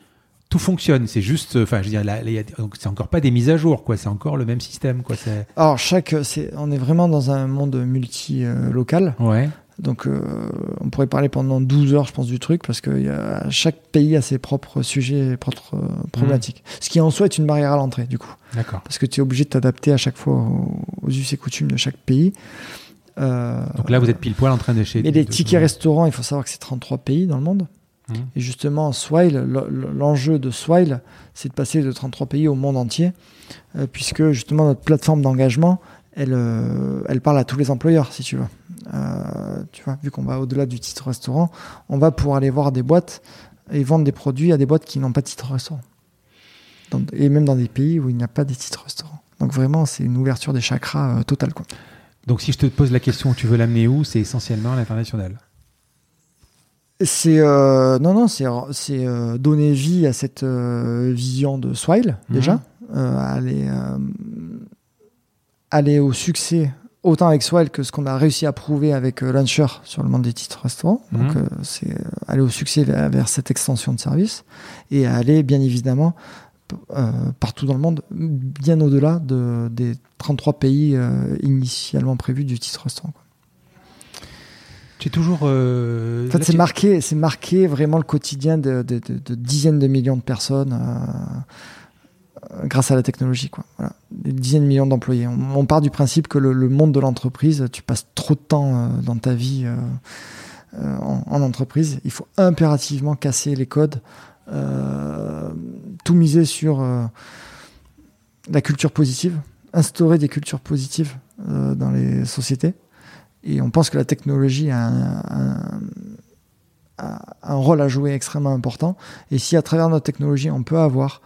tout fonctionne. C'est juste, enfin, je veux dire, c'est encore pas des mises à jour, quoi. C'est encore le même système, quoi. Alors, chaque, c'est, on est vraiment dans un monde multi-local. Ouais. Donc, euh, on pourrait parler pendant 12 heures, je pense, du truc, parce que chaque pays a ses propres sujets, propres euh, problématiques. Ce qui en soi est une barrière à l'entrée, du coup. D'accord. Parce que tu es obligé de t'adapter à chaque fois aux, us et coutumes de chaque pays. Euh, Donc là, vous êtes pile poil en train d'échec. Et les tickets restaurants, il faut savoir que c'est 33 pays dans le monde. Mmh. Et justement, Swile, l'enjeu de Swile, c'est de passer de 33 pays au monde entier, puisque justement notre plateforme d'engagement, elle, elle parle à tous les employeurs, si tu veux. Tu vois, vu qu'on va au-delà du titre restaurant, on va pour aller voir des boîtes et vendre des produits à des boîtes qui n'ont pas de titre restaurant. et même dans des pays où il n'y a pas de titre restaurant. Donc vraiment, c'est une ouverture des chakras totale. Quoi. Donc si je te pose la question, tu veux l'amener où? C'est essentiellement à l'international. C'est euh, non non c'est euh, donner vie à cette euh, vision de Swile mhm. déjà aller aller au succès autant avec Swile que ce qu'on a réussi à prouver avec Launcher sur le monde des titres restaurants donc mhm. c'est aller au succès vers, cette extension de service et aller bien évidemment partout dans le monde bien au-delà de, des 33 pays initialement prévus du titre restaurant toujours. Euh, en fait, c'est marqué, marqué vraiment le quotidien de, dizaines de millions de personnes euh, grâce à la technologie, quoi. Des dizaines de millions d'employés. On, part du principe que le, monde de l'entreprise, tu passes trop de temps euh, dans ta vie en, entreprise. Il faut impérativement casser les codes, tout miser sur la culture positive, instaurer des cultures positives dans les sociétés. Et on pense que la technologie a un, rôle à jouer extrêmement important. Et si à travers notre technologie, on peut avoir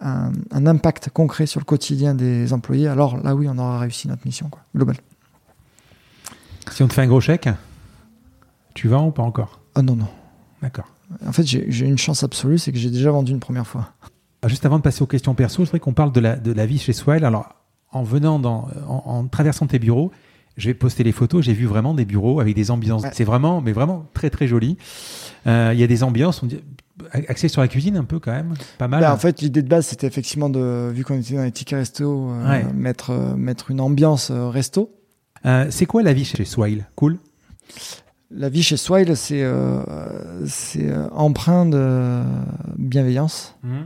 un, impact concret sur le quotidien des employés, alors là oui, on aura réussi notre mission quoi, globale. Si on te fait un gros chèque, tu vends ou pas encore? Ah non, non. D'accord. En fait, j'ai une chance absolue, c'est que j'ai déjà vendu une première fois. Ah, juste avant de passer aux questions perso, je voudrais qu'on parle de la, de la vie chez Swile. Alors, en venant dans, en traversant tes bureaux, j'ai posté les photos, j'ai vu vraiment des bureaux avec des ambiances. C'est vraiment, mais vraiment très très joli. Euh, il y a des ambiances, on dit, axées sur la cuisine un peu quand même, pas mal. Bah, en fait, l'idée de base, c'était effectivement de, vu qu'on était dans les tickets resto, euh, mettre euh, mettre une ambiance resto. c'est quoi la vie chez Swile? Cool. La vie chez Swile, c'est c'est empreint de bienveillance, mmh.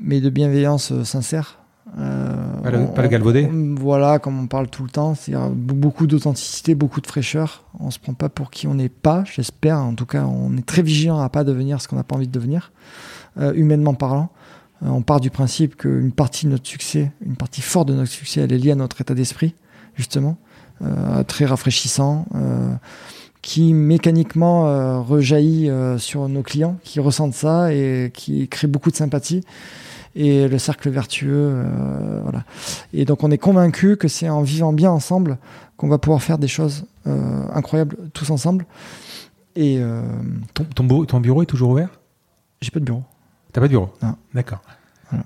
mais de bienveillance sincère. Euh, pas, le, galvaudé Voilà, comme on parle tout le temps, c'est beaucoup d'authenticité, beaucoup de fraîcheur. On se prend pas pour qui on n'est pas, j'espère. En tout cas, on est très vigilant à pas devenir ce qu'on n'a pas envie de devenir, euh, humainement parlant. Euh, on part du principe qu'une partie de notre succès, une partie forte de notre succès, elle est liée à notre état d'esprit, justement, très rafraîchissant qui mécaniquement rejaillit sur nos clients, qui ressentent ça et qui crée beaucoup de sympathie et le cercle vertueux. Euh, voilà. Et donc on est convaincu que c'est en vivant bien ensemble qu'on va pouvoir faire des choses euh, incroyables tous ensemble. Et euh, ton, ton, ton, bureau est toujours ouvert? J'ai pas de bureau. T'as pas de bureau? Non. D'accord.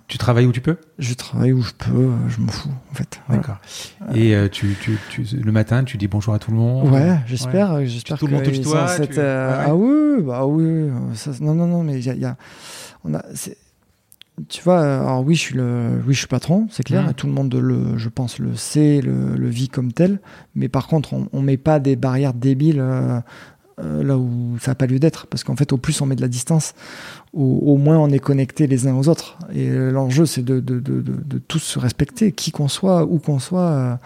Tu travailles où tu peux? Je travaille où je peux, je m'en fous en fait. D'accord. Et tu, tu, tu, le matin, tu dis bonjour à tout le monde? Ouais, j'espère. J'espère tout le monde touche toi. Ah oui, bah oui. Ça, non, non, non, mais il y a, on a, tu vois, alors oui, je suis le, oui, je suis patron, c'est clair. Mmh. Tout le monde le, je pense, le sait, le, vit comme tel. Mais par contre, on, on met pas des barrières débiles euh, euh, là où ça n'a pas lieu d'être, parce qu'en fait, au plus on met de la distance, au, moins on est connecté les uns aux autres. Et l'enjeu, c'est de, de, de, de, tous se respecter, qui qu'on soit, où qu'on soit, euh,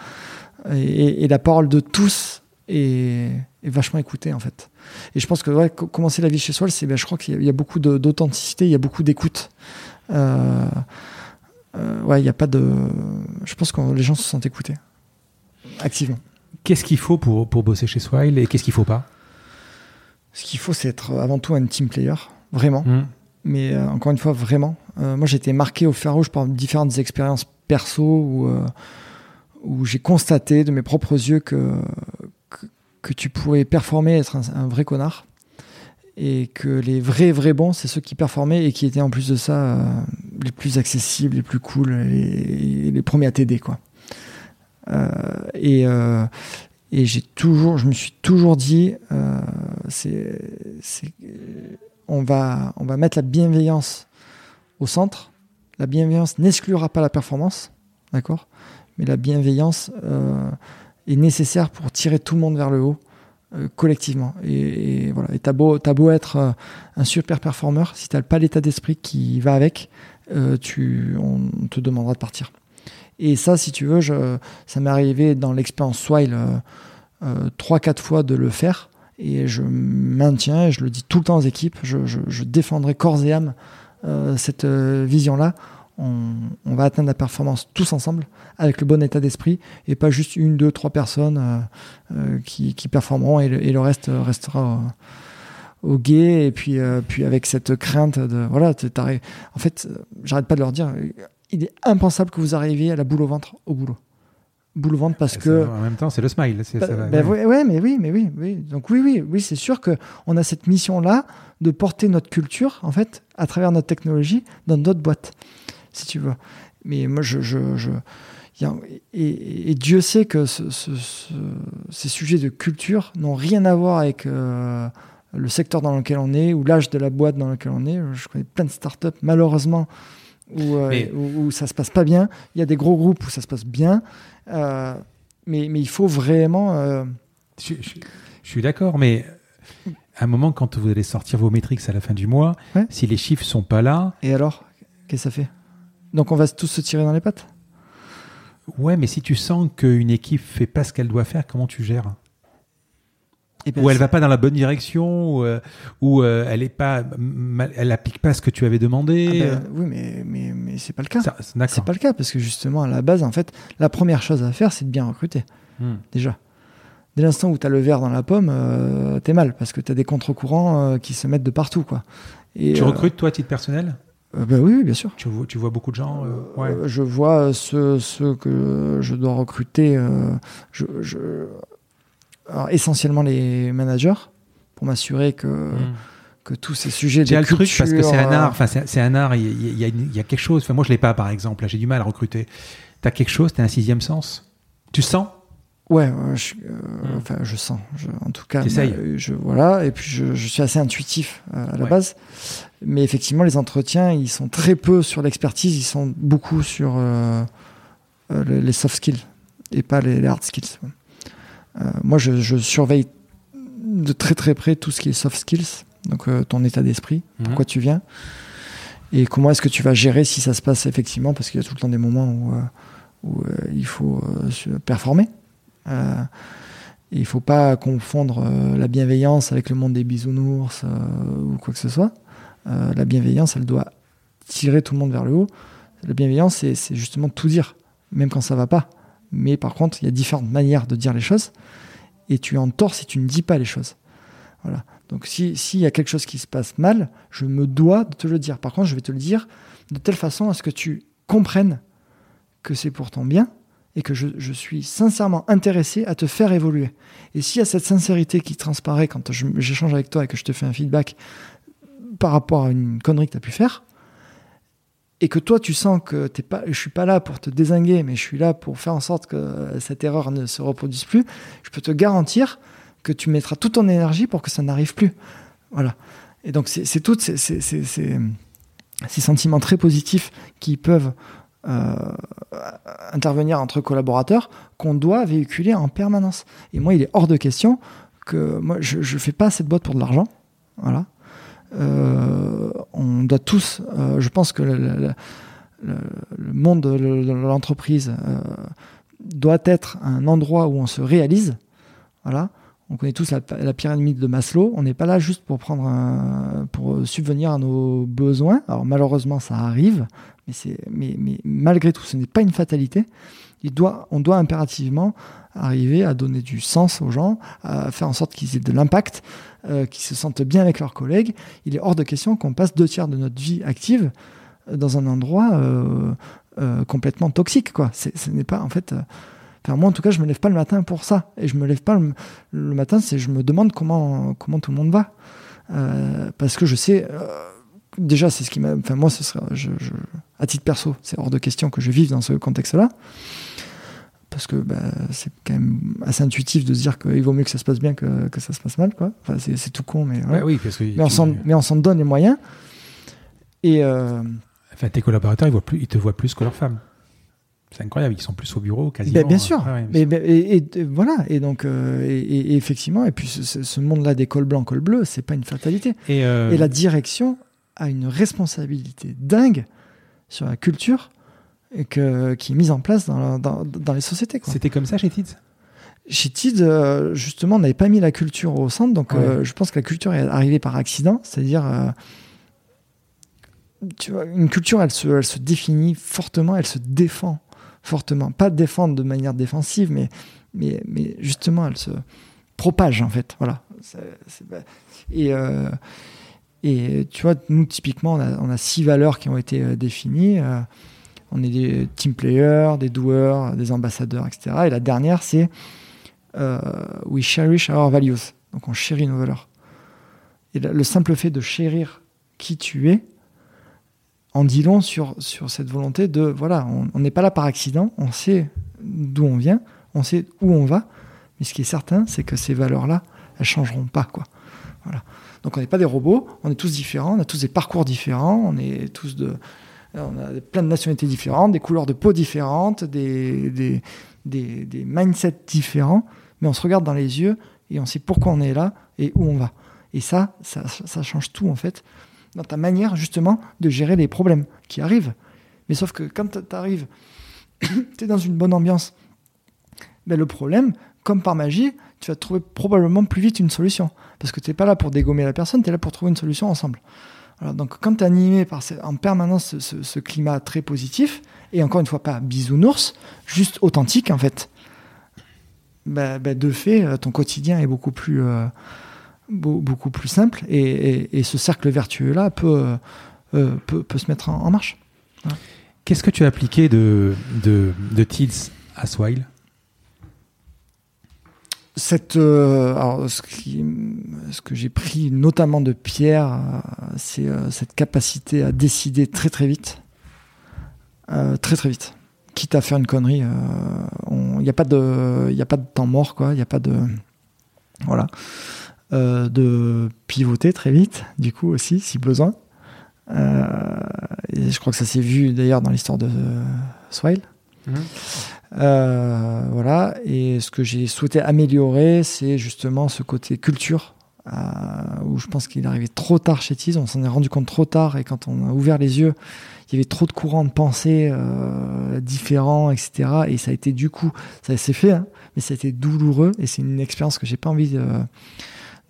et, et, la parole de tous est, est vachement écoutée en fait. Et je pense que ouais, commencer la vie chez soi, c'est, ben, je crois qu'il y, a beaucoup d'authenticité, il y a beaucoup d'écoute. Euh, euh, ouais, il n'y a pas de. Je pense que les gens se sentent écoutés activement. Qu'est-ce qu'il faut pour, pour bosser chez Swile et qu'est-ce qu'il faut pas? Ce qu'il faut, c'est être avant tout un team player, vraiment. Mmh. Mais euh, encore une fois, vraiment. moi, j'ai été marqué au fer rouge par différentes expériences perso où, où j'ai constaté de mes propres yeux que, que, tu pouvais performer, être un vrai connard et que les vrais vrais bons c'est ceux qui performaient et qui étaient en plus de ça euh, les plus accessibles les plus cool et les premiers à t'aider quoi. Euh, et euh, et j'ai toujours je me suis toujours dit on va on va mettre la bienveillance au centre. La bienveillance n'exclura pas la performance d'accord? Mais la bienveillance est nécessaire pour tirer tout le monde vers le haut euh, collectivement. Et, voilà. Et t'as beau, beau être euh, un super performeur, si t'as pas l'état d'esprit qui va avec, euh, tu, on te demandera de partir. Et ça, si tu veux, je, ça m'est arrivé dans l'expérience Swile trois, quatre fois de le faire. Et je maintiens, et je le dis tout le temps aux équipes, je, je, je défendrai corps et âme cette vision-là. On, va atteindre la performance tous ensemble avec le bon état d'esprit et pas juste une, deux, trois personnes qui, performeront et le, reste restera au, guet. Et puis, puis avec cette crainte de voilà, en fait, j'arrête pas de leur dire, il est impensable que vous arriviez à la boule au ventre au boulot. Boule au ventre parce que en même temps c'est le smile bah, bah, ouais. mais oui mais oui oui. Donc oui oui oui c'est sûr que on a cette mission là de porter notre culture en fait à travers notre technologie dans d'autres boîtes si tu veux mais moi je, je, je et, Dieu sait que ce, ces sujets de culture n'ont rien à voir avec euh, le secteur dans lequel on est ou l'âge de la boîte dans lequel on est. Je connais plein de startups, malheureusement, où, euh, où, où, ça se passe pas bien. Il y a des gros groupes où ça se passe bien. Euh, mais, mais, il faut vraiment. Euh, je, suis d'accord, mais à un moment, quand vous allez sortir vos métriques à la fin du mois, si les chiffres sont pas là. Et alors Qu'est-ce que ça fait? Donc on va tous se tirer dans les pattes? Ouais, mais si tu sens qu'une équipe fait pas ce qu'elle doit faire, comment tu gères? Eh ben, ou elle va pas dans la bonne direction, ou, euh, ou euh, elle est pas, elle applique pas ce que tu avais demandé. Ah ben, oui, mais mais mais c'est pas le cas. C'est pas le cas parce que justement à la base, en fait, la première chose à faire, c'est de bien recruter. Hmm. Déjà. Dès l'instant où tu as le verre dans la pomme, euh, tu es mal parce que tu as des contre-courants qui se mettent de partout, quoi. Et, tu recrutes toi à titre personnel? Ben oui, bien sûr. Tu vois, tu vois beaucoup de gens ouais. Je vois ceux, ceux, que je dois recruter. je, je essentiellement les managers pour m'assurer que, hmm. que tous ces sujets de culture... le truc parce que c'est un art, enfin c'est un art, il y, a, il y a quelque chose. Enfin, moi je l'ai pas par exemple, j'ai du mal à recruter. Tu as quelque chose, tu as un sixième sens? Tu sens? Ouais, je, euh, hmm. enfin, je sens. en tout cas, je, voilà. Et puis, je, je suis assez intuitif euh, à la base. Mais effectivement, les entretiens, ils sont très peu sur l'expertise, ils sont beaucoup sur euh, les soft skills et pas les, les hard skills. Euh, moi, je, surveille de très très près tout ce qui est soft skills, donc euh, ton état d'esprit, mhm. pourquoi tu viens, et comment est-ce que tu vas gérer si ça se passe effectivement, parce qu'il y a tout le temps des moments où, euh, il faut performer. Il ne faut pas confondre la bienveillance avec le monde des bisounours ou quoi que ce soit. la bienveillance, elle doit tirer tout le monde vers le haut. La bienveillance, c'est justement tout dire, même quand ça va pas. Mais par contre, il y a différentes manières de dire les choses. Et tu es en tort si tu ne dis pas les choses. Voilà. Donc s'il y a quelque chose qui se passe mal, je me dois de te le dire. Par contre, je vais te le dire de telle façon à ce que tu comprennes que c'est pour ton bien et que je, je, suis sincèrement intéressé à te faire évoluer. Et s'il y a cette sincérité qui transparaît quand j'échange avec toi et que je te fais un feedback par rapport à une connerie que tu as pu faire, et que toi tu sens que t'es pas, je suis pas là pour te désinguer, mais je suis là pour faire en sorte que cette erreur ne se reproduise plus, je peux te garantir que tu mettras toute ton énergie pour que ça n'arrive plus. Voilà. Et donc c'est tout ces, ces, ces, ces, sentiments très positifs qui peuvent euh, intervenir entre collaborateurs qu'on doit véhiculer en permanence. Et moi, il est hors de question que moi je ne fais pas cette boîte pour de l'argent. Voilà. Euh, on doit tous, euh, je pense que le, monde de l'entreprise doit être un endroit où on se réalise. Voilà. On connaît tous la, pyramide de Maslow. On n'est pas là juste pour prendre pour subvenir à nos besoins. Alors malheureusement, ça arrive, mais, malgré tout, ce n'est pas une fatalité. On doit impérativement arriver à donner du sens aux gens, à faire en sorte qu'ils aient de l'impact, euh, qu'ils se sentent bien avec leurs collègues. Il est hors de question qu'on passe deux tiers de notre vie active euh, dans un endroit euh, complètement toxique. Ce n'est pas en fait. Moi, en tout cas, je me lève pas le matin pour ça. Et je me lève pas le, matin, c'est je me demande comment comment tout le monde va, parce que je sais. Déjà, c'est ce qui m'a. Enfin, moi, ce sera, je, à titre perso, c'est hors de question que je vive dans ce contexte-là parce que bah, c'est quand même assez intuitif de se dire qu'il vaut mieux que ça se passe bien que, que ça se passe mal. Quoi. Enfin, c'est, tout con, mais, oui, parce que mais, on s'en, donne les moyens. Et euh, enfin, tes collaborateurs, ils, voient plus, ils te voient plus que leurs femmes. C'est incroyable, ils sont plus au bureau quasiment. Ben, bien sûr. mais, et, voilà. Et donc, euh, et, effectivement, et puis ce, monde-là des cols blancs, cols bleus, c'est pas une fatalité. Euh, et la direction a une responsabilité dingue sur la culture que, qui est mise en place dans, dans, dans les sociétés. C'était comme ça chez TIDS? Chez TIDS, euh, justement, on n'avait pas mis la culture au centre, donc euh, je pense que la culture est arrivée par accident, c'est-à-dire euh, tu vois, une culture, elle se, elle se définit fortement, elle se défend fortement. Pas défendre de manière défensive, mais, mais, mais justement, elle se propage, en fait. Voilà. et, euh, et tu vois, nous, typiquement, on a, on a, six valeurs qui ont été euh, définies. Euh, on est des team players, des doueurs, des ambassadeurs, etc. Et la dernière, c'est We cherish our values. Donc, on chérit nos valeurs. Et le simple fait de chérir qui tu es, en dit long sur, sur cette volonté de, voilà, on n'est pas là par accident, on sait d'où on vient, on sait où on va, mais ce qui est certain, c'est que ces valeurs-là, elles changeront pas, quoi. Voilà. Donc on n'est pas des robots, on est tous différents, on a tous des parcours différents, on est tous de, on a plein de nationalités différentes, des couleurs de peau différentes, des, mindsets différents, mais on se regarde dans les yeux et on sait pourquoi on est là et où on va. Et ça, ça, ça change tout en fait dans ta manière justement de gérer les problèmes qui arrivent. Mais sauf que quand tu arrives, tu es dans une bonne ambiance, ben le problème, comme par magie, tu vas trouver probablement plus vite une solution. Parce que tu n'es pas là pour dégommer la personne, tu es là pour trouver une solution ensemble. donc quand tu es animé par en permanence ce, climat très positif, et encore une fois pas bisounours, juste authentique en fait, ben, ben de fait, ton quotidien est beaucoup plus... Euh, beaucoup plus simple et, ce cercle vertueux-là peut, euh, peut, se mettre en, marche. Qu'est-ce que tu as appliqué de, de, de Tils à Swile? Euh, ce, que j'ai pris notamment de Pierre, euh, c'est cette capacité à décider très très vite. très très vite. Quitte à faire une connerie, il n'y a, pas de, a pas de temps mort, quoi. Il n'y a pas de. Voilà. Euh, de pivoter très vite, du coup aussi, si besoin. Euh, je crois que ça s'est vu d'ailleurs dans l'histoire de Swile. Mhm. Euh, voilà. Et ce que j'ai souhaité améliorer, c'est justement ce côté culture, où je pense qu'il arrivé trop tard chez Tease. On s'en est rendu compte trop tard, et quand on a ouvert les yeux, il y avait trop de courants de pensée différents, etc. Et ça a été du coup, ça s'est fait, hein, mais ça a été douloureux, et c'est une expérience que j'ai pas envie de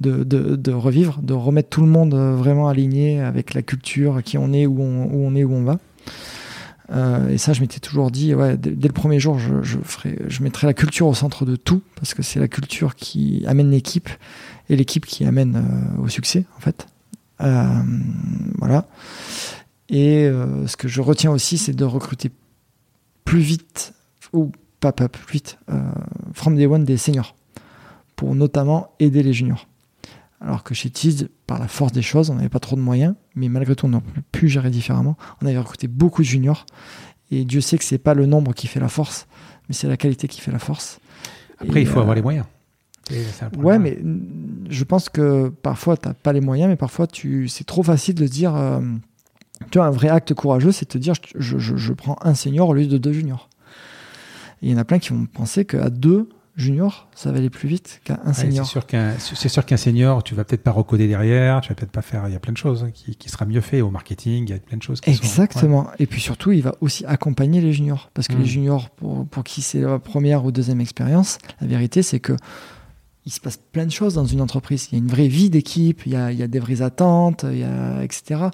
de, revivre, de remettre tout le monde euh, vraiment aligné avec la culture, qui on est, où on, où on est, où on va. Euh, et ça, je m'étais toujours dit, ouais, dès, le premier jour, je, ferai, je mettrai la culture au centre de tout, parce que c'est la culture qui amène l'équipe et l'équipe qui amène euh, au succès, en fait. voilà. Et ce que je retiens aussi, c'est de recruter plus vite, ou pas, pas plus vite, from day one des seniors, pour notamment aider les juniors. Alors que chez Tease, par la force des choses, on n'avait pas trop de moyens, mais malgré tout, on a pu gérer différemment. On avait recruté beaucoup de juniors, et Dieu sait que c'est pas le nombre qui fait la force, mais c'est la qualité qui fait la force. Après, il faut avoir les moyens. Ouais, mais je pense que parfois, tu n'as pas les moyens, mais parfois, tu... c'est trop facile de dire. Euh, tu vois, un vrai acte courageux, c'est de te dire je, je, je, prends un senior au lieu de deux juniors. il y en a plein qui vont penser qu'à deux, junior, ça va aller plus vite qu'un senior. c'est sûr qu'un senior, tu vas peut-être pas recoder derrière, tu vas peut-être pas faire. Il y a plein de choses hein, qui, sera mieux fait au marketing. Il y a plein de choses. Qui Exactement. Et puis surtout, il va aussi accompagner les juniors, parce que les hmm. juniors, pour, pour qui c'est la première ou deuxième expérience, la vérité, c'est que il se passe plein de choses dans une entreprise. Il y a une vraie vie d'équipe, il, il, y a des vraies attentes, il y a, etc.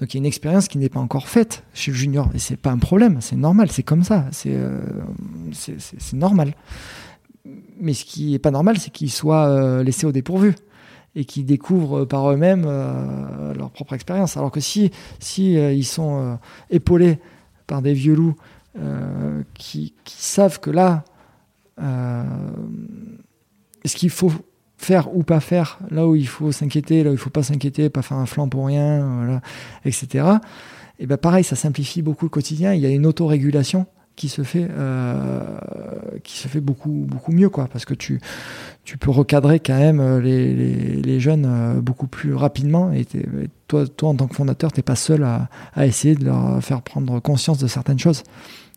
Donc il y a une expérience qui n'est pas encore faite chez le junior. Et c'est pas un problème, c'est normal, c'est comme ça, c'est euh, c'est normal mais ce qui est pas normal, c'est qu'ils soient euh, laissés au dépourvu et qu'ils découvrent par eux-mêmes euh, leur propre expérience. Alors que si, si euh, ils sont épaulés par des vieux loups qui, savent que là, ce qu'il faut faire ou pas faire, là où il faut s'inquiéter, là où il faut pas s'inquiéter, pas faire un flanc pour rien, etc. Et ben pareil, ça simplifie beaucoup le quotidien. Il y a une autorégulation qui se fait euh, qui se fait beaucoup beaucoup mieux quoi. Parce que tu tu peux recadrer quand même euh, les, les, jeunes euh, beaucoup plus rapidement. Et, toi toi en tant que fondateur t'es pas seul à, à, essayer de leur faire prendre conscience de certaines choses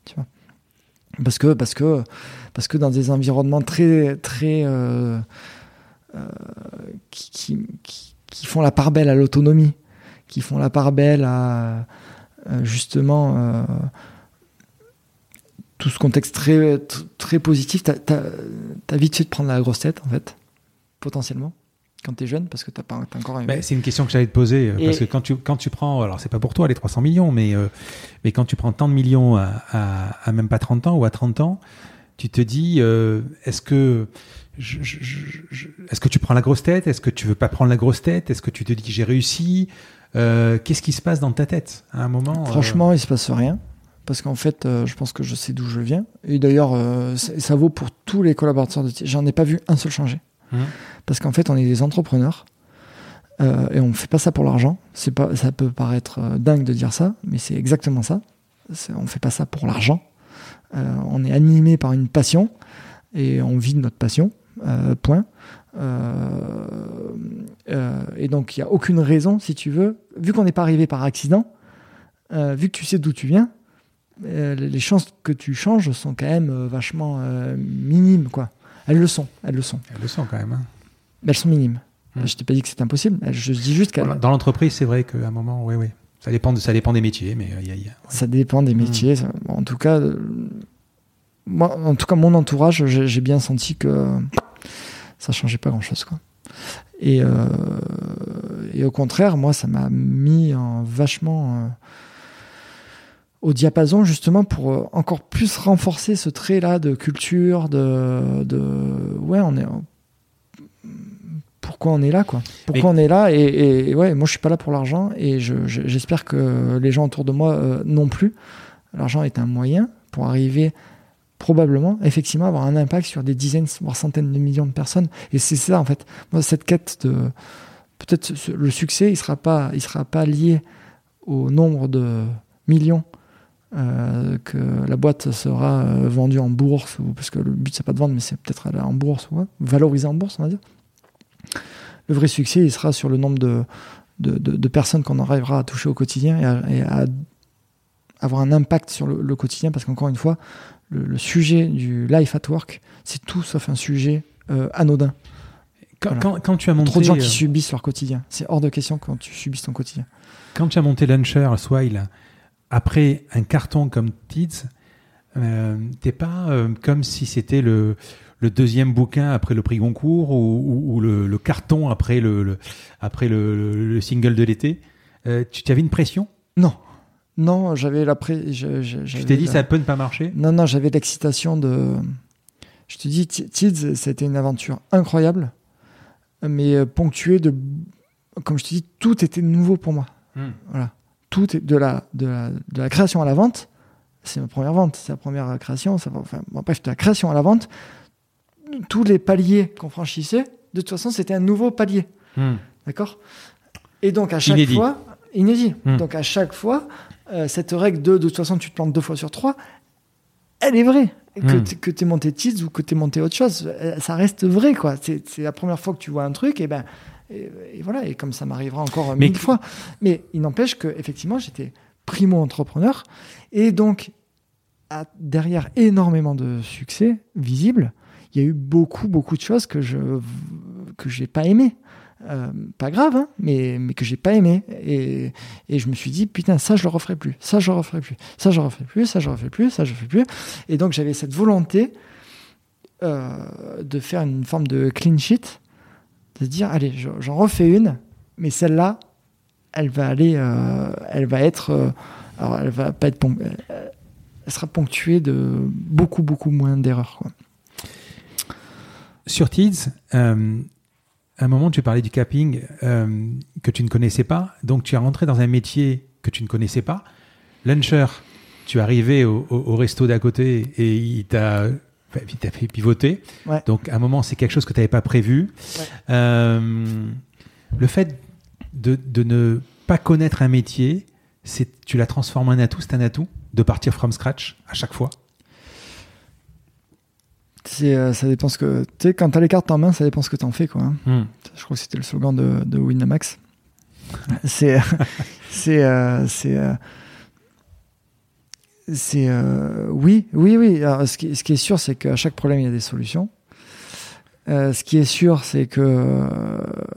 tu vois. Parce que parce que parce que dans des environnements très très qui, qui, qui, font la part belle à l'autonomie qui font la part belle à justement tout ce contexte très, très positif, t'as as, vite fait de prendre la grosse tête, en fait, potentiellement. quand tu es jeune parce que tu n'as pas t'as encore un. Mais c'est une question que j'allais te poser euh, parce que quand tu quand tu prends alors c'est pas pour toi les 300 millions mais euh, mais quand tu prends tant de millions à, à, à même pas 30 ans ou à 30 ans tu te dis euh, est-ce que je- je- je- je- est-ce que tu prends la grosse tête? Est-ce que tu veux pas prendre la grosse tête? Est-ce que tu te dis j'ai réussi? Qu'est-ce qui se passe dans ta tête à un moment Franchement, il se passe rien. Parce qu'en fait, euh, je pense que je sais d'où je viens. Et d'ailleurs, euh, ça vaut pour tous les collaborateurs de. J'en ai pas vu un seul changer. Mhm. Parce qu'en fait, on est des entrepreneurs. euh, et on fait pas ça pour l'argent. C'est pas, ça peut paraître dingue de dire ça, mais c'est exactement ça. On fait pas ça pour l'argent. On est animé par une passion et on vit de notre passion. point. Et donc, il n'y a aucune raison, si tu veux, vu qu'on n'est pas arrivé par accident, vu que tu sais d'où tu viens, euh, les chances que tu changes sont quand même euh, vachement euh, minimes, quoi. Elles le sont, elles le sont. elle le sent quand même hein. Mais elles sont minimes. Hmm. Je t'ai pas dit que c'est impossible. Je dis juste qu'elles. Dans l'entreprise c'est vrai qu'à un moment oui oui ça dépend de, ça dépend des métiers mais y a- il y a- Ça dépend des Hmm. métiers. bon, en tout cas, moi, en tout cas, mon entourage, j'ai bien senti que ça changeait pas grand-chose, quoi. Et, et au contraire, moi, ça m'a mis en vachement au diapason justement pour euh, encore plus renforcer ce trait-là de culture, de, de ouais, on est pourquoi on est là quoi. Pourquoi on est là et, et- et ouais moi je suis pas là pour l'argent et je- je- j'espère que les gens autour de moi euh, non plus. L'argent est un moyen pour arriver probablement effectivement avoir un impact sur des dizaines voire centaines de millions de personnes et c'est ça en fait. Moi cette quête de peut-être le succès il sera pas il sera pas lié au nombre de millions euh, que la boîte sera euh, vendue en bourse ou parce que le but c'est pas de vendre mais c'est peut-être aller en bourse ou ouais, valoriser en bourse on va dire. Le vrai succès il sera sur le nombre de de, de- de personnes qu'on arrivera à toucher au quotidien et à, et à avoir un impact sur le, le quotidien parce qu'encore une fois le, le sujet du life at work c'est tout sauf un sujet euh, anodin. Quand, Voilà. quand, quand tu as monté trop de gens qui subissent leur quotidien. C'est hors de question quand tu subisses ton quotidien. Quand tu as monté Launcher, Swile, après un carton comme Tids, euh, t'es pas euh, comme si c'était le, le deuxième bouquin après le prix Goncourt ou, ou- ou le, le carton après le, le- après le, le- le single de l'été. Euh, tu avais une pression? Non non j'avais la je- Tu t'es dit la- ça peut ne pas marcher? Non, non, j'avais l'excitation de. Je te dis, Ti- Tids, c'était une aventure incroyable, mais euh, ponctuée de. Comme je te dis, tout était nouveau pour moi. Hmm. Voilà. Tout est de la, de la, de la création à la vente. C'est ma première vente, c'est la première création. Ça, enfin, bon, bref, de la création à la vente. Tous les paliers qu'on franchissait, de toute façon, c'était un nouveau palier. Hmm. D'accord? Et donc à chaque Inédit. fois, inédit. Hmm. Donc à chaque fois, euh, cette règle de de toute façon tu te plantes deux fois sur trois, elle est vraie. Que t'es- que tu es monté Tids ou que tu es monté autre chose, euh, ça reste vrai. quoi. C'est c'est la première fois que tu vois un truc, et ben et, et voilà, et comme ça m'arrivera encore Mais mille que- fois. Mais il n'empêche que effectivement j'étais primo-entrepreneur, et donc à- derrière énormément de succès visible, il y a eu beaucoup, beaucoup de choses que je que j'ai pas aimé. Euh, pas grave, hein, mais, mais que j'ai pas aimé. Et, et je me suis dit, putain, ça, je le referai plus. Ça, je le referai plus. Ça, je le referai plus. Ça, je le referai plus. Ça, je le ferai plus. Et donc, j'avais cette volonté euh, de faire une forme de clean sheet, de se dire, allez, je- j'en refais une, mais celle-là, elle va aller, euh, elle va être, euh, elle va pas être, euh, elle sera ponctuée de beaucoup, beaucoup moins d'erreurs. Sur Tids, à un moment, tu parlais du capping que tu ne connaissais pas. Donc, tu es rentré dans un métier que tu ne connaissais pas. Luncher, tu arrivé au, au- resto d'à côté et il t'a t'a fait pivoter. Ouais. Donc, à un moment, c'est quelque chose que tu n'avais pas prévu. Ouais. Euh, le fait de, de ne pas connaître un métier, c'est tu l'as transformé en atout. C'est un atout de partir from scratch à chaque fois? Euh, ça dépend ce que. Tu sais, quand t'as les cartes en main, ça dépend ce que t'en fais, quoi. hein. Hmm. Je crois que c'était le slogan de, de Winamax. c'est. c'est. euh, c'est. euh, oui, oui, oui. Alors, ce, qui, ce qui est sûr, c'est qu'à chaque problème, il y a des solutions. Euh, ce qui est sûr, c'est que. euh,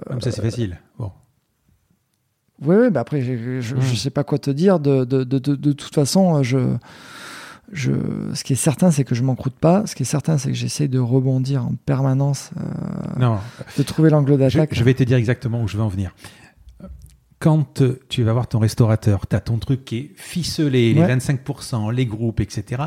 Comme ça, c'est facile. Bon. Oui, oui, bah après, je, je, Mm. je sais pas quoi te dire. De, de, de, de, toute façon, je, je, ce qui est certain, c'est que je m'en croûte pas. Ce qui est certain, c'est que j'essaie de rebondir en permanence, euh, Non, de trouver l'angle je, d'attaque. je vais te dire exactement où je veux en venir. Quand tu vas voir ton restaurateur, tu as ton truc qui est ficelé, les Ouais. 25%, les groupes, etc.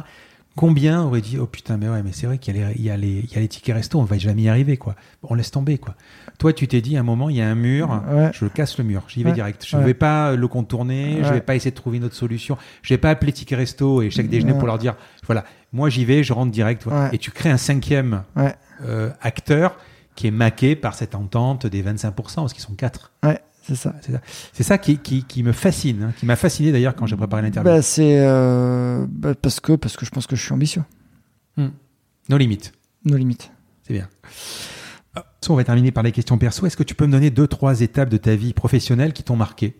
Combien aurait dit, oh putain, mais ouais, mais c'est vrai qu'il y, a les- il y, a les- il y a les tickets resto, on va jamais y arriver, quoi. On laisse tomber, quoi. Toi, tu t'es dit, à un moment, il y a un mur, Ouais. je casse le mur, j'y vais Ouais. direct. Je ne vais pas le contourner, je Ouais. vais pas essayer de trouver une autre solution. Je vais pas appeler Ticket Resto et chaque déjeuner pour leur dire, voilà, moi j'y vais, je rentre direct. Et tu crées un cinquième euh, acteur qui est maqué par cette entente des 25%, parce qu'ils sont quatre. Ouais, c'est ça. C'est ça, C'est ça qui, qui, qui me fascine, hein, qui m'a fasciné d'ailleurs quand j'ai préparé l'interview. Bah, c'est euh, bah, parce que parce que je pense que je suis ambitieux. Nos limites, Nos limites. c'est bien. Ah, On va terminer par les questions perso. Est-ce que tu peux me donner deux, trois étapes de ta vie professionnelle qui t'ont marqué?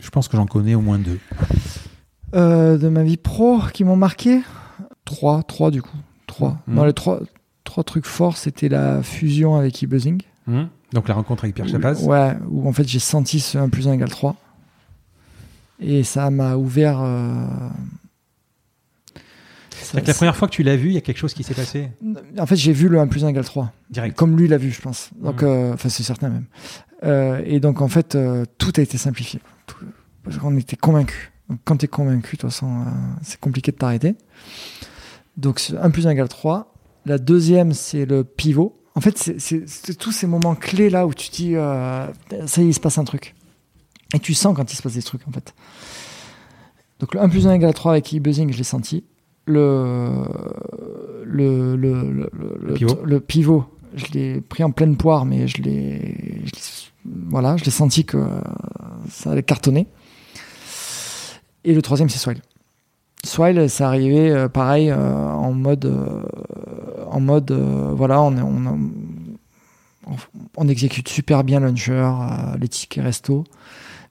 Je pense que j'en connais au moins deux. Euh, de ma vie pro qui m'ont marqué? Trois, trois du coup. Trois. Non, les trois, trois trucs forts, c'était la fusion avec eBuzzing. Hum Donc la rencontre avec Pierre Chapaz. Ouais, où en fait j'ai senti ce 1 plus 1 égale 3. Et ça m'a ouvert. euh, que la première fois que tu l'as vu, il y a quelque chose qui s'est passé En fait, j'ai vu le 1 plus 1 égale 3. direct. Comme lui l'a vu, je pense. Donc, Mhm. euh, enfin, c'est certain même. Euh, et donc, en fait, euh, tout a été simplifié. Tout- parce qu'on était convaincus. Donc, quand tu es convaincu, de toute façon, euh, c'est compliqué de t'arrêter. Donc, c'est 1 plus 1 égale 3. La deuxième, c'est le pivot. En fait, c'est- tous ces moments clés là où tu dis, euh, ça y est, il se passe un truc. Et tu sens quand il se passe des trucs, en fait. Donc, le 1 plus 1 égale 3 avec e-buzzing, je l'ai senti. Le, le, le, le, le- pivot. le pivot, je l'ai pris en pleine poire, mais je l'ai, voilà, je l'ai senti que euh, ça allait cartonner. Et le troisième, c'est Swile. Swile, c'est arrivé euh, pareil euh, en mode, euh, en mode, euh, voilà, on, est- on, on, on exécute super bien Launcher, euh, les tickets resto,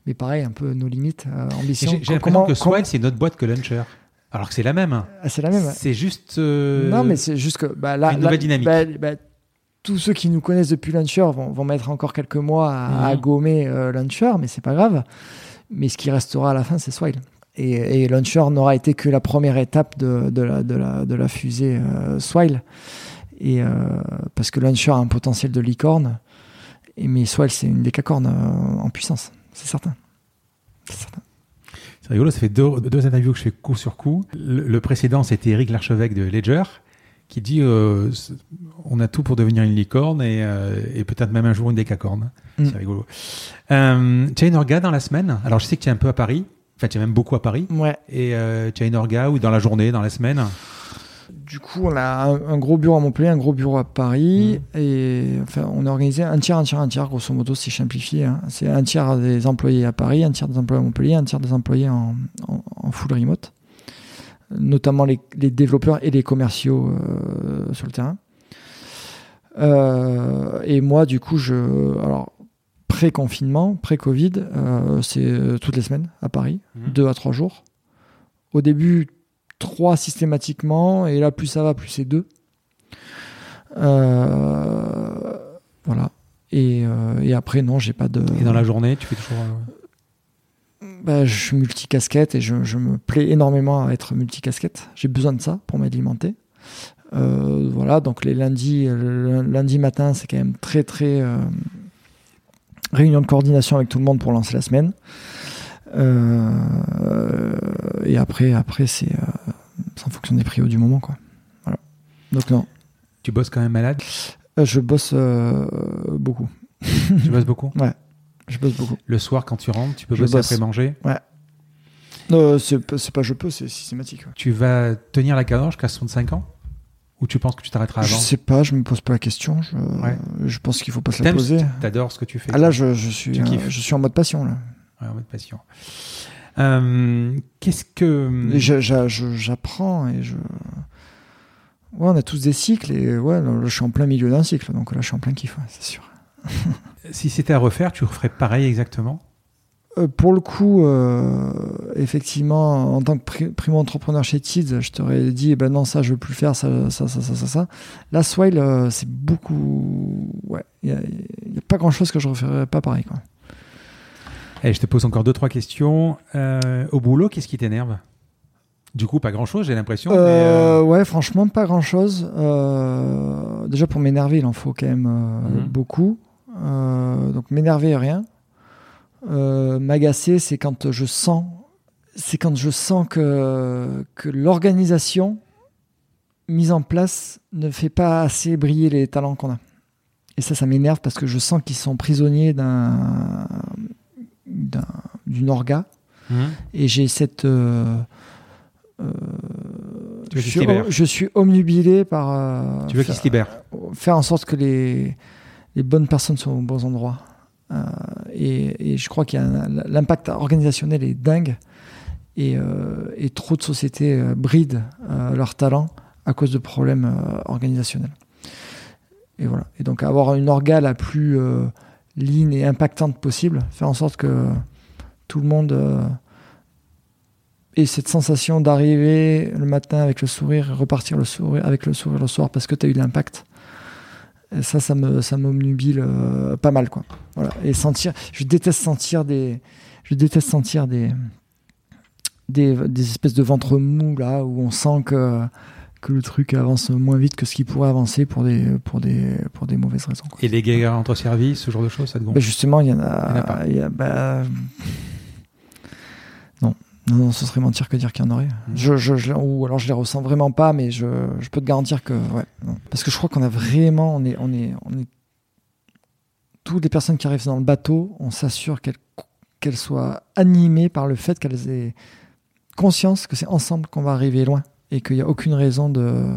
mais pareil, un peu nos limites, euh, ambition. J'ai l'impression que Swile, c'est une autre boîte que Launcher. Alors que c'est la même. Ah, c'est la même. C'est juste. euh, Non, mais c'est juste que bah, là, une là, nouvelle dynamique. bah, bah, tous ceux qui nous connaissent depuis Launcher vont, vont mettre encore quelques mois à, à Mhm. gommer euh, Launcher, mais c'est pas grave. Mais ce qui restera à la fin, c'est Swile. Et, et Launcher n'aura été que la première étape de, de, la, de, la, de la fusée euh, Swile. Et, euh, parce que Launcher a un potentiel de licorne, et, mais Swile, c'est une décacorne euh, en puissance. C'est certain. C'est certain. C'est rigolo, ça fait deux, deux interviews que je fais coup sur coup. Le, le précédent, c'était Eric Larchevêque de Ledger, qui dit euh, on a tout pour devenir une licorne et, euh, et peut-être même un jour une décacorne. Mm. C'est rigolo. Euh, tu as une orga dans la semaine Alors, je sais que tu es un peu à Paris. Enfin, tu es même beaucoup à Paris. Ouais. Et euh, tu as une orga ou dans la journée, dans la semaine Du coup, on a un, gros bureau à Montpellier, un gros bureau à Paris, et enfin, on a organisé un tiers, un tiers, un tiers, grosso modo, c'est simplifié. hein. C'est un tiers des employés à Paris, un tiers des employés à Montpellier, un tiers des employés en, en- en full remote, notamment les, les développeurs et les commerciaux euh, sur le terrain. Euh, et moi, du coup, je, alors pré-confinement, pré-Covid, euh, c'est euh, toutes les semaines à Paris, Mhm. deux à trois jours. Au début, trois systématiquement, et là, plus ça va, plus c'est deux. Euh, voilà. Et, euh, et après, non, j'ai pas de. Et dans la journée, tu fais toujours. Bah, je suis multicasquette et je, je me plais énormément à être multicasquette. J'ai besoin de ça pour m'alimenter. Voilà, donc les lundis, le lundi matin, c'est quand même très très réunion de coordination avec tout le monde pour lancer la semaine. Euh, et après, après c'est euh, c'est en fonction des prios du moment, quoi. Voilà. Donc non, Tu bosses quand même malade? Euh, je bosse beaucoup. Tu bosses beaucoup? Je bosse beaucoup. Le soir, quand tu rentres, tu peux Je bosser bosse. après manger? C'est pas c'est pas je peux, c'est systématique. ouais. Tu vas tenir la cadence jusqu'à 65 ans? Ou tu penses que tu t'arrêteras Je avant sais pas, je me pose pas la question. Je, Ouais. je pense qu'il faut pas se la poser. T'adores ce que tu fais Ah là, je, je suis, euh, je suis en mode passion là. Ouais, en mode passion. Euh, Qu'est-ce que. Je- je- je- J'apprends et je. Ouais, on a tous des cycles et ouais, là, je suis en plein milieu d'un cycle, donc là, je suis en plein kiff, ouais, c'est sûr. Si c'était à refaire, tu referais pareil exactement? Pour le coup, euh, effectivement, en tant que pri- primo-entrepreneur chez Tids, je t'aurais dit, eh ben non, ça, je veux plus le faire, ça, ça, ça, ça, ça. ça. Là, Swile, euh, c'est beaucoup. Ouais, il n'y a, pas grand-chose que je referais pas pareil, quoi. Allez, je te pose encore deux, trois questions. Euh, au boulot, qu'est-ce qui t'énerve? Du coup, pas grand-chose, j'ai l'impression. Euh, Ouais, franchement, pas grand-chose. Euh, déjà, pour m'énerver, il en faut quand même euh, Mhm. beaucoup. Euh, donc, m'énerver, rien. Euh, M'agacer, c'est quand je sens, c'est quand je sens que, que l'organisation mise en place ne fait pas assez briller les talents qu'on a. Et ça, ça m'énerve parce que je sens qu'ils sont prisonniers d'un d'un- d'une orga Mhm. et j'ai cette euh, euh, je, suis, je suis omnubilé par euh, Tu veux faire, qu'ils se libèrent. faire en sorte que les, les bonnes personnes soient aux bons endroits Euh, et, et je crois qu'il l'impact organisationnel est dingue. Et, euh, trop de sociétés euh, brident euh, leur talent à cause de problèmes euh, organisationnels. Et voilà. Et donc avoir une orga la plus euh, et impactante possible faire en sorte que tout le monde euh, ait cette sensation d'arriver le matin avec le sourire repartir le sourire, avec le sourire le soir parce que tu as eu de l'impact. Et ça, ça me, ça m'omnubile euh, pas mal, quoi. Voilà. Et sentir, je déteste sentir des, je déteste sentir des, des, des espèces de ventre mou là où on sent que que le truc avance moins vite que ce qui pourrait avancer pour des, pour des, pour des mauvaises raisons. quoi. Et les guerres entre services, ce genre de choses, ça te gonfle? Ben justement, il y en Il y en a a. pas. il y a- bah, Non. non, ce serait mentir que dire qu'il y en aurait. Je, je, je- ou alors je les ressens vraiment pas, mais je, je peux te garantir que. Ouais, non. Parce que je crois qu'on a vraiment. On est, on est, on est... Toutes les personnes qui arrivent dans le bateau, on s'assure qu'elles soient animées par le fait qu'elles aient conscience que c'est ensemble qu'on va arriver loin et qu'il n'y a aucune raison de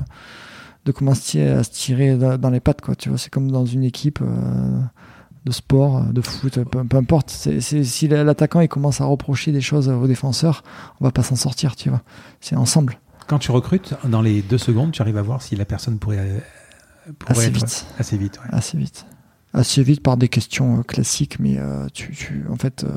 de commencer à se tirer- dans dans les pattes quoi tu vois c'est comme dans une équipe euh, de sport de foot peu, peu importe c'est, c'est- si l'attaquant il commence à reprocher des choses aux défenseurs on va pas s'en sortir tu vois c'est ensemble Quand tu recrutes, dans les deux secondes, tu arrives à voir si la personne pourrait, pourrait assez être- vite Assez vite, ouais. assez vite assez vite par des questions euh, classiques mais euh, tu, tu- en fait euh,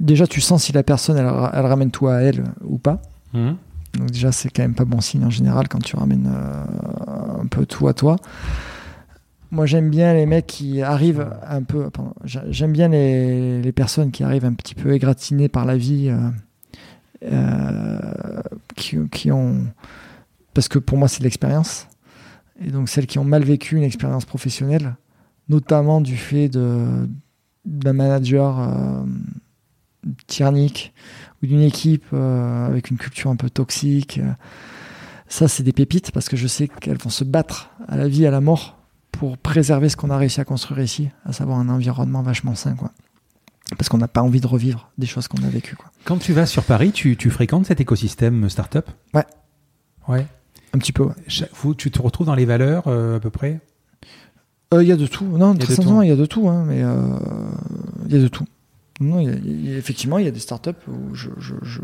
déjà tu sens si la personne elle, ra- elle ramène toi à elle ou pas Mhm. Donc déjà, c'est quand même pas bon signe en général quand tu ramènes euh, un peu tout à toi. Moi, j'aime bien les mecs qui arrivent un peu... j'aime bien les, personnes qui arrivent un petit peu égratignées par la vie, euh, euh, qui, ont... Parce que pour moi, c'est de l'expérience. Et donc, celles qui ont mal vécu une expérience professionnelle, notamment du fait d'un manager euh, tyrannique ou d'une équipe avec une culture un peu toxique. Ça, c'est des pépites parce que je sais qu'elles vont se battre à la vie, à la mort pour préserver ce qu'on a réussi à construire ici, à savoir un environnement vachement sain, quoi. Parce qu'on n'a pas envie de revivre des choses qu'on a vécues, quoi. Quand tu vas sur Paris, tu, tu fréquentes cet écosystème startup? Ouais. Ouais. Un petit peu, ouais. Chaque- vous- tu te retrouves dans les valeurs euh, à peu près? Euh, Il y a de tout. Non, très sincèrement, tout. il y a de tout, hein, mais euh, il y a de tout. Non, il y a- il y a- effectivement, il y a des startups où je, je, je-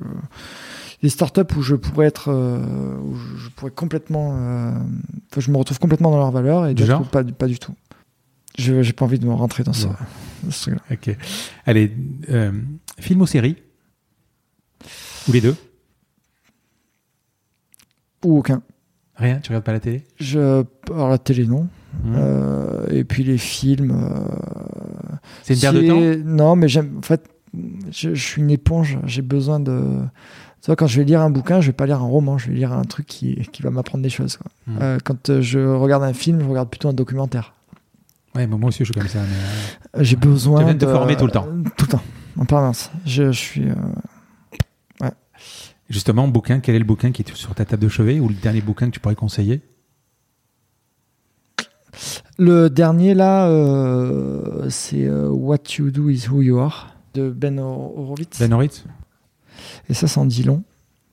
des startups où je pourrais être, euh, où je, pourrais complètement, euh, je me retrouve complètement dans leurs valeurs et où pas, du- pas du tout. Je j'ai pas envie de me rentrer dans, Ouais. ce truc-là. Ok. Allez, euh, film ou série? Ou les deux? Ou aucun. Rien? Tu regardes pas la télé? Je, alors la télé non. Mhm. Euh, et puis les films. euh, C'est une perte de temps? Non, mais j'aime. En fait, je, je suis une éponge. J'ai besoin de. Vois, quand je vais lire un bouquin, je vais pas lire un roman. Je vais lire un truc qui, qui va m'apprendre des choses. quoi. Mhm. Euh, quand euh, je regarde un film, je regarde plutôt un documentaire. Ouais, moi aussi je suis comme ça. Mais, euh, J'ai besoin Tu viens de te former tout le temps. Tout le temps, en permanence. Je, je suis. euh, Justement, bouquin, quel est le bouquin qui est sur ta table de chevet ou le dernier bouquin que tu pourrais conseiller? Le dernier là, euh, c'est euh, What You Do Is Who You Are de Ben Hor- Horowitz. Ben Horitz Et ça, s'en dit long.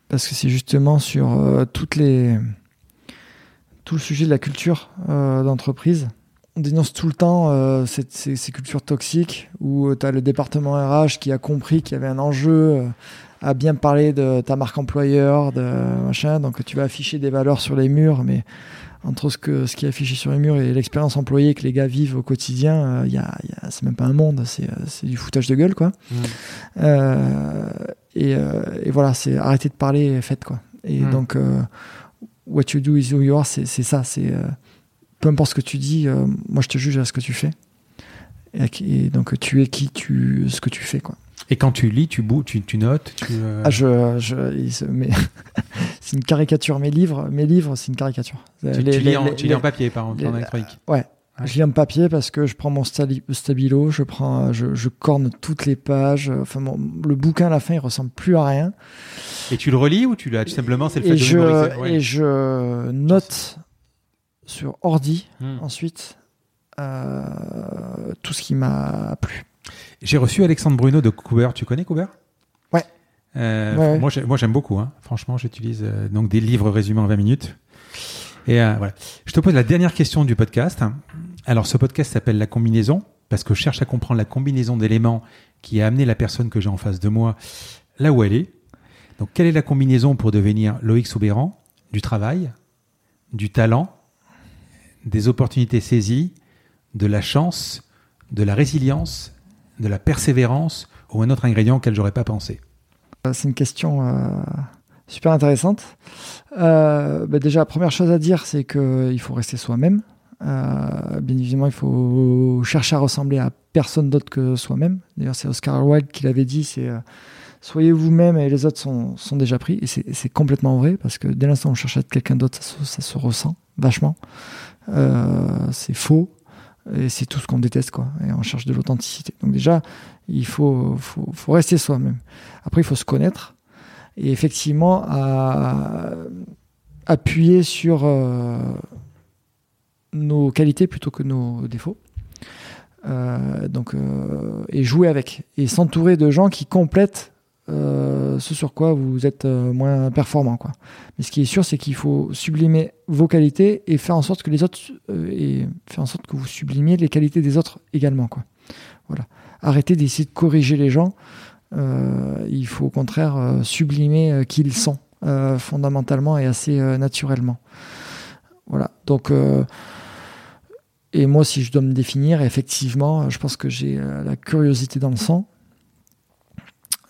Parce que c'est justement sur euh, toutes les... tout le sujet de la culture euh, d'entreprise. On dénonce tout le temps euh, ces, ces cultures toxiques où tu as le département RH qui a compris qu'il y avait un enjeu à bien parler de ta marque employeur, de machin. Donc tu vas afficher des valeurs sur les murs, mais entre ce, que, ce qui est affiché sur les murs et l'expérience employée que les gars vivent au quotidien, euh, y a, il y a- c'est même pas un monde, c'est, du foutage de gueule, quoi. Euh, et, euh, et voilà, c'est arrêter de parler et faites quoi. Et Mm. donc, euh, what you do is who you are, c'est ça. C'est euh, peu importe ce que tu dis, moi je te juge à ce que tu fais. Et, donc tu es qui tu, ce que tu fais quoi. Et quand tu lis, tu bouts, tu, tu notes tu, euh, Ah, je, je, mais- c'est une caricature. Mes livres, mes livres, c'est une caricature. tu, Les- tu les- lis, en, les- tu lis en papier, par exemple, en électronique. Ouais. Je lis en papier parce que je prends mon stabilo, je prends, je, je corne toutes les pages. Enfin, mon- le bouquin à la fin, il ressemble plus à rien. Et tu le relis ou tu l'as tout simplement, c'est le fait Et de je, mémoriser Ouais. et je note sur ordi Hmm. ensuite euh, tout ce qui m'a plu. J'ai reçu Alexandre Bruno de Couber. Tu connais Couber Ouais. Euh, Ouais. Moi, moi, j'aime beaucoup. hein. Franchement, j'utilise euh, donc des livres résumés en 20 minutes. Et euh, voilà. Je te pose la dernière question du podcast. Alors, ce podcast s'appelle La combinaison parce que je cherche à comprendre la combinaison d'éléments qui a amené la personne que j'ai en face de moi là où elle est. Donc, quelle est la combinaison pour devenir Loïc Soubéran? Du travail, du talent, des opportunités saisies, de la chance, de la résilience, de la persévérance ou un autre ingrédient auquel j'aurais pas pensé? Euh, C'est une question euh, super intéressante. Euh, bah déjà, la première chose à dire, c'est qu'il faut rester soi-même. Euh, bien évidemment, il faut chercher à ressembler à personne d'autre que soi-même. D'ailleurs, c'est Oscar Wilde qui l'avait dit, c'est euh, soyez vous-même et les autres sont, sont déjà pris. Et c'est complètement vrai parce que dès l'instant où on cherche à être quelqu'un d'autre, ça, ça se ressent vachement. Euh, c'est faux et c'est tout ce qu'on déteste quoi. Et on cherche de l'authenticité. Donc déjà, il faut, faut, faut rester soi-même. Après, il faut se connaître et effectivement appuyer sur nos qualités plutôt que nos défauts. Euh, donc, euh, et jouer avec et s'entourer de gens qui complètent euh, ce sur quoi vous êtes moins performant. Quoi. Mais ce qui est sûr, c'est qu'il faut sublimer vos qualités et faire en sorte que les autres et faire en sorte que vous sublimiez les qualités des autres également. Quoi. Voilà. Arrêtez d'essayer de corriger les gens. Il faut au contraire sublimer qui ils sont fondamentalement et assez naturellement. Voilà. Donc, et moi, si je dois me définir, effectivement, je pense que j'ai euh, la curiosité dans le sang.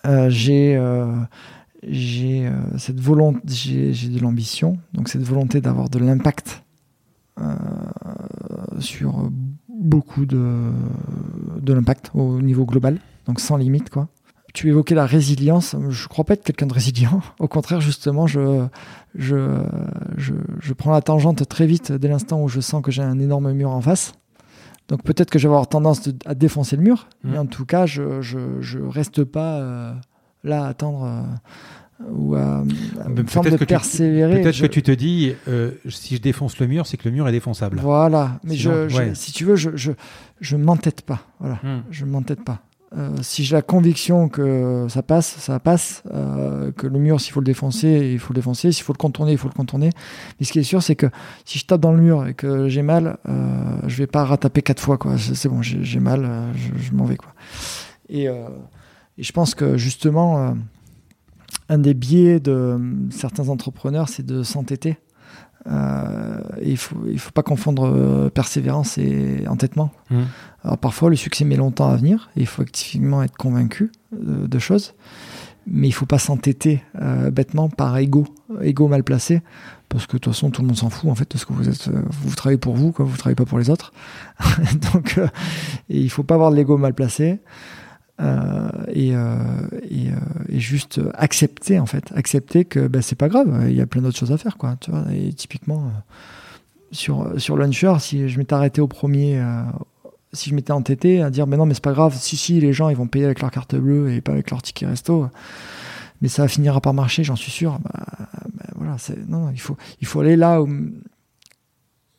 Euh, j'ai euh, j'ai de l'ambition, donc cette volonté d'avoir de l'impact sur beaucoup de, de l'impact au niveau global, donc sans limite quoi. Tu évoquais la résilience, je crois pas être quelqu'un de résilient. Au contraire, justement, je, je, je, je prends la tangente très vite dès l'instant où je sens que j'ai un énorme mur en face. Donc peut-être que je vais avoir tendance de- à défoncer le mur, Mhm. mais en tout cas, je, je, je reste pas euh, là à attendre euh, ou à, une forme de que persévérer. Peut-être Je- que tu te dis, euh, si je défonce le mur, c'est que le mur est défonçable. Voilà, mais Sinon, ouais. si tu veux, je, je, je m'entête pas. Voilà. Hmm. je ne m'entête pas. Euh, si j'ai la conviction que ça passe, ça passe, euh, que le mur, s'il faut le défoncer, il faut le défoncer, s'il faut le contourner, il faut le contourner. Mais ce qui est sûr, c'est que si je tape dans le mur et que j'ai mal, euh, je vais pas rataper quatre fois. C'est bon, j'ai mal, euh, je, m'en vais. Et, je pense que justement, un des biais de certains entrepreneurs, c'est de s'entêter. Il faut, il faut pas confondre persévérance et entêtement. Hmm. Alors parfois, le succès met longtemps à venir et il faut effectivement être convaincu de, de choses, mais il faut pas s'entêter euh, bêtement par ego, ego mal placé, parce que de toute façon, tout le monde s'en fout en fait de ce que vous êtes. euh, Vous travaillez pour vous, quoi, vous travaillez pas pour les autres. Donc, euh, et il faut pas avoir de l'ego mal placé. euh, et, euh, euh, juste accepter en fait accepter que ben, c'est pas grave il y a plein d'autres choses à faire quoi tu vois et typiquement euh, sur sur Launcher si je m'étais arrêté au premier euh, si je m'étais entêté à dire mais non mais c'est pas grave si si les gens ils vont payer avec leur carte bleue et pas avec leur ticket resto mais ça finira par marcher j'en suis sûr bah, bah, voilà non, non, il faut il faut aller là où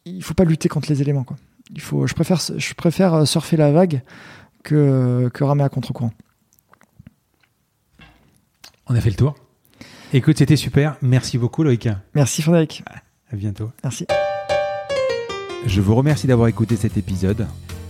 il faut pas lutter contre les éléments quoi il faut je préfère je préfère surfer la vague que que ramer à contre-courant On a fait le tour. Écoute, c'était super. Merci beaucoup, Loïc. merci Frédéric À bientôt. merci Je vous remercie d'avoir écouté cet épisode.